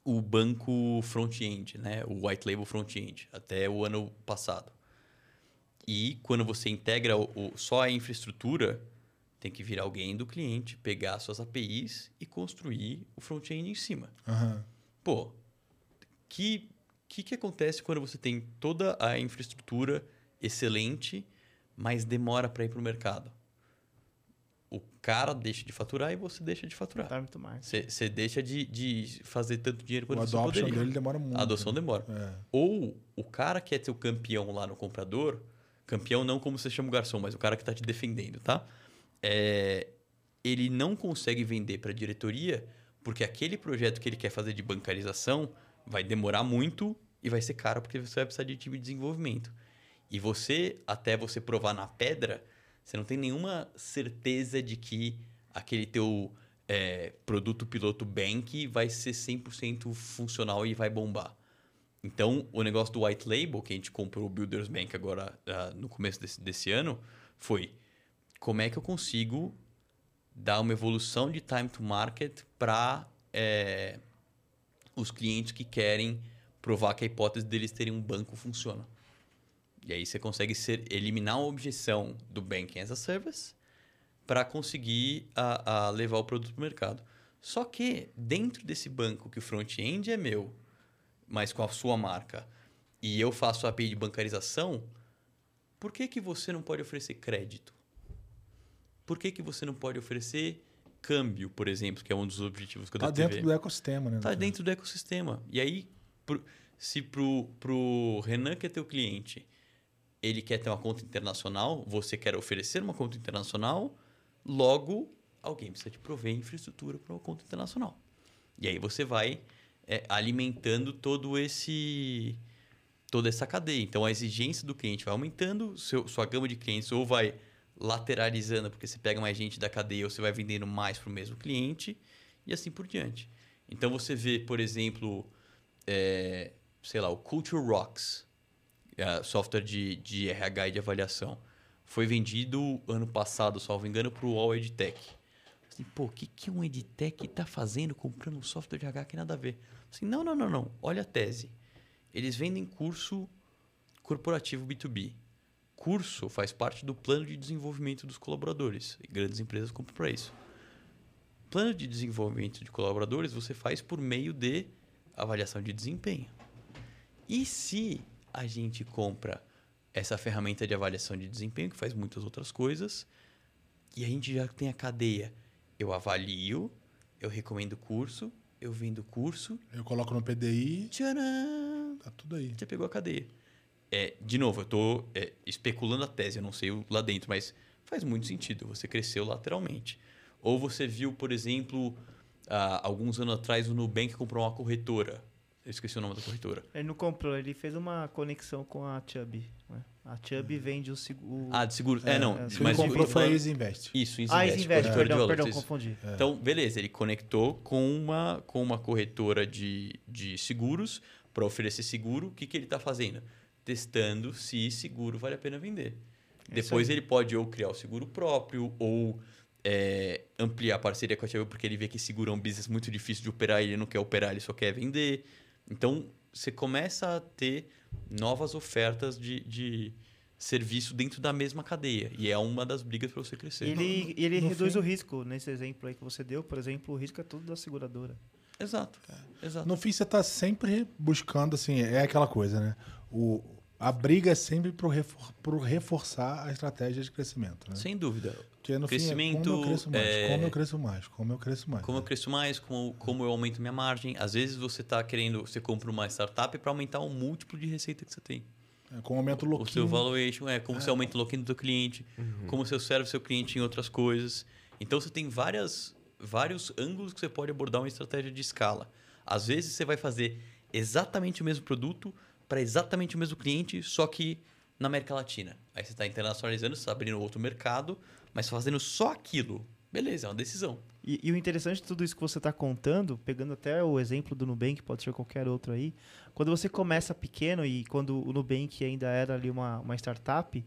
o banco front-end, né? o white label front-end, até o ano passado. E quando você integra o, o, só a infraestrutura, tem que vir alguém do cliente, pegar suas APIs e construir o front-end em cima.
Uhum.
Pô, que que, que acontece quando você tem toda a infraestrutura excelente, mas demora para ir para o mercado? O cara deixa de faturar e você deixa de faturar.
Tá muito mais.
Você deixa de, de fazer tanto dinheiro quanto
o
você poderia.
A dele demora muito.
A adoção demora.
É.
Ou o cara que é seu campeão lá no comprador Campeão não como você chama o garçom, mas o cara que está te defendendo, tá? É, ele não consegue vender para a diretoria porque aquele projeto que ele quer fazer de bancarização vai demorar muito e vai ser caro porque você vai precisar de time de desenvolvimento. E você, até você provar na pedra, você não tem nenhuma certeza de que aquele teu é, produto piloto bank vai ser 100% funcional e vai bombar. Então, o negócio do white label, que a gente comprou o Builders Bank agora uh, no começo desse, desse ano, foi como é que eu consigo dar uma evolução de time to market para é, os clientes que querem provar que a hipótese deles terem um banco funciona. E aí você consegue ser, eliminar uma objeção do Banking as a Service para conseguir a, a levar o produto para o mercado. Só que dentro desse banco que o front-end é meu mas com a sua marca, e eu faço a API de bancarização, por que, que você não pode oferecer crédito? Por que, que você não pode oferecer câmbio, por exemplo, que é um dos objetivos que eu
Está dentro do ecossistema, né?
Está dentro do ecossistema. E aí, se pro, pro Renan, que é teu cliente, ele quer ter uma conta internacional, você quer oferecer uma conta internacional, logo alguém precisa te prover infraestrutura para uma conta internacional. E aí você vai é, alimentando todo esse toda essa cadeia. Então a exigência do cliente vai aumentando, seu, sua gama de clientes ou vai lateralizando porque você pega mais gente da cadeia ou você vai vendendo mais para o mesmo cliente e assim por diante. Então você vê, por exemplo, é, sei lá, o Culture Rocks, é, software de, de RH e de avaliação, foi vendido ano passado, salvo engano, para o All EdTech. Assim, pô, o que, que um EdTech está fazendo comprando um software de RH que nada a ver? Assim, não, não, não, não. Olha a tese. Eles vendem curso corporativo B2B. Curso faz parte do plano de desenvolvimento dos colaboradores. E grandes empresas compram para isso. Plano de desenvolvimento de colaboradores você faz por meio de avaliação de desempenho. E se a gente compra essa ferramenta de avaliação de desempenho, que faz muitas outras coisas, e a gente já tem a cadeia eu avalio, eu recomendo curso, eu vendo curso.
Eu coloco no PDI.
Tcharam!
Tá tudo aí.
Já pegou a cadeia. é, de novo, eu tô é, especulando a tese, eu não sei o lá dentro, mas faz muito sentido. Você cresceu lateralmente. Ou você viu, por exemplo, alguns anos atrás o Nubank comprou uma corretora. Eu esqueci o nome da corretora.
Ele não comprou, ele fez uma conexão com a Chubb. né? A Chubb vende o seguro.
Ah, de seguro. É, não.
é,
mas
comprou foi a Easy Invest.
Isso, Easy
ah,
Invest,
Easy Invest,
corretora de
perdão, perdão, confundi.
Então, beleza, ele conectou com uma, com uma corretora de, de seguros para oferecer seguro. O que, que ele está fazendo? Testando se seguro vale a pena vender.
É
Depois ele pode ou criar o seguro próprio ou é, ampliar a parceria com a Tia porque ele vê que seguro é um business muito difícil de operar, ele não quer operar, ele só quer vender. Então, você começa a ter novas ofertas de, de serviço dentro da mesma cadeia. E é uma das brigas para você crescer.
Ele, ele
no
reduz
fim-
o risco. Nesse exemplo aí que você deu, por exemplo, o risco é tudo da seguradora.
Exato. Exato.
No fim, você tá sempre buscando, assim, é aquela coisa, né? O, a briga é sempre pro, refor, reforçar a estratégia de crescimento, né?
Sem dúvida.
Porque no
Crescimento,
fim, é como eu cresço mais,
é-
como eu cresço mais, como eu cresço mais.
Como eu
né?
cresço mais, como, como eu aumento minha margem. Às vezes você está querendo, você compra uma startup para aumentar o múltiplo de receita que você tem.
É, como aumenta o
O seu valuation, é como você aumenta o lock do teu cliente, como você serve seu cliente em outras coisas. Então você tem várias, vários ângulos que você pode abordar uma estratégia de escala. Às vezes você vai fazer exatamente o mesmo produto para exatamente o mesmo cliente, só que na América Latina. Aí você está internacionalizando, você está abrindo outro mercado, mas fazendo só aquilo. Beleza, é uma decisão.
E, e o interessante de tudo isso que você está contando, pegando até o exemplo do Nubank, pode ser qualquer outro aí, quando você começa pequeno e quando o Nubank ainda era ali uma, uma startup,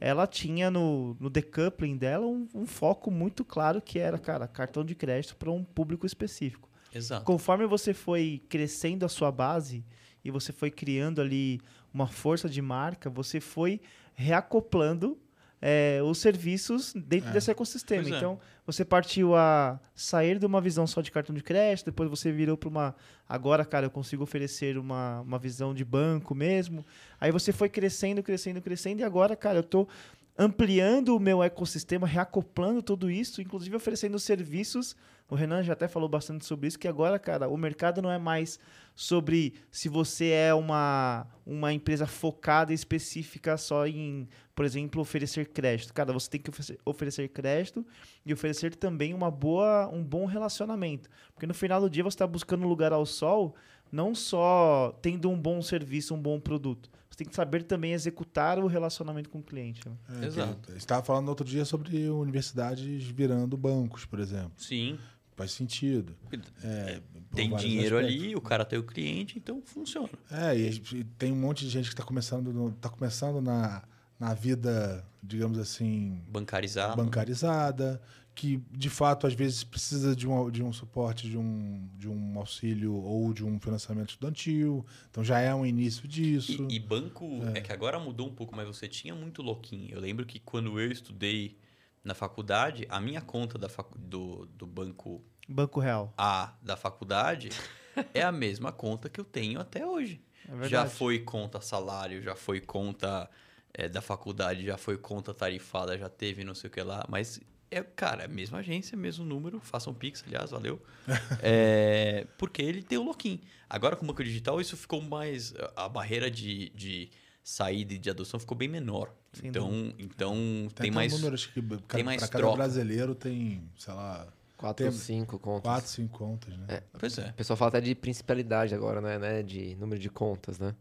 ela tinha no, no decoupling dela um, um foco muito claro que era, cara, cartão de crédito para um público específico.
Exato.
Conforme você foi crescendo a sua base e você foi criando ali uma força de marca, você foi reacoplando é, os serviços dentro
É.
desse ecossistema.
Pois é.
Então, você partiu a sair de uma visão só de cartão de crédito, depois você virou para uma. Agora, cara, eu consigo oferecer uma, uma visão de banco mesmo. Aí você foi crescendo, crescendo, crescendo, e agora, cara, eu estou ampliando o meu ecossistema, reacoplando tudo isso, inclusive oferecendo serviços. O Renan já até falou bastante sobre isso, que agora, cara, o mercado não é mais sobre se você é uma, uma empresa focada e específica só em, por exemplo, oferecer crédito. Cara, você tem que oferecer, crédito e oferecer também uma boa, um bom relacionamento. Porque no final do dia você está buscando um lugar ao sol, não só tendo um bom serviço, um bom produto. Você tem que saber também executar o relacionamento com o cliente. né?
É,
Exato.
Você estava falando outro dia sobre universidades virando bancos, por exemplo.
Sim.
Faz sentido. É,
Tem dinheiro
aspectos.
ali, o cara tem o cliente, então funciona.
É, e gente- tem um monte de gente que está começando, tá começando na, na vida, digamos assim,
Bancarizado.
bancarizada, que de fato às vezes precisa de um, de um suporte, de um, de um auxílio ou de um financiamento estudantil. Então já é um início disso.
E, e banco, é. que agora mudou um pouco, mas você tinha muito louquinho. Eu lembro que quando eu estudei na faculdade, a minha conta da facu do, do banco
Banco Real.
A da faculdade é a mesma conta que eu tenho até hoje.
É verdade.
já foi conta salário, já foi conta é, da faculdade, já foi conta tarifada, já teve não sei o que lá. Mas, é, cara, é a mesma agência, mesmo número. Façam Pix, aliás, valeu. É, porque ele tem o login. Agora, com o banco digital, isso ficou mais. A barreira de, de saída e de adoção ficou bem menor.
Sem
então, então tem,
um
mais.
número, acho que
tem mais
para cada
troca.
brasileiro tem, sei lá,
Quatro
Tem-
ou cinco contas.
quatro, cinco contas, né?
É.
Pois é.
O pessoal fala até de principalidade agora, né? né? De número de contas, né?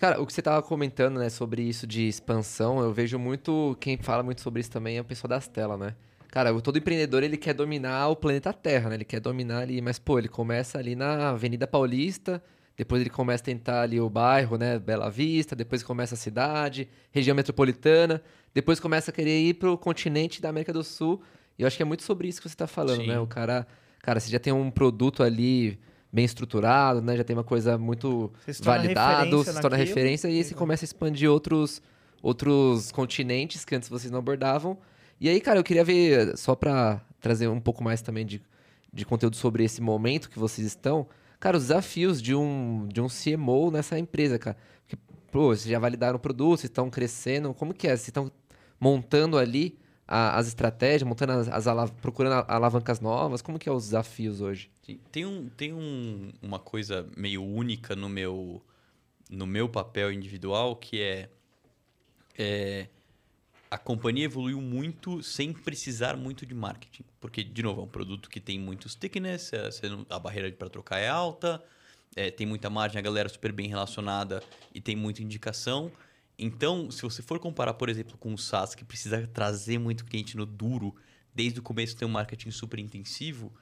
Cara, o que você tava comentando, né, sobre isso de expansão, eu vejo muito, quem fala muito sobre isso também é o pessoal das telas, né? Cara, o- todo empreendedor, ele quer dominar o planeta Terra, né? Ele quer dominar ali, mas, pô, ele começa ali na Avenida Paulista, depois ele começa a tentar ali o bairro, né, Bela Vista, depois começa a cidade, região metropolitana, depois começa a querer ir pro continente da América do Sul, e eu acho que é muito sobre isso que você tá falando,
Sim.
né? O cara, cara, você já tem um produto ali bem estruturado, né? Já tem uma coisa muito
Você se torna
validado,
referência
e aí você começa a expandir outros, outros continentes que antes vocês não abordavam. E aí, cara, eu queria ver, só pra trazer um pouco mais também de, de conteúdo sobre esse momento que vocês estão, cara, os desafios de um, de um CMO nessa empresa, cara. Porque, pô, vocês já validaram o produto, vocês estão crescendo, como que é? Vocês estão montando ali a- as estratégias, montando as, as ala- procurando alavancas novas, como que é os desafios hoje?
Tem, um, tem um, uma coisa meio única no meu no meu papel individual, que é, é a companhia evoluiu muito sem precisar muito de marketing. Porque, de novo, é um produto que tem muito stickiness, é, a barreira para trocar é alta, é, tem muita margem, a galera é super bem relacionada e tem muita indicação. Então, se você for comparar, por exemplo, com o SaaS, que precisa trazer muito cliente no duro, desde o começo tem um marketing super intensivo,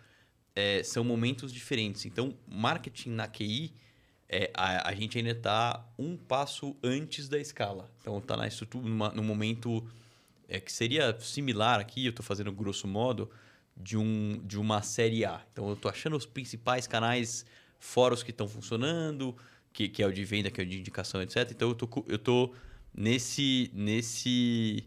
é, são momentos diferentes. Então, marketing na QI, é, a, a, gente ainda está um passo antes da escala. Então, está na estrutura, numa, no momento é, que seria similar aqui, eu estou fazendo grosso modo, de, um, de uma série A. Então, eu estou achando os principais canais, fóruns que estão funcionando, que, que é o de venda, que é o de indicação, etc. Então, eu tô, eu tô nesse, nesse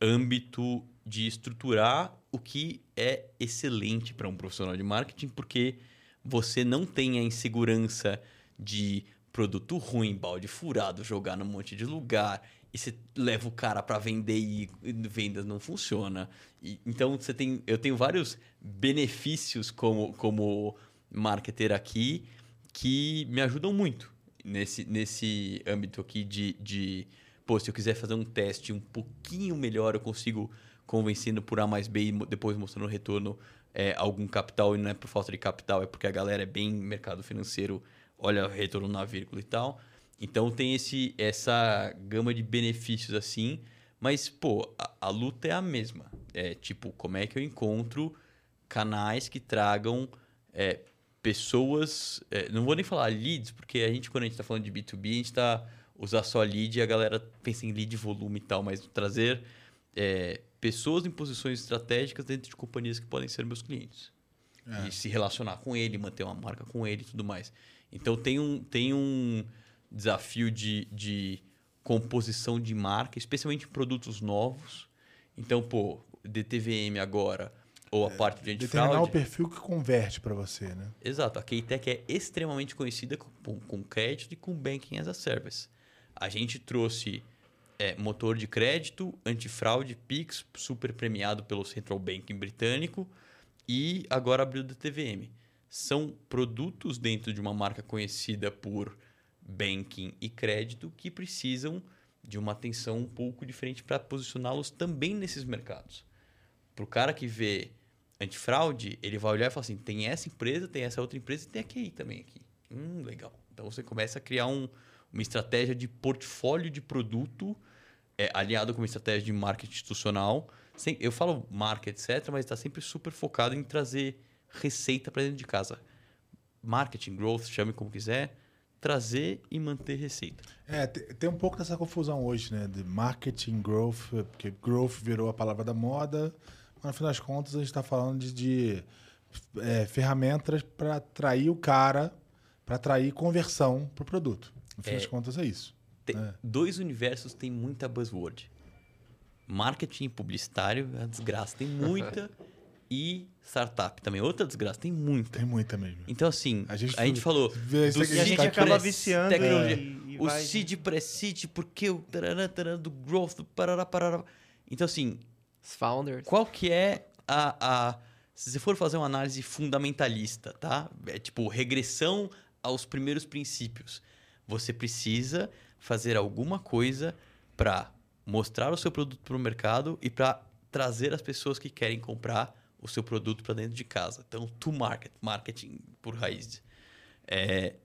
âmbito de estruturar o que é excelente para um profissional de marketing, porque você não tem a insegurança de produto ruim, balde furado, jogar num monte de lugar e você leva o cara para vender e vendas não funciona. E, então você tem, eu tenho vários benefícios como como marketer aqui que me ajudam muito nesse, nesse âmbito aqui de, de pô, se eu quiser fazer um teste um pouquinho melhor, eu consigo convencendo por A mais B e depois mostrando o retorno é, algum capital, e não é por falta de capital, é porque a galera é bem mercado financeiro, olha o retorno na vírgula e tal. Então tem esse, essa gama de benefícios assim, mas, pô, a, a luta é a mesma. É tipo, como é que eu encontro canais que tragam é, pessoas. É, não vou nem falar leads, porque a gente, quando a gente está falando de B2B, a gente está usar só lead e a galera pensa em lead volume e tal, mas trazer é, pessoas em posições estratégicas dentro de companhias que podem ser meus clientes. É. E se relacionar com ele, manter uma marca com ele e tudo mais. Então tem um, tem um desafio de, de composição de marca, especialmente em produtos novos. Então, pô, DTVM agora, ou a é, parte de
antifraude... Determinar o perfil que converte para você, né?
Exato. A Keitech é extremamente conhecida com, com crédito e com Banking as a Service. A gente trouxe é, motor de crédito, antifraude, Pix, super premiado pelo Central Banking britânico e agora abriu da TVM. São produtos dentro de uma marca conhecida por banking e crédito que precisam de uma atenção um pouco diferente para posicioná-los também nesses mercados. Para o cara que vê antifraude, ele vai olhar e falar assim: tem essa empresa, tem essa outra empresa e tem a QI também aqui. Hum, legal. Então você começa a criar um, uma estratégia de portfólio de produto é, aliado com uma estratégia de marketing institucional. Sem, eu falo marca, etc., mas está sempre super focado em trazer receita para dentro de casa. Marketing, growth, chame como quiser, trazer e manter receita.
É, tem um pouco dessa confusão hoje, né? De marketing, growth, porque growth virou a palavra da moda, mas no final das contas a gente está falando de, de é, ferramentas para atrair o cara, para atrair conversão para o produto. No fim é, das contas, é isso.
Tem, é. Dois universos têm muita buzzword. Marketing publicitário é uma desgraça. Tem muita. e startup também. Outra desgraça. Tem muita.
Tem muita mesmo.
Então, assim, a gente, a gente falou...
Do e a gente acaba viciando tecnologia, e,
e O vai... seed, pré-seed, porque o tarará, tarará, do growth, do parará, parará. Então, assim...
Os founders.
Qual que é a... a se você for fazer uma análise fundamentalista, tá? É tipo regressão aos primeiros princípios você precisa fazer alguma coisa para mostrar o seu produto para o mercado e para trazer as pessoas que querem comprar o seu produto para dentro de casa. Então, to market, marketing por raiz. É...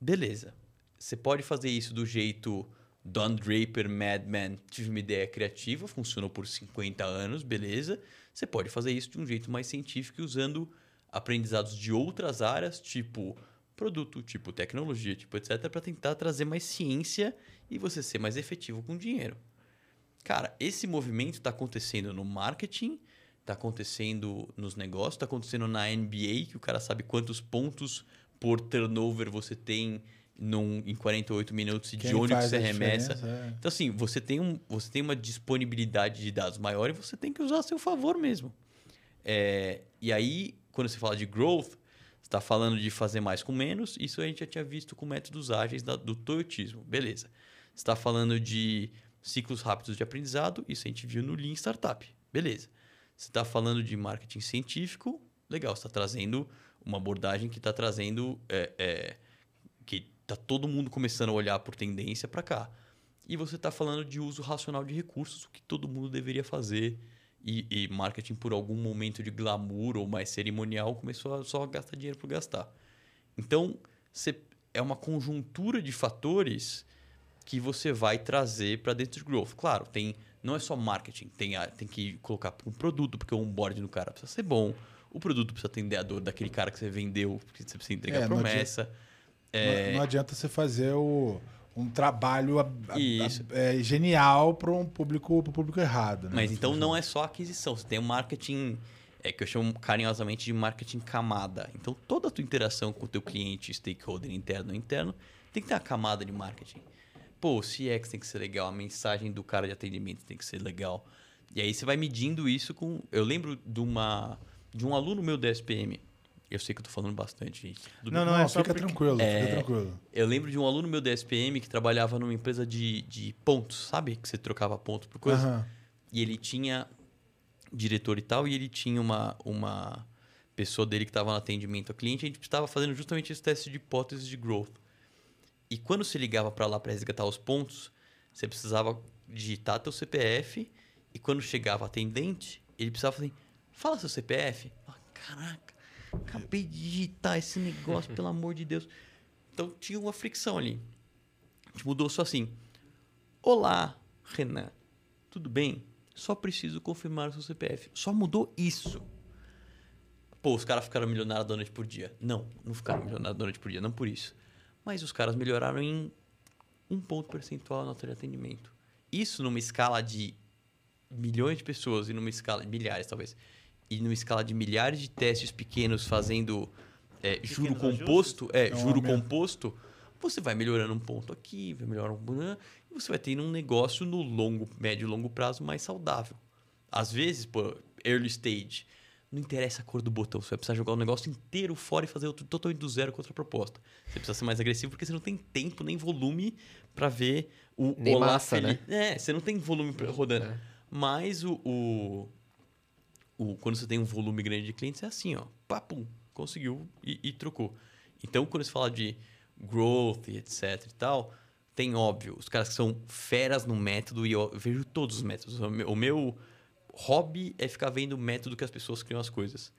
Beleza. Você pode fazer isso do jeito Don Draper, Mad Men, tive uma ideia criativa, funcionou por 50 anos, beleza. Você pode fazer isso de um jeito mais científico usando aprendizados de outras áreas, tipo produto, tipo tecnologia, tipo etc, para tentar trazer mais ciência e você ser mais efetivo com dinheiro. Cara, esse movimento está acontecendo no marketing, está acontecendo nos negócios, está acontecendo na NBA, que o cara sabe quantos pontos por turnover você tem num, em 48 minutos e de onde você arremessa. É. Então, assim, você tem, um, você tem uma disponibilidade de dados maior e você tem que usar a seu favor mesmo. É, e aí, quando você fala de growth, está falando de fazer mais com menos, isso a gente já tinha visto com métodos ágeis da, do toyotismo, beleza. está falando de ciclos rápidos de aprendizado, isso a gente viu no Lean Startup, beleza. Você está falando de marketing científico, legal, está trazendo uma abordagem que está trazendo, é, é, que tá todo mundo começando a olhar por tendência para cá. E você está falando de uso racional de recursos, o que todo mundo deveria fazer. E, e marketing, por algum momento de glamour ou mais cerimonial, começou a só gastar dinheiro por gastar. Então, você, é uma conjuntura de fatores que você vai trazer para dentro de growth. Claro, tem não é só marketing, tem, a, tem que colocar um produto, porque o onboard do cara precisa ser bom, o produto precisa atender a dor daquele cara que você vendeu, porque você precisa entregar
É,
a
não
promessa. É,
Não, não adianta você fazer o- um trabalho a- a- a- é, genial para um público, pro público errado. Né?
Mas então não é só aquisição, você tem o marketing, é que eu chamo carinhosamente de marketing camada. Então toda a tua interação com o teu cliente, stakeholder interno ou interno, tem que ter uma camada de marketing. Pô, o CX tem que ser legal, a mensagem do cara de atendimento tem que ser legal. E aí você vai medindo isso com. Eu lembro de uma de um aluno meu da SPM. Eu sei que eu tô falando bastante, gente. Tudo
Não,
Não,
não, é só
fica
porque-
tranquilo,
É.
fica tranquilo.
Eu lembro de um aluno meu da SPM que trabalhava numa empresa de, de pontos, sabe? Que você trocava pontos por coisa.
Aham.
E ele tinha diretor e tal, e ele tinha uma, uma pessoa dele que estava no atendimento ao cliente, a gente estava fazendo justamente esse teste de hipótese de growth. E quando você ligava para lá para resgatar os pontos, você precisava digitar teu CPF, e quando chegava atendente, ele precisava fazer, fala seu CPF. Ah, Caraca, acabei de digitar esse negócio, pelo amor de Deus. Então tinha uma fricção ali. A gente mudou só assim. Olá, Renan. Tudo bem? Só preciso confirmar o seu CPF. Só mudou isso. Pô, os caras ficaram milionários da noite por dia. Não, não ficaram milionários da noite por dia, não por isso. Mas os caras melhoraram em um ponto percentual na nota de atendimento. Isso numa escala de milhões de pessoas e numa escala de milhares, talvez. E numa escala de milhares de testes pequenos fazendo é, juro composto, é,
É
juro composto, você vai melhorando um ponto aqui, vai melhorando um e você vai tendo um negócio no longo, médio e longo prazo mais saudável. Às vezes, pô, early stage, não interessa a cor do botão, você vai precisar jogar o negócio inteiro fora e fazer outro totalmente do zero com outra proposta. Você precisa ser mais agressivo porque você não tem tempo nem volume para ver o
Nem
Olá
massa, né?
É, você não tem volume rodando.
É.
Mas o, o, o- quando você tem um volume grande de clientes, é assim, ó. Papum, conseguiu e, e trocou. Então, quando você fala de growth e etc e tal, tem óbvio, os caras que são feras no método, e eu vejo todos os métodos. O meu, hobby é ficar vendo o método que as pessoas criam as coisas.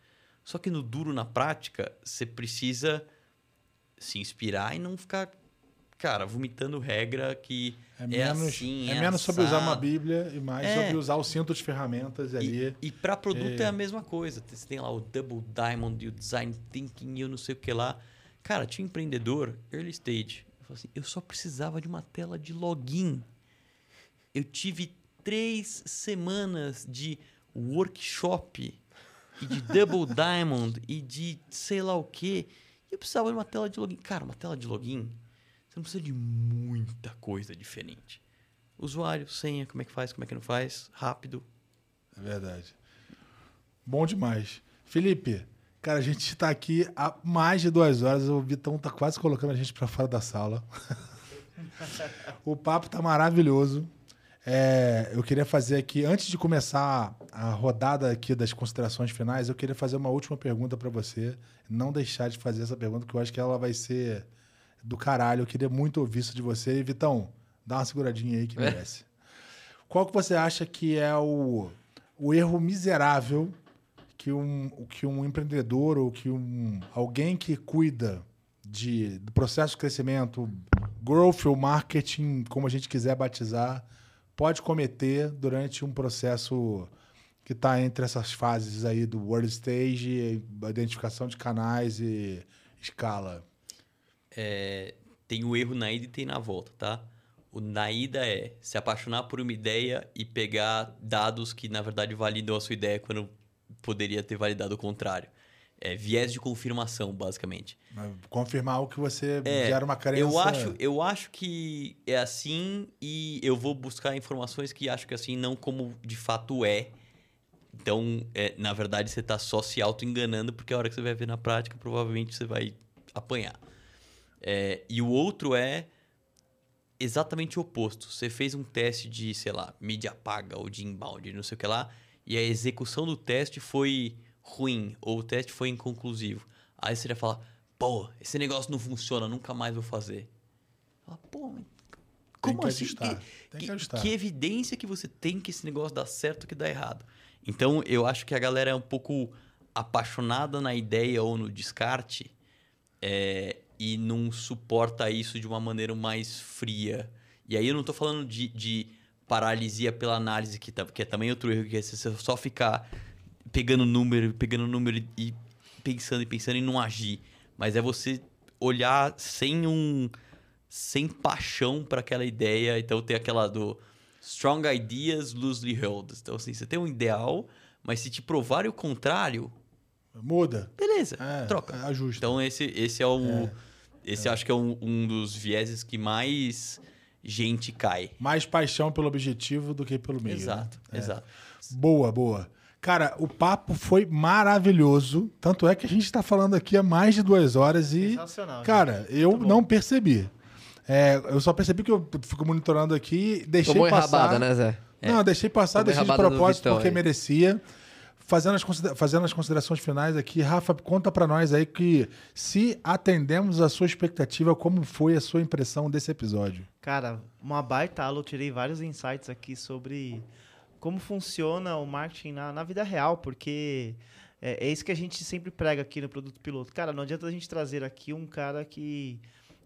Só que no duro, na prática, você precisa se inspirar e não ficar, cara, vomitando regra que
É
é,
menos,
assim,
é
é
menos sobre usar uma
assado.
Bíblia e mais
É.
sobre usar o cinto de ferramentas ali.
E, e para produto é.
É.
a mesma coisa. Você tem lá o Double Diamond e o Design Thinking e eu não sei o que lá. Cara, tinha um empreendedor, early stage. Eu assim, eu só precisava de uma tela de login. Eu tive três semanas de workshop e de Double Diamond e de sei lá o que. Eu precisava de uma tela de login. Cara, uma tela de login, você não precisa de muita coisa diferente. Usuário, senha, como é que faz, como é que não faz, rápido,
É verdade. Bom demais. Felipe, cara, a gente tá aqui há mais de duas horas. O Vitão tá quase colocando a gente pra fora da sala. o papo tá maravilhoso. É, eu queria fazer aqui, antes de começar a rodada aqui das considerações finais, eu queria fazer uma última pergunta pra você. Não deixar de fazer essa pergunta, que eu acho que ela vai ser do caralho. Eu queria muito ouvir isso de você. E, Vitão, dá uma seguradinha aí que
É.
merece. Qual que você acha que é o, o erro miserável que um, que um empreendedor ou que um, alguém que cuida de, do processo de crescimento, growth ou marketing, como a gente quiser batizar, pode cometer durante um processo que está entre essas fases aí do world stage, identificação de canais e escala?
É, tem o erro na ida e tem na volta, tá? O na ida é se apaixonar por uma ideia e pegar dados que, na verdade, validam a sua ideia quando poderia ter validado o contrário. É viés de confirmação, basicamente.
Confirmar o que você
É,
gera uma crença.
Eu acho, eu acho que é assim e eu vou buscar informações que acho que assim, não como de fato é. Então, é, na verdade, você está só se auto-enganando, porque a hora que você vai ver na prática, provavelmente você vai apanhar. É, e o outro é exatamente o oposto. Você fez um teste de, sei lá, mídia paga ou de inbound, não sei o que lá, e a execução do teste foi ruim, ou o teste foi inconclusivo. Aí você já fala, pô, esse negócio não funciona, nunca mais vou fazer. Fala, Pô, mas
Tem
como
que
assim?
ajustar.
Que, que
ajustar.
que evidência que você tem que esse negócio dá certo que dá errado? Então, eu acho que a galera é um pouco apaixonada na ideia ou no descarte é, e não suporta isso de uma maneira mais fria. E aí eu não tô falando de, de paralisia pela análise, que, que é também outro erro, que é você só ficar pegando número, pegando número e pensando e pensando e não agir. Mas é você olhar sem um sem paixão para aquela ideia. Então tem aquela do strong ideas loosely held. Então assim, você tem um ideal, mas se te provarem o contrário,
Muda.
beleza,
É,
troca.
Ajusta.
Então esse esse é o esse acho que é um, um dos vieses que mais gente cai.
Mais paixão pelo objetivo do que pelo meio.
exato,
né? É.
exato.
Boa, boa. Cara, o papo foi maravilhoso. Tanto é que a gente está falando aqui há mais de duas horas e.
Sensacional.
Cara, eu
Muito bom.
não percebi. É, eu só percebi que eu fico monitorando aqui, deixei
Tomou
passar.
enrabada, né, Zé?
Não, eu deixei passar,
Tomou
deixei de propósito
Vitão
porque
aí.
merecia. Fazendo as, fazendo as considerações finais aqui, Rafa, conta pra nós aí que se atendemos a sua expectativa, como foi a sua impressão desse episódio?
Cara, uma baita aula, eu tirei vários insights aqui sobre como funciona o marketing na, na vida real, porque é, é isso que a gente sempre prega aqui no Produto Piloto. Cara, não adianta a gente trazer aqui um cara que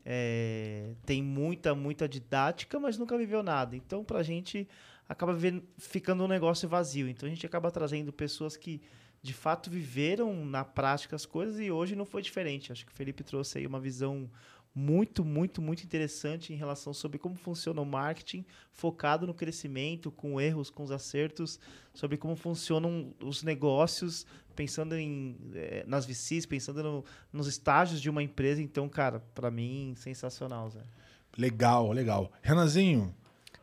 é, tem muita, muita didática, mas nunca viveu nada. Então, pra gente, acaba vivendo- ficando um negócio vazio. Então, a gente acaba trazendo pessoas que de fato viveram na prática as coisas e hoje não foi diferente. Acho que o Felipe trouxe aí uma visão muito, muito, muito interessante em relação sobre como funciona o marketing, focado no crescimento, com erros, com os acertos, sobre como funcionam os negócios, pensando em, eh, nas VCs, pensando no- nos estágios de uma empresa. Então, cara, para mim, sensacional, Zé.
Legal, legal. Renanzinho,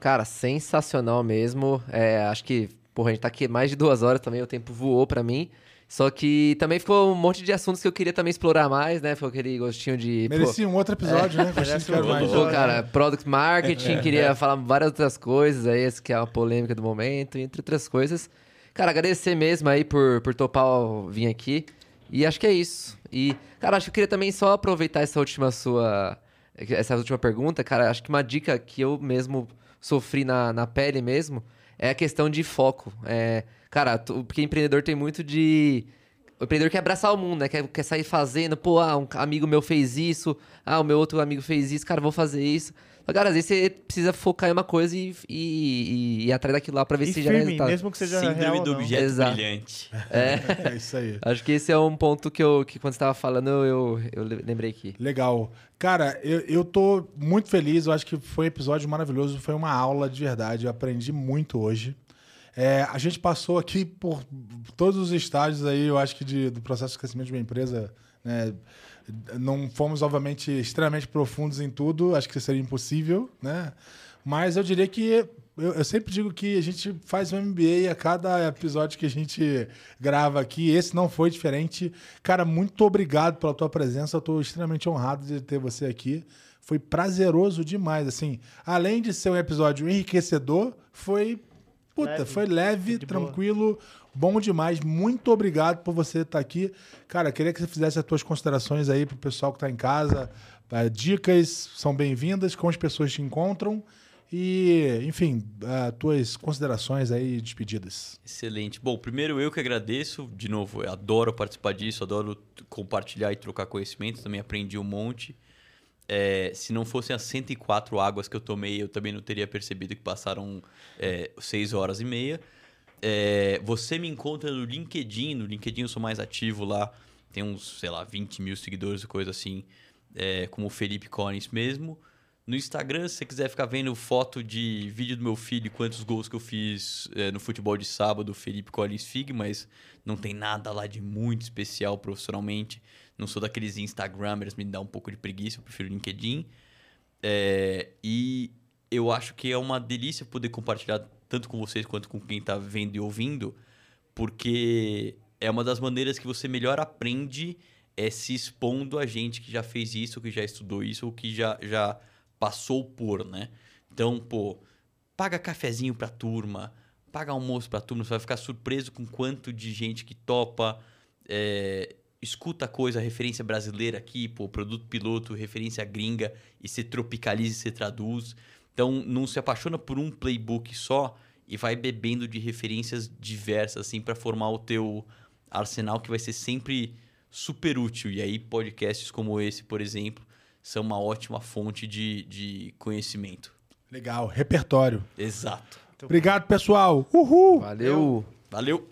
Cara, sensacional mesmo. É, acho que, porra, a gente tá aqui mais de duas horas também, o tempo voou pra mim. Só que também ficou um monte de assuntos que eu queria também explorar mais, né? Foi aquele gostinho de. pô,
merecia um outro episódio, né?
Merece
de quero
um
mais.
Pô, cara, product marketing, queria falar várias outras coisas aí, essa que é uma polêmica do momento, entre outras coisas. Cara, agradecer mesmo aí por, por topar vir aqui. E acho que é isso. E, cara, acho que eu queria também só aproveitar essa última sua. Essa última pergunta, cara. Acho que uma dica que eu mesmo sofri na, na pele mesmo é a questão de foco. É, cara, tu- porque empreendedor tem muito de. O empreendedor quer abraçar o mundo, né? Quer, quer sair fazendo. Pô, ah, um amigo meu fez isso. Ah, o meu outro amigo fez isso. Cara, vou fazer isso. Mas, cara, às vezes você precisa focar em uma coisa e, e, e ir atrás daquilo lá pra ver
E
se
firme,
resultado.
mesmo que seja
Síndrome
real
do
não.
objeto
Exato.
brilhante.
É isso aí.
Acho que esse é um ponto que eu, que quando você tava falando, eu, eu lembrei aqui.
Legal. Cara, eu, eu tô muito feliz. Eu acho que foi um episódio maravilhoso. Foi uma aula de verdade. Eu aprendi muito hoje. É, a gente passou aqui por todos os estágios aí, eu acho que de- do processo de crescimento de uma empresa. né? Não fomos, obviamente, extremamente profundos em tudo. Acho que seria impossível, né? Mas eu diria que eu, eu sempre digo que a gente faz um MBA a cada episódio que a gente grava aqui. Esse não foi diferente. Cara, muito obrigado pela tua presença. Eu estou extremamente honrado de ter você aqui. Foi prazeroso demais. Assim, além de ser um episódio enriquecedor, foi puta,
Leve.
foi leve,
De boa.
tranquilo, bom demais. Muito obrigado por você estar aqui. Cara, queria que você fizesse as tuas considerações aí pro pessoal que está em casa. Eh, Dicas são bem-vindas, como as pessoas te encontram. E, enfim, as tuas considerações aí, despedidas.
Excelente. Bom, primeiro eu que agradeço. De novo, eu adoro participar disso, adoro compartilhar e trocar conhecimento. Também aprendi um monte. É, se não fossem as 104 águas que eu tomei, eu também não teria percebido que passaram é, 6 horas e meia. É, você me encontra no LinkedIn. No LinkedIn eu sou mais ativo lá. Tem uns, sei lá, 20 mil seguidores, coisa assim. É, como o Felipe Collins mesmo. No Instagram, se você quiser ficar vendo foto de vídeo do meu filho, quantos gols que eu fiz é, no futebol de sábado, Felipe Collins Fig, mas não tem nada lá de muito especial profissionalmente. Não sou daqueles Instagramers, me dá um pouco de preguiça, eu prefiro o LinkedIn. É, e eu acho que é uma delícia poder compartilhar tanto com vocês quanto com quem está vendo e ouvindo, porque é uma das maneiras que você melhor aprende é se expondo a gente que já fez isso, que já estudou isso, ou que já, já passou por, né? Então, pô, paga cafezinho pra turma, paga almoço pra turma, você vai ficar surpreso com quanto de gente que topa. É, escuta coisa, referência brasileira aqui, pô, produto piloto, referência gringa, e você tropicaliza e você traduz. Então, não se apaixona por um playbook só e vai bebendo de referências diversas, assim, para formar o teu arsenal que vai ser sempre super útil. E aí, podcasts como esse, por exemplo, são uma ótima fonte de, de conhecimento.
Legal, repertório.
Exato.
Obrigado, pessoal. Uhul!
Valeu.
Valeu!